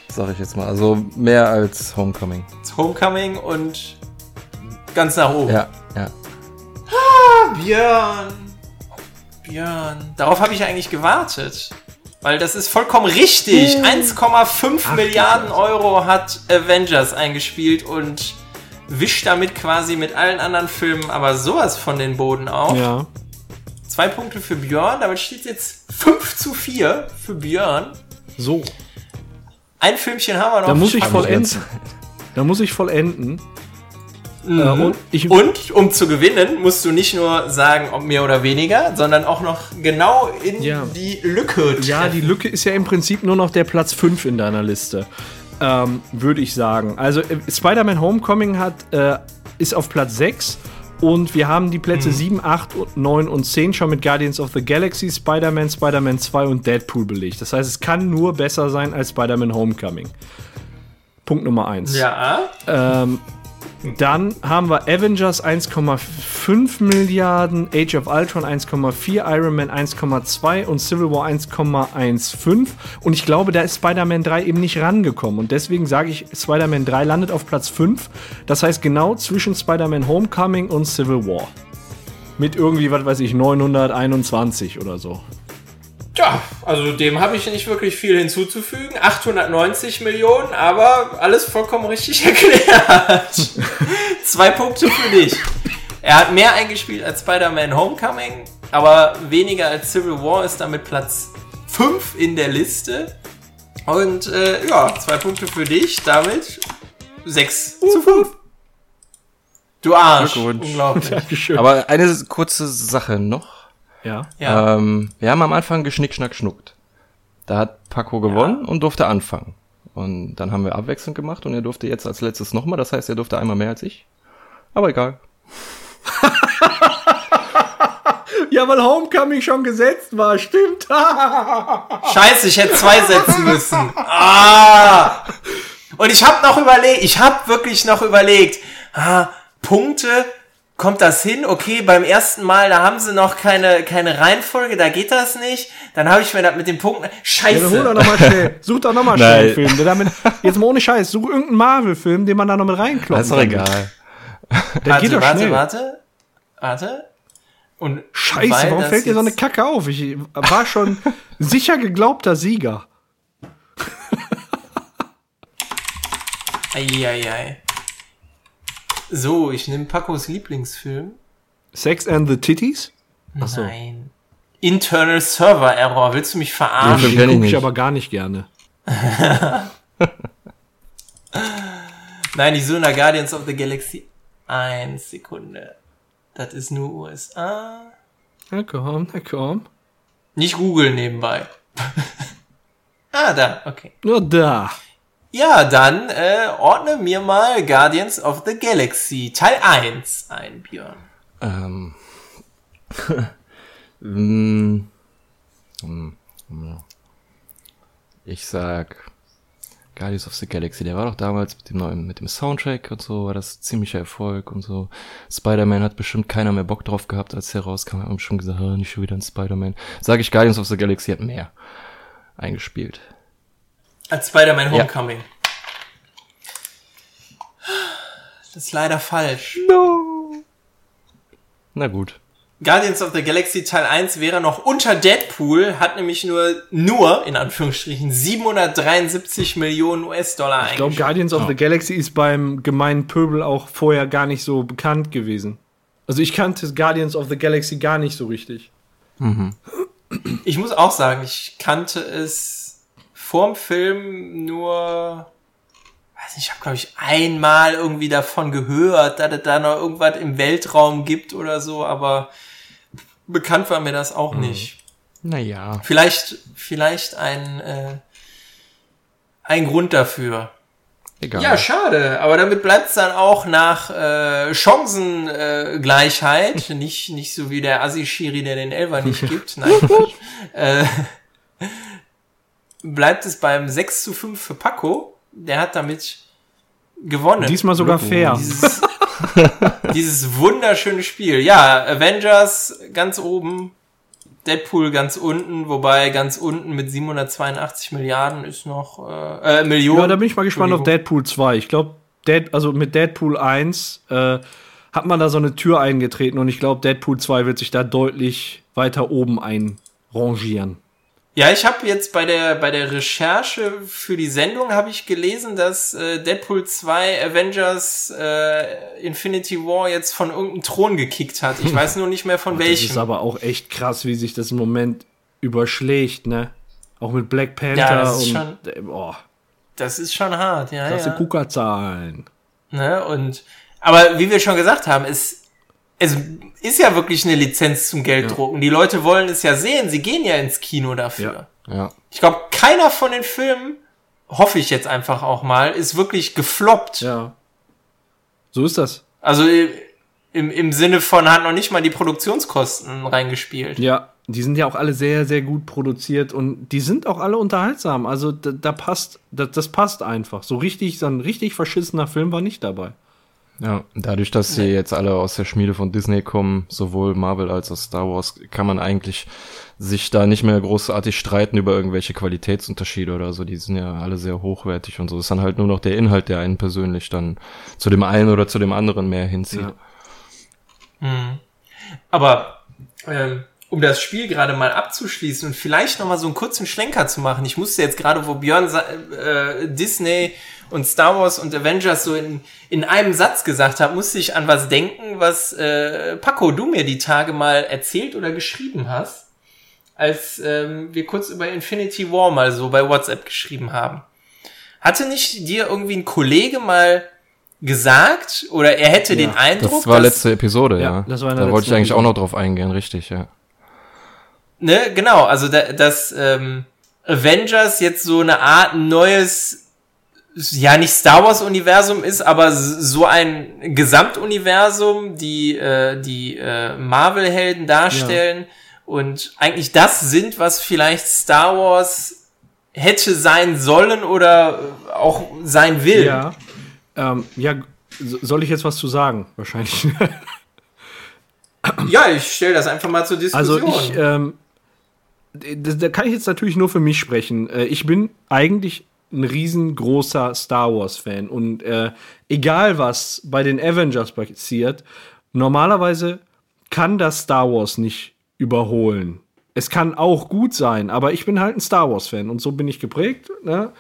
Sag ich jetzt mal. Also mehr als Homecoming. Homecoming und ganz nach oben. Ja, ja. Ah, Björn. Björn. Darauf habe ich eigentlich gewartet. Weil das ist vollkommen richtig. 1,5 Milliarden Euro hat Avengers eingespielt und wischt damit quasi mit allen anderen Filmen aber sowas von den Boden auf. Ja. Zwei Punkte für Björn, damit steht jetzt 5 zu 4 für Björn. So. Ein Filmchen haben wir noch. Da muss ich vollenden. Da muss ich vollenden. Mhm. Äh, und, ich, und, um zu gewinnen, musst du nicht nur sagen, ob mehr oder weniger, sondern auch noch genau in ja. die Lücke treffen. Ja, die Lücke ist ja im Prinzip nur noch der Platz 5 in deiner Liste. Ähm, Würde ich sagen. Also, äh, Spider-Man Homecoming hat, äh, ist auf Platz 6 und wir haben die Plätze mhm. 7, 8, 9 und 10 schon mit Guardians of the Galaxy, Spider-Man, Spider-Man 2 und Deadpool belegt. Das heißt, es kann nur besser sein als Spider-Man Homecoming. Punkt Nummer 1. Ja. Ähm, dann haben wir Avengers 1,5 Milliarden, Age of Ultron 1,4, Iron Man 1,2 und Civil War 1,15. Und ich glaube, da ist Spider-Man 3 eben nicht rangekommen. Und deswegen sage ich, Spider-Man 3 landet auf Platz 5. Das heißt genau zwischen Spider-Man Homecoming und Civil War. Mit irgendwie, was weiß ich, 921 oder so. Ja, also dem habe ich nicht wirklich viel hinzuzufügen. 890 Millionen, aber alles vollkommen richtig erklärt. Zwei Punkte für dich. Er hat mehr eingespielt als Spider-Man Homecoming, aber weniger als Civil War ist damit Platz 5 in der Liste. Und äh, ja, zwei Punkte für dich, damit 6 uh. zu 5. Du Arsch. Unglaublich. Aber eine kurze Sache noch. Ja. ja. Ähm, wir haben am Anfang geschnick, schnack, schnuckt. Da hat Paco gewonnen ja. und durfte anfangen. Und dann haben wir abwechselnd gemacht und er durfte jetzt als letztes nochmal. Das heißt, er durfte einmal mehr als ich. Aber egal. ja, weil Homecoming schon gesetzt war, stimmt. Scheiße, ich hätte zwei setzen müssen. Ah! Und ich habe noch überlegt, ich habe wirklich noch überlegt, ah, Punkte kommt das hin? Okay, beim ersten Mal, da haben sie noch keine, keine Reihenfolge, da geht das nicht. Dann habe ich mir das mit den Punkten. Scheiße. Ja, hol doch noch mal schnell. Such doch nochmal schnell einen Film. Der damit, jetzt mal ohne Scheiß, such irgendeinen Marvel-Film, den man da noch mit reinklopft. Das ist doch egal. Der warte, geht doch warte, schnell. warte, warte. Und Scheiße, warum fällt dir so eine Kacke auf? Ich war schon sicher geglaubter Sieger. Eieiei. So, ich nehme Pacos Lieblingsfilm. Sex and the Titties? Achso. Nein. Internal Server Error. Willst du mich verarschen? Den, gucke ich aber gar nicht gerne. Nein, die Söhne Guardians of the Galaxy. Eins Sekunde. Das ist nur USA. Na komm, na komm. Nicht Google nebenbei. ah, da, okay. Nur da. Ja, dann äh, ordne mir mal Guardians of the Galaxy Teil 1 ein, Björn. Ähm. mm, ich sag Guardians of the Galaxy, der war doch damals mit dem neuen, mit dem Soundtrack und so, war das ziemlicher Erfolg und so. Spider-Man hat bestimmt keiner mehr Bock drauf gehabt, als der rauskam, haben schon gesagt, oh, nicht schon wieder ein Spider-Man. Sag ich, Guardians of the Galaxy hat mehr eingespielt. Als Spider-Man Homecoming. Ja. Das ist leider falsch. No. Na gut. Guardians of the Galaxy Teil 1 wäre noch unter Deadpool, hat nämlich nur, nur, in Anführungsstrichen, 773 Millionen US-Dollar Ich glaube, Guardians of oh. the Galaxy ist beim gemeinen Pöbel auch vorher gar nicht so bekannt gewesen. Also ich kannte Guardians of the Galaxy gar nicht so richtig. Mhm. Ich muss auch sagen, ich kannte es vorm Film nur, weiß nicht, ich habe glaube ich einmal irgendwie davon gehört, dass es da noch irgendwas im Weltraum gibt oder so, aber bekannt war mir das auch mhm. nicht. Naja. Vielleicht, vielleicht ein, äh, ein Grund dafür. Egal. Ja, schade, aber damit bleibt es dann auch nach äh, Chancengleichheit, nicht, nicht so wie der Assi-Schiri, der den Elver nicht gibt, nein, äh, bleibt es beim 6 zu 5 für Paco. Der hat damit gewonnen. Diesmal sogar fair. Dieses, dieses wunderschöne Spiel. Ja, Avengers ganz oben. Deadpool ganz unten, wobei ganz unten mit 782 Milliarden ist noch äh, äh Millionen. Ja, da bin ich mal gespannt auf Deadpool 2. Ich glaube, Dead, also mit Deadpool 1 äh, hat man da so eine Tür eingetreten und ich glaube, Deadpool 2 wird sich da deutlich weiter oben einrangieren. Ja, ich habe jetzt bei der bei der Recherche für die Sendung habe ich gelesen, dass äh, Deadpool 2 Avengers äh, Infinity War jetzt von irgendeinem Thron gekickt hat. Ich weiß nur nicht mehr von welchem. Das ist aber auch echt krass, wie sich das im Moment überschlägt, ne? Auch mit Black Panther ja, das ist und schon, boah. Das ist schon hart, ja. Das ja. sind Kuckerzahlen. Ne? Und aber wie wir schon gesagt haben, es es ist ja wirklich eine Lizenz zum Gelddrucken. Ja. Die Leute wollen es ja sehen. Sie gehen ja ins Kino dafür. Ja. ja. Ich glaube, keiner von den Filmen, hoffe ich jetzt einfach auch mal, ist wirklich gefloppt. Ja. So ist das. Also im, im Sinne von hat noch nicht mal die Produktionskosten reingespielt. Ja, die sind ja auch alle sehr, sehr gut produziert und die sind auch alle unterhaltsam. Also da, da passt, da, das passt einfach. So richtig, so ein richtig verschissener Film war nicht dabei. Ja, dadurch, dass sie jetzt alle aus der Schmiede von Disney kommen, sowohl Marvel als auch Star Wars, kann man eigentlich sich da nicht mehr großartig streiten über irgendwelche Qualitätsunterschiede oder so. Die sind ja alle sehr hochwertig und so. Es ist dann halt nur noch der Inhalt, der einen persönlich dann zu dem einen oder zu dem anderen mehr hinzieht. Ja. Mhm. Aber ähm, um das Spiel gerade mal abzuschließen und vielleicht noch mal so einen kurzen Schlenker zu machen. Ich musste jetzt gerade, wo Björn äh, Disney und Star Wars und Avengers so in, in einem Satz gesagt hat, musste ich an was denken, was äh, Paco, du mir die Tage mal erzählt oder geschrieben hast, als ähm, wir kurz über Infinity War mal so bei WhatsApp geschrieben haben. Hatte nicht dir irgendwie ein Kollege mal gesagt oder er hätte ja, den Eindruck, das war letzte Episode, ja. ja. Das war da wollte ich eigentlich Episode. auch noch drauf eingehen, richtig, ja. Ne, genau, also da, dass ähm, Avengers jetzt so eine Art neues ja nicht Star Wars Universum ist, aber so ein Gesamtuniversum, die äh, die äh, Marvel Helden darstellen ja. und eigentlich das sind, was vielleicht Star Wars hätte sein sollen oder auch sein will. Ja, ähm, ja soll ich jetzt was zu sagen? Wahrscheinlich. ja, ich stelle das einfach mal zur Diskussion. Also ich, ähm, da kann ich jetzt natürlich nur für mich sprechen. Äh, ich bin eigentlich ein riesengroßer Star Wars-Fan. Und äh, egal was bei den Avengers passiert, normalerweise kann das Star Wars nicht überholen. Es kann auch gut sein, aber ich bin halt ein Star Wars-Fan und so bin ich geprägt. Ne?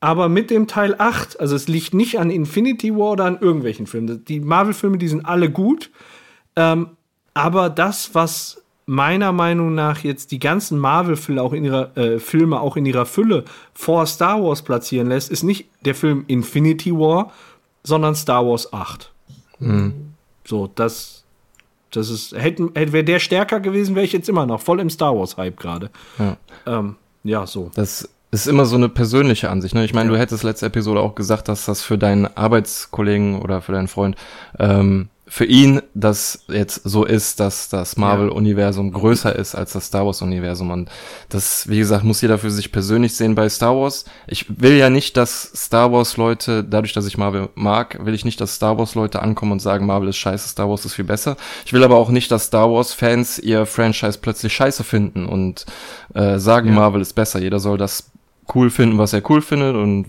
Aber mit dem Teil 8, also es liegt nicht an Infinity War oder an irgendwelchen Filmen. Die Marvel-Filme, die sind alle gut. Ähm, aber das, was meiner Meinung nach jetzt die ganzen Marvel-Filme auch in ihrer äh, Filme auch in ihrer Fülle vor Star Wars platzieren lässt, ist nicht der Film Infinity War, sondern Star Wars 8. Mhm. So, das das ist hätten hätte, wäre der stärker gewesen, wäre ich jetzt immer noch voll im Star Wars Hype gerade. Ja. Ähm, ja, so. Das ist immer so eine persönliche Ansicht. Ne? Ich meine, ja. du hättest letzte Episode auch gesagt, dass das für deinen Arbeitskollegen oder für deinen Freund ähm, für ihn das jetzt so ist, dass das Marvel-Universum größer ist als das Star Wars-Universum. Und das, wie gesagt, muss jeder für sich persönlich sehen bei Star Wars. Ich will ja nicht, dass Star Wars-Leute, dadurch, dass ich Marvel mag, will ich nicht, dass Star Wars-Leute ankommen und sagen, Marvel ist scheiße, Star Wars ist viel besser. Ich will aber auch nicht, dass Star Wars-Fans ihr Franchise plötzlich scheiße finden und äh, sagen, ja. Marvel ist besser. Jeder soll das cool finden, was er cool findet und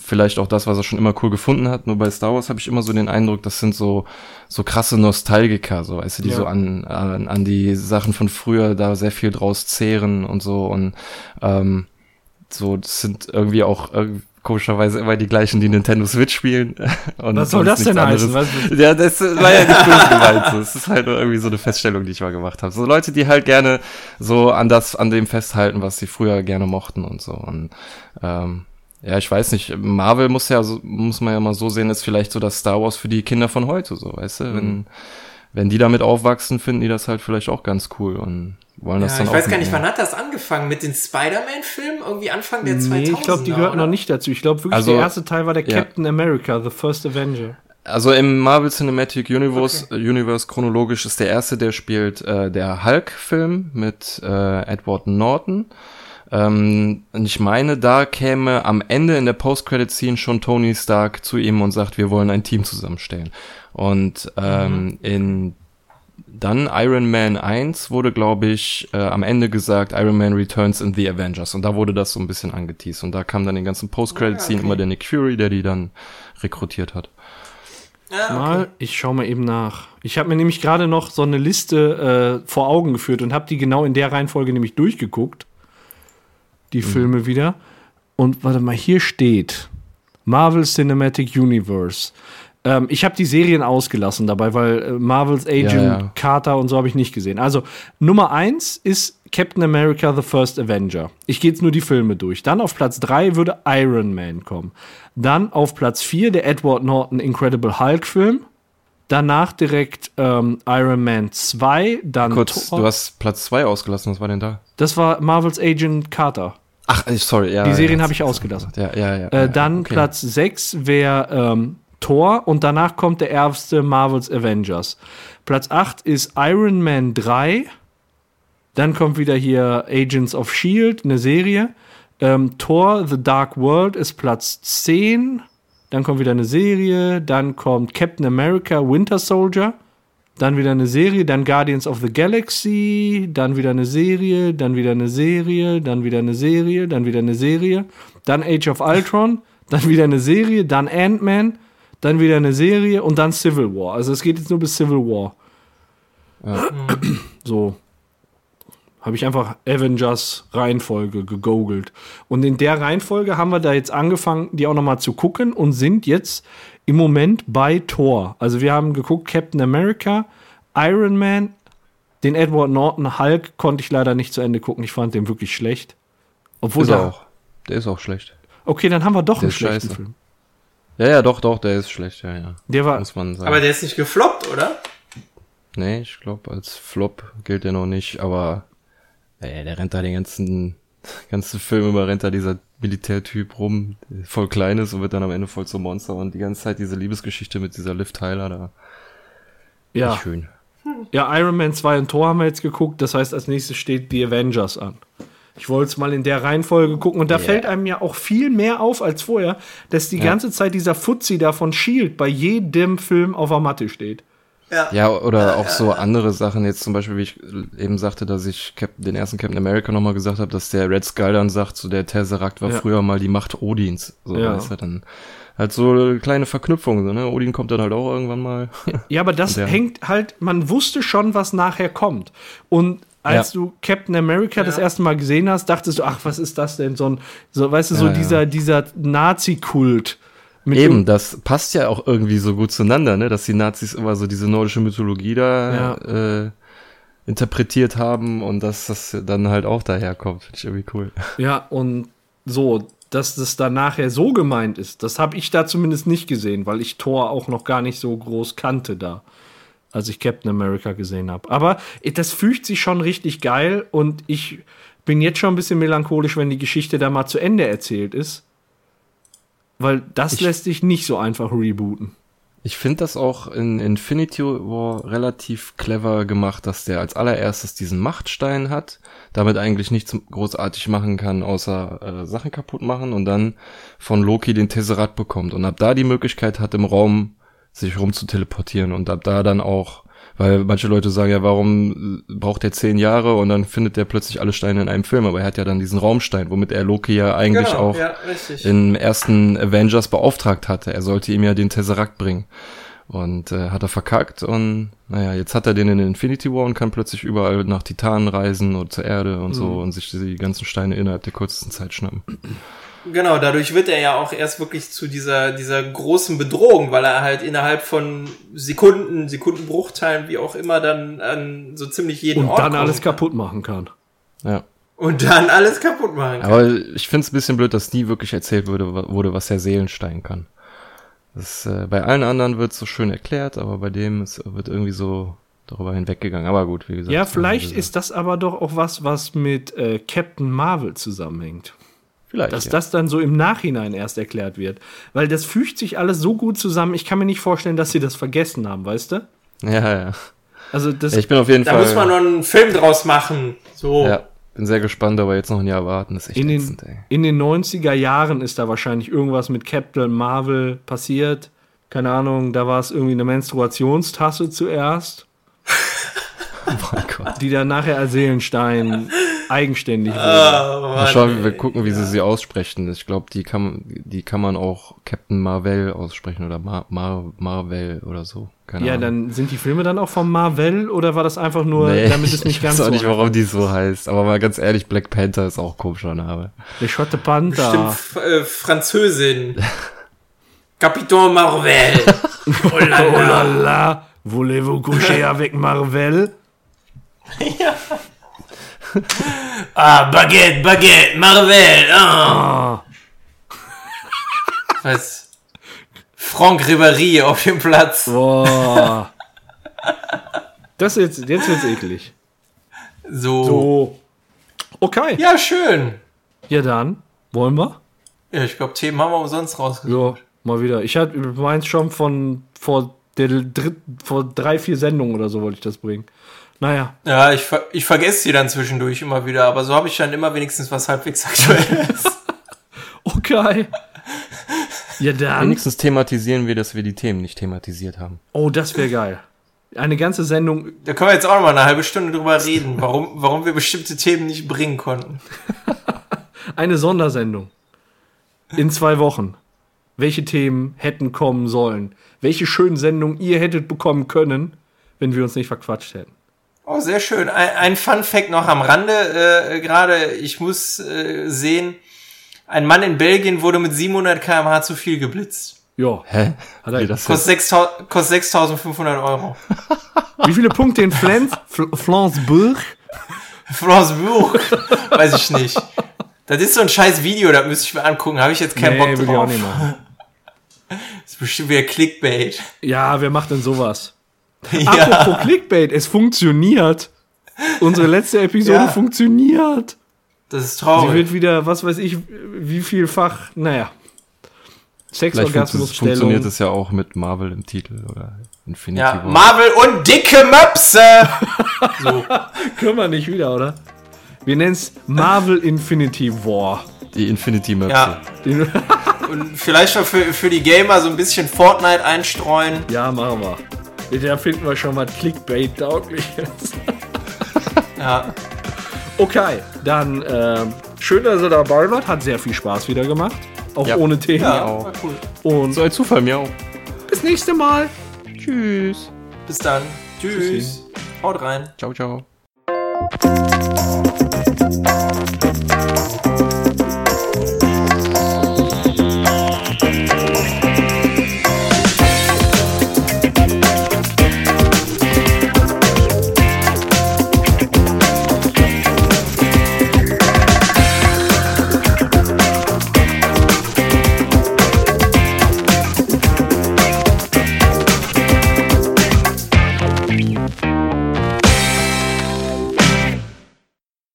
vielleicht auch das, was er schon immer cool gefunden hat. Nur bei Star Wars habe ich immer so den Eindruck, das sind so so krasse Nostalgiker, so weißt du, die ja. so an, an an die Sachen von früher da sehr viel draus zehren und so und ähm, so das sind irgendwie auch irgendwie komischerweise immer die gleichen, die Nintendo Switch spielen. Und Was soll das denn heißen? Was? Ja, das war ja nicht böse gemeint. So. Das ist halt nur irgendwie so eine Feststellung, die ich mal gemacht habe. So Leute, die halt gerne so an das, an dem festhalten, was sie früher gerne mochten und so. Und ähm, ja, ich weiß nicht. Marvel muss ja, muss man ja mal so sehen, ist vielleicht so das Star Wars für die Kinder von heute, so, weißt du? Mhm. Wenn, wenn die damit aufwachsen, finden die das halt vielleicht auch ganz cool und wollen ja, das dann ich auch. Ich weiß gar nicht, wann hat das angefangen? Mit den Spider-Man-Filmen? Irgendwie Anfang der 2000er? Nee, ich glaube, die gehörten noch nicht dazu. Ich glaube wirklich, also, der erste Teil war der ja. Captain America, The First Avenger. Also im Marvel Cinematic Universe, okay. Universe chronologisch ist der erste, der spielt äh, der Hulk-Film mit äh, Edward Norton. Ähm, und ich meine, da käme am Ende in der Post-Credit-Scene schon Tony Stark zu ihm und sagt, wir wollen ein Team zusammenstellen. Und ähm, mhm. in dann Iron Man 1 wurde, glaube ich, äh, am Ende gesagt, Iron Man Returns in the Avengers. Und da wurde das so ein bisschen angeteased. Und da kam dann den ganzen Post-Credit-Scene okay. immer der Nick Fury, der die dann rekrutiert hat. Ja, okay. Mal, ich schaue mal eben nach. Ich habe mir nämlich gerade noch so eine Liste äh, vor Augen geführt und habe die genau in der Reihenfolge nämlich durchgeguckt. Die mhm. Filme wieder. Und warte mal, hier steht Marvel Cinematic Universe. Ähm, ich habe die Serien ausgelassen dabei, weil äh, Marvels Agent ja, ja. Carter und so habe ich nicht gesehen. Also Nummer eins ist Captain America The First Avenger. Ich gehe jetzt nur die Filme durch. Dann auf Platz drei würde Iron Man kommen. Dann auf Platz vier der Edward Norton Incredible Hulk Film. Danach direkt ähm, Iron Man 2, dann Kurz, Thor. du hast Platz 2 ausgelassen, was war denn da? Das war Marvels Agent Carter. Ach, sorry, ja. Die Serien ja, habe ich ausgelassen. Ja, ja, ja. Äh, dann okay. Platz 6 wäre ähm, Thor und danach kommt der erste Marvels Avengers. Platz 8 ist Iron Man 3. Dann kommt wieder hier Agents of Shield, eine Serie. Ähm, Thor The Dark World ist Platz 10. Dann kommt wieder eine Serie. Dann kommt Captain America Winter Soldier. Dann wieder eine Serie. Dann Guardians of the Galaxy. Dann wieder eine Serie. Dann wieder eine Serie. Dann wieder eine Serie. Dann wieder eine Serie. Dann Age of Ultron. Dann wieder eine Serie. Dann Ant-Man dann wieder eine Serie und dann Civil War. Also es geht jetzt nur bis Civil War. Ja. So. Habe ich einfach Avengers Reihenfolge gegoogelt. Und in der Reihenfolge haben wir da jetzt angefangen, die auch nochmal zu gucken und sind jetzt im Moment bei Thor. Also wir haben geguckt Captain America, Iron Man, den Edward Norton Hulk konnte ich leider nicht zu Ende gucken. Ich fand den wirklich schlecht. Obwohl ist der auch. Der ist auch schlecht. Okay, dann haben wir doch der einen schlechten scheiße. Film. Ja, ja, doch, doch, der ist schlecht, ja, ja. Der war. Muss man sagen. Aber der ist nicht gefloppt, oder? Nee, ich glaube, als Flop gilt der noch nicht, aber ey, der rennt da den ganzen, ganzen Film über rennt da dieser Militärtyp rum, voll klein ist und wird dann am Ende voll zum Monster und die ganze Zeit diese Liebesgeschichte mit dieser Liv Tyler da. Ja. Schön. Ja, Iron Man 2 und Thor haben wir jetzt geguckt, das heißt, als nächstes steht The Avengers an. Ich wollte es mal in der Reihenfolge gucken und da yeah. fällt einem ja auch viel mehr auf als vorher, dass die ja. ganze Zeit dieser Fuzzi da von Shield bei jedem Film auf der Matte steht. Ja, ja oder ja, auch so andere Sachen. Jetzt zum Beispiel, wie ich eben sagte, dass ich Cap den ersten Captain America nochmal gesagt habe, dass der Red Skull dann sagt, so der Tesseract war früher mal die Macht Odins. So, ja. weißt du, dann halt so kleine Verknüpfungen, so, ne? Odin kommt dann halt auch irgendwann mal. Ja, aber das hängt halt, man wusste schon, was nachher kommt. Und als ja. du Captain America ja. das erste Mal gesehen hast, dachtest du, ach, was ist das denn? So ein, so, weißt du, so ja, dieser, dieser Nazi-Kult. Eben, das passt ja auch irgendwie so gut zueinander, ne? Dass die Nazis immer so diese nordische Mythologie da äh, interpretiert haben und dass das dann halt auch daherkommt. Finde ich irgendwie cool. Ja, und so, dass das dann nachher so gemeint ist, das habe ich da zumindest nicht gesehen, weil ich Thor auch noch gar nicht so groß kannte da als ich Captain America gesehen habe. Aber das fügt sich schon richtig geil und ich bin jetzt schon ein bisschen melancholisch, wenn die Geschichte da mal zu Ende erzählt ist. Weil das ich, lässt sich nicht so einfach rebooten. Ich finde das auch in Infinity War relativ clever gemacht, dass der als allererstes diesen Machtstein hat, damit eigentlich nichts großartig machen kann, außer äh, Sachen kaputt machen und dann von Loki den Tesseract bekommt und ab da die Möglichkeit hat, im Raum sich rum zu teleportieren und ab da dann auch, weil manche Leute sagen ja, warum braucht er zehn Jahre und dann findet er plötzlich alle Steine in einem Film, aber er hat ja dann diesen Raumstein, womit er Loki ja eigentlich genau, auch ja, im ersten Avengers beauftragt hatte. Er sollte ihm ja den Tesseract bringen. Und äh, hat er verkackt und naja, jetzt hat er den in Infinity War und kann plötzlich überall nach Titanen reisen oder zur Erde und mhm. so und sich die ganzen Steine innerhalb der kürzesten Zeit schnappen. Genau, dadurch wird er ja auch erst wirklich zu dieser, dieser großen Bedrohung, weil er halt innerhalb von Sekunden, Sekundenbruchteilen, wie auch immer, dann an so ziemlich jeden Und Ort dann alles kann. kaputt machen kann. Ja. Und dann alles kaputt machen kann. Aber ich finde es ein bisschen blöd, dass nie wirklich erzählt wurde, wurde was der Seelenstein kann. Das, äh, bei allen anderen wird so schön erklärt, aber bei dem ist, wird irgendwie so darüber hinweggegangen. Aber gut, wie gesagt. Ja, vielleicht ist das aber doch auch was, was mit äh, Captain Marvel zusammenhängt. Vielleicht. Dass ja. das dann so im Nachhinein erst erklärt wird. Weil das fügt sich alles so gut zusammen. Ich kann mir nicht vorstellen, dass sie das vergessen haben, weißt du? Ja, ja. Also das. Ich bin auf jeden da Fall. Da muss man noch einen Film draus machen. So. Ja. Bin sehr gespannt, aber jetzt noch ein Jahr warten. Das ist echt in, den, ätzend, ey. in den 90er Jahren ist da wahrscheinlich irgendwas mit Captain Marvel passiert. Keine Ahnung, da war es irgendwie eine Menstruationstasse zuerst. oh die dann nachher als Seelenstein eigenständig wird. Oh, Mal schauen, wir gucken, wie ja. sie sie aussprechen. Ich glaube, die kann, die kann man auch Captain Marvel aussprechen oder Mar Mar Marvel oder so. Keine ja, Ahnung. dann sind die Filme dann auch von Marvel oder war das einfach nur, nee, damit es nicht ganz so. Ich weiß auch nicht, warum die so heißt. Aber mal ganz ehrlich, Black Panther ist auch komischer Name. Der Schotte Panther. Stimmt, äh, Französin. Capitaine Marvel. oh la la. oh la la. Voulez-vous coucher avec Marvel? ja. ah, Baguette, Baguette, Marvel. Ah. Was? Franck Ribéry auf dem Platz. Boah. Das jetzt, jetzt wird's eklig. So. So. Okay. Ja, schön. Ja, dann. Wollen wir? Ja, ich glaube, Themen haben wir umsonst rausgesucht. Ja, mal wieder. Ich hatte meins schon von vor, der dritt, vor drei, vier Sendungen oder so wollte ich das bringen. Naja. Ja, ich, ich vergesse sie dann zwischendurch immer wieder, aber so habe ich dann immer wenigstens was halbwegs Aktuelles. okay. Ja, dann. Wenigstens thematisieren wir, dass wir die Themen nicht thematisiert haben. Oh, das wäre geil. Eine ganze Sendung. Da können wir jetzt auch noch mal eine halbe Stunde drüber reden, warum, warum wir bestimmte Themen nicht bringen konnten. eine Sondersendung. In zwei Wochen. Welche Themen hätten kommen sollen? Welche schönen Sendungen ihr hättet bekommen können, wenn wir uns nicht verquatscht hätten? Oh, sehr schön. Ein, ein Fun Fact noch am Rande äh, gerade. Ich muss äh, sehen, ein Mann in Belgien wurde mit 700 km/h zu viel geblitzt. Ja. Hä? Hat er das kostet 6.500 Euro. Wie viele Punkte in Flens? Flensburg? Flensburg? Weiß ich nicht. Das ist so ein scheiß Video, das müsste ich mir angucken. Habe ich jetzt keinen nee, Bock drauf. Das ist bestimmt wieder Clickbait. Ja, wer macht denn sowas? Ja. Apropos Clickbait, es funktioniert. Unsere letzte Episode ja. funktioniert. Das ist traurig. Sie wird wieder, was weiß ich, wie vielfach, naja. Sexorgasmus funktioniert es ja auch mit Marvel im Titel oder Infinity ja, War. Marvel und dicke Möpse! so. Können wir nicht wieder, oder? Wir nennen es Marvel Infinity War. Die Infinity Möpse. Ja. und vielleicht mal für, für die Gamer so ein bisschen Fortnite einstreuen. Ja, machen wir. Da finden wir schon mal Clickbait taugliches. ja. Okay, dann äh, schön, dass ihr dabei wart. Hat sehr viel Spaß wieder gemacht. Auch ja. ohne Themen. Ja, auch. cool. Und so ein Zufall mir auch. Bis nächste Mal. Tschüss. Bis dann. Tschüss. Tschüssi. Haut rein. Ciao, ciao.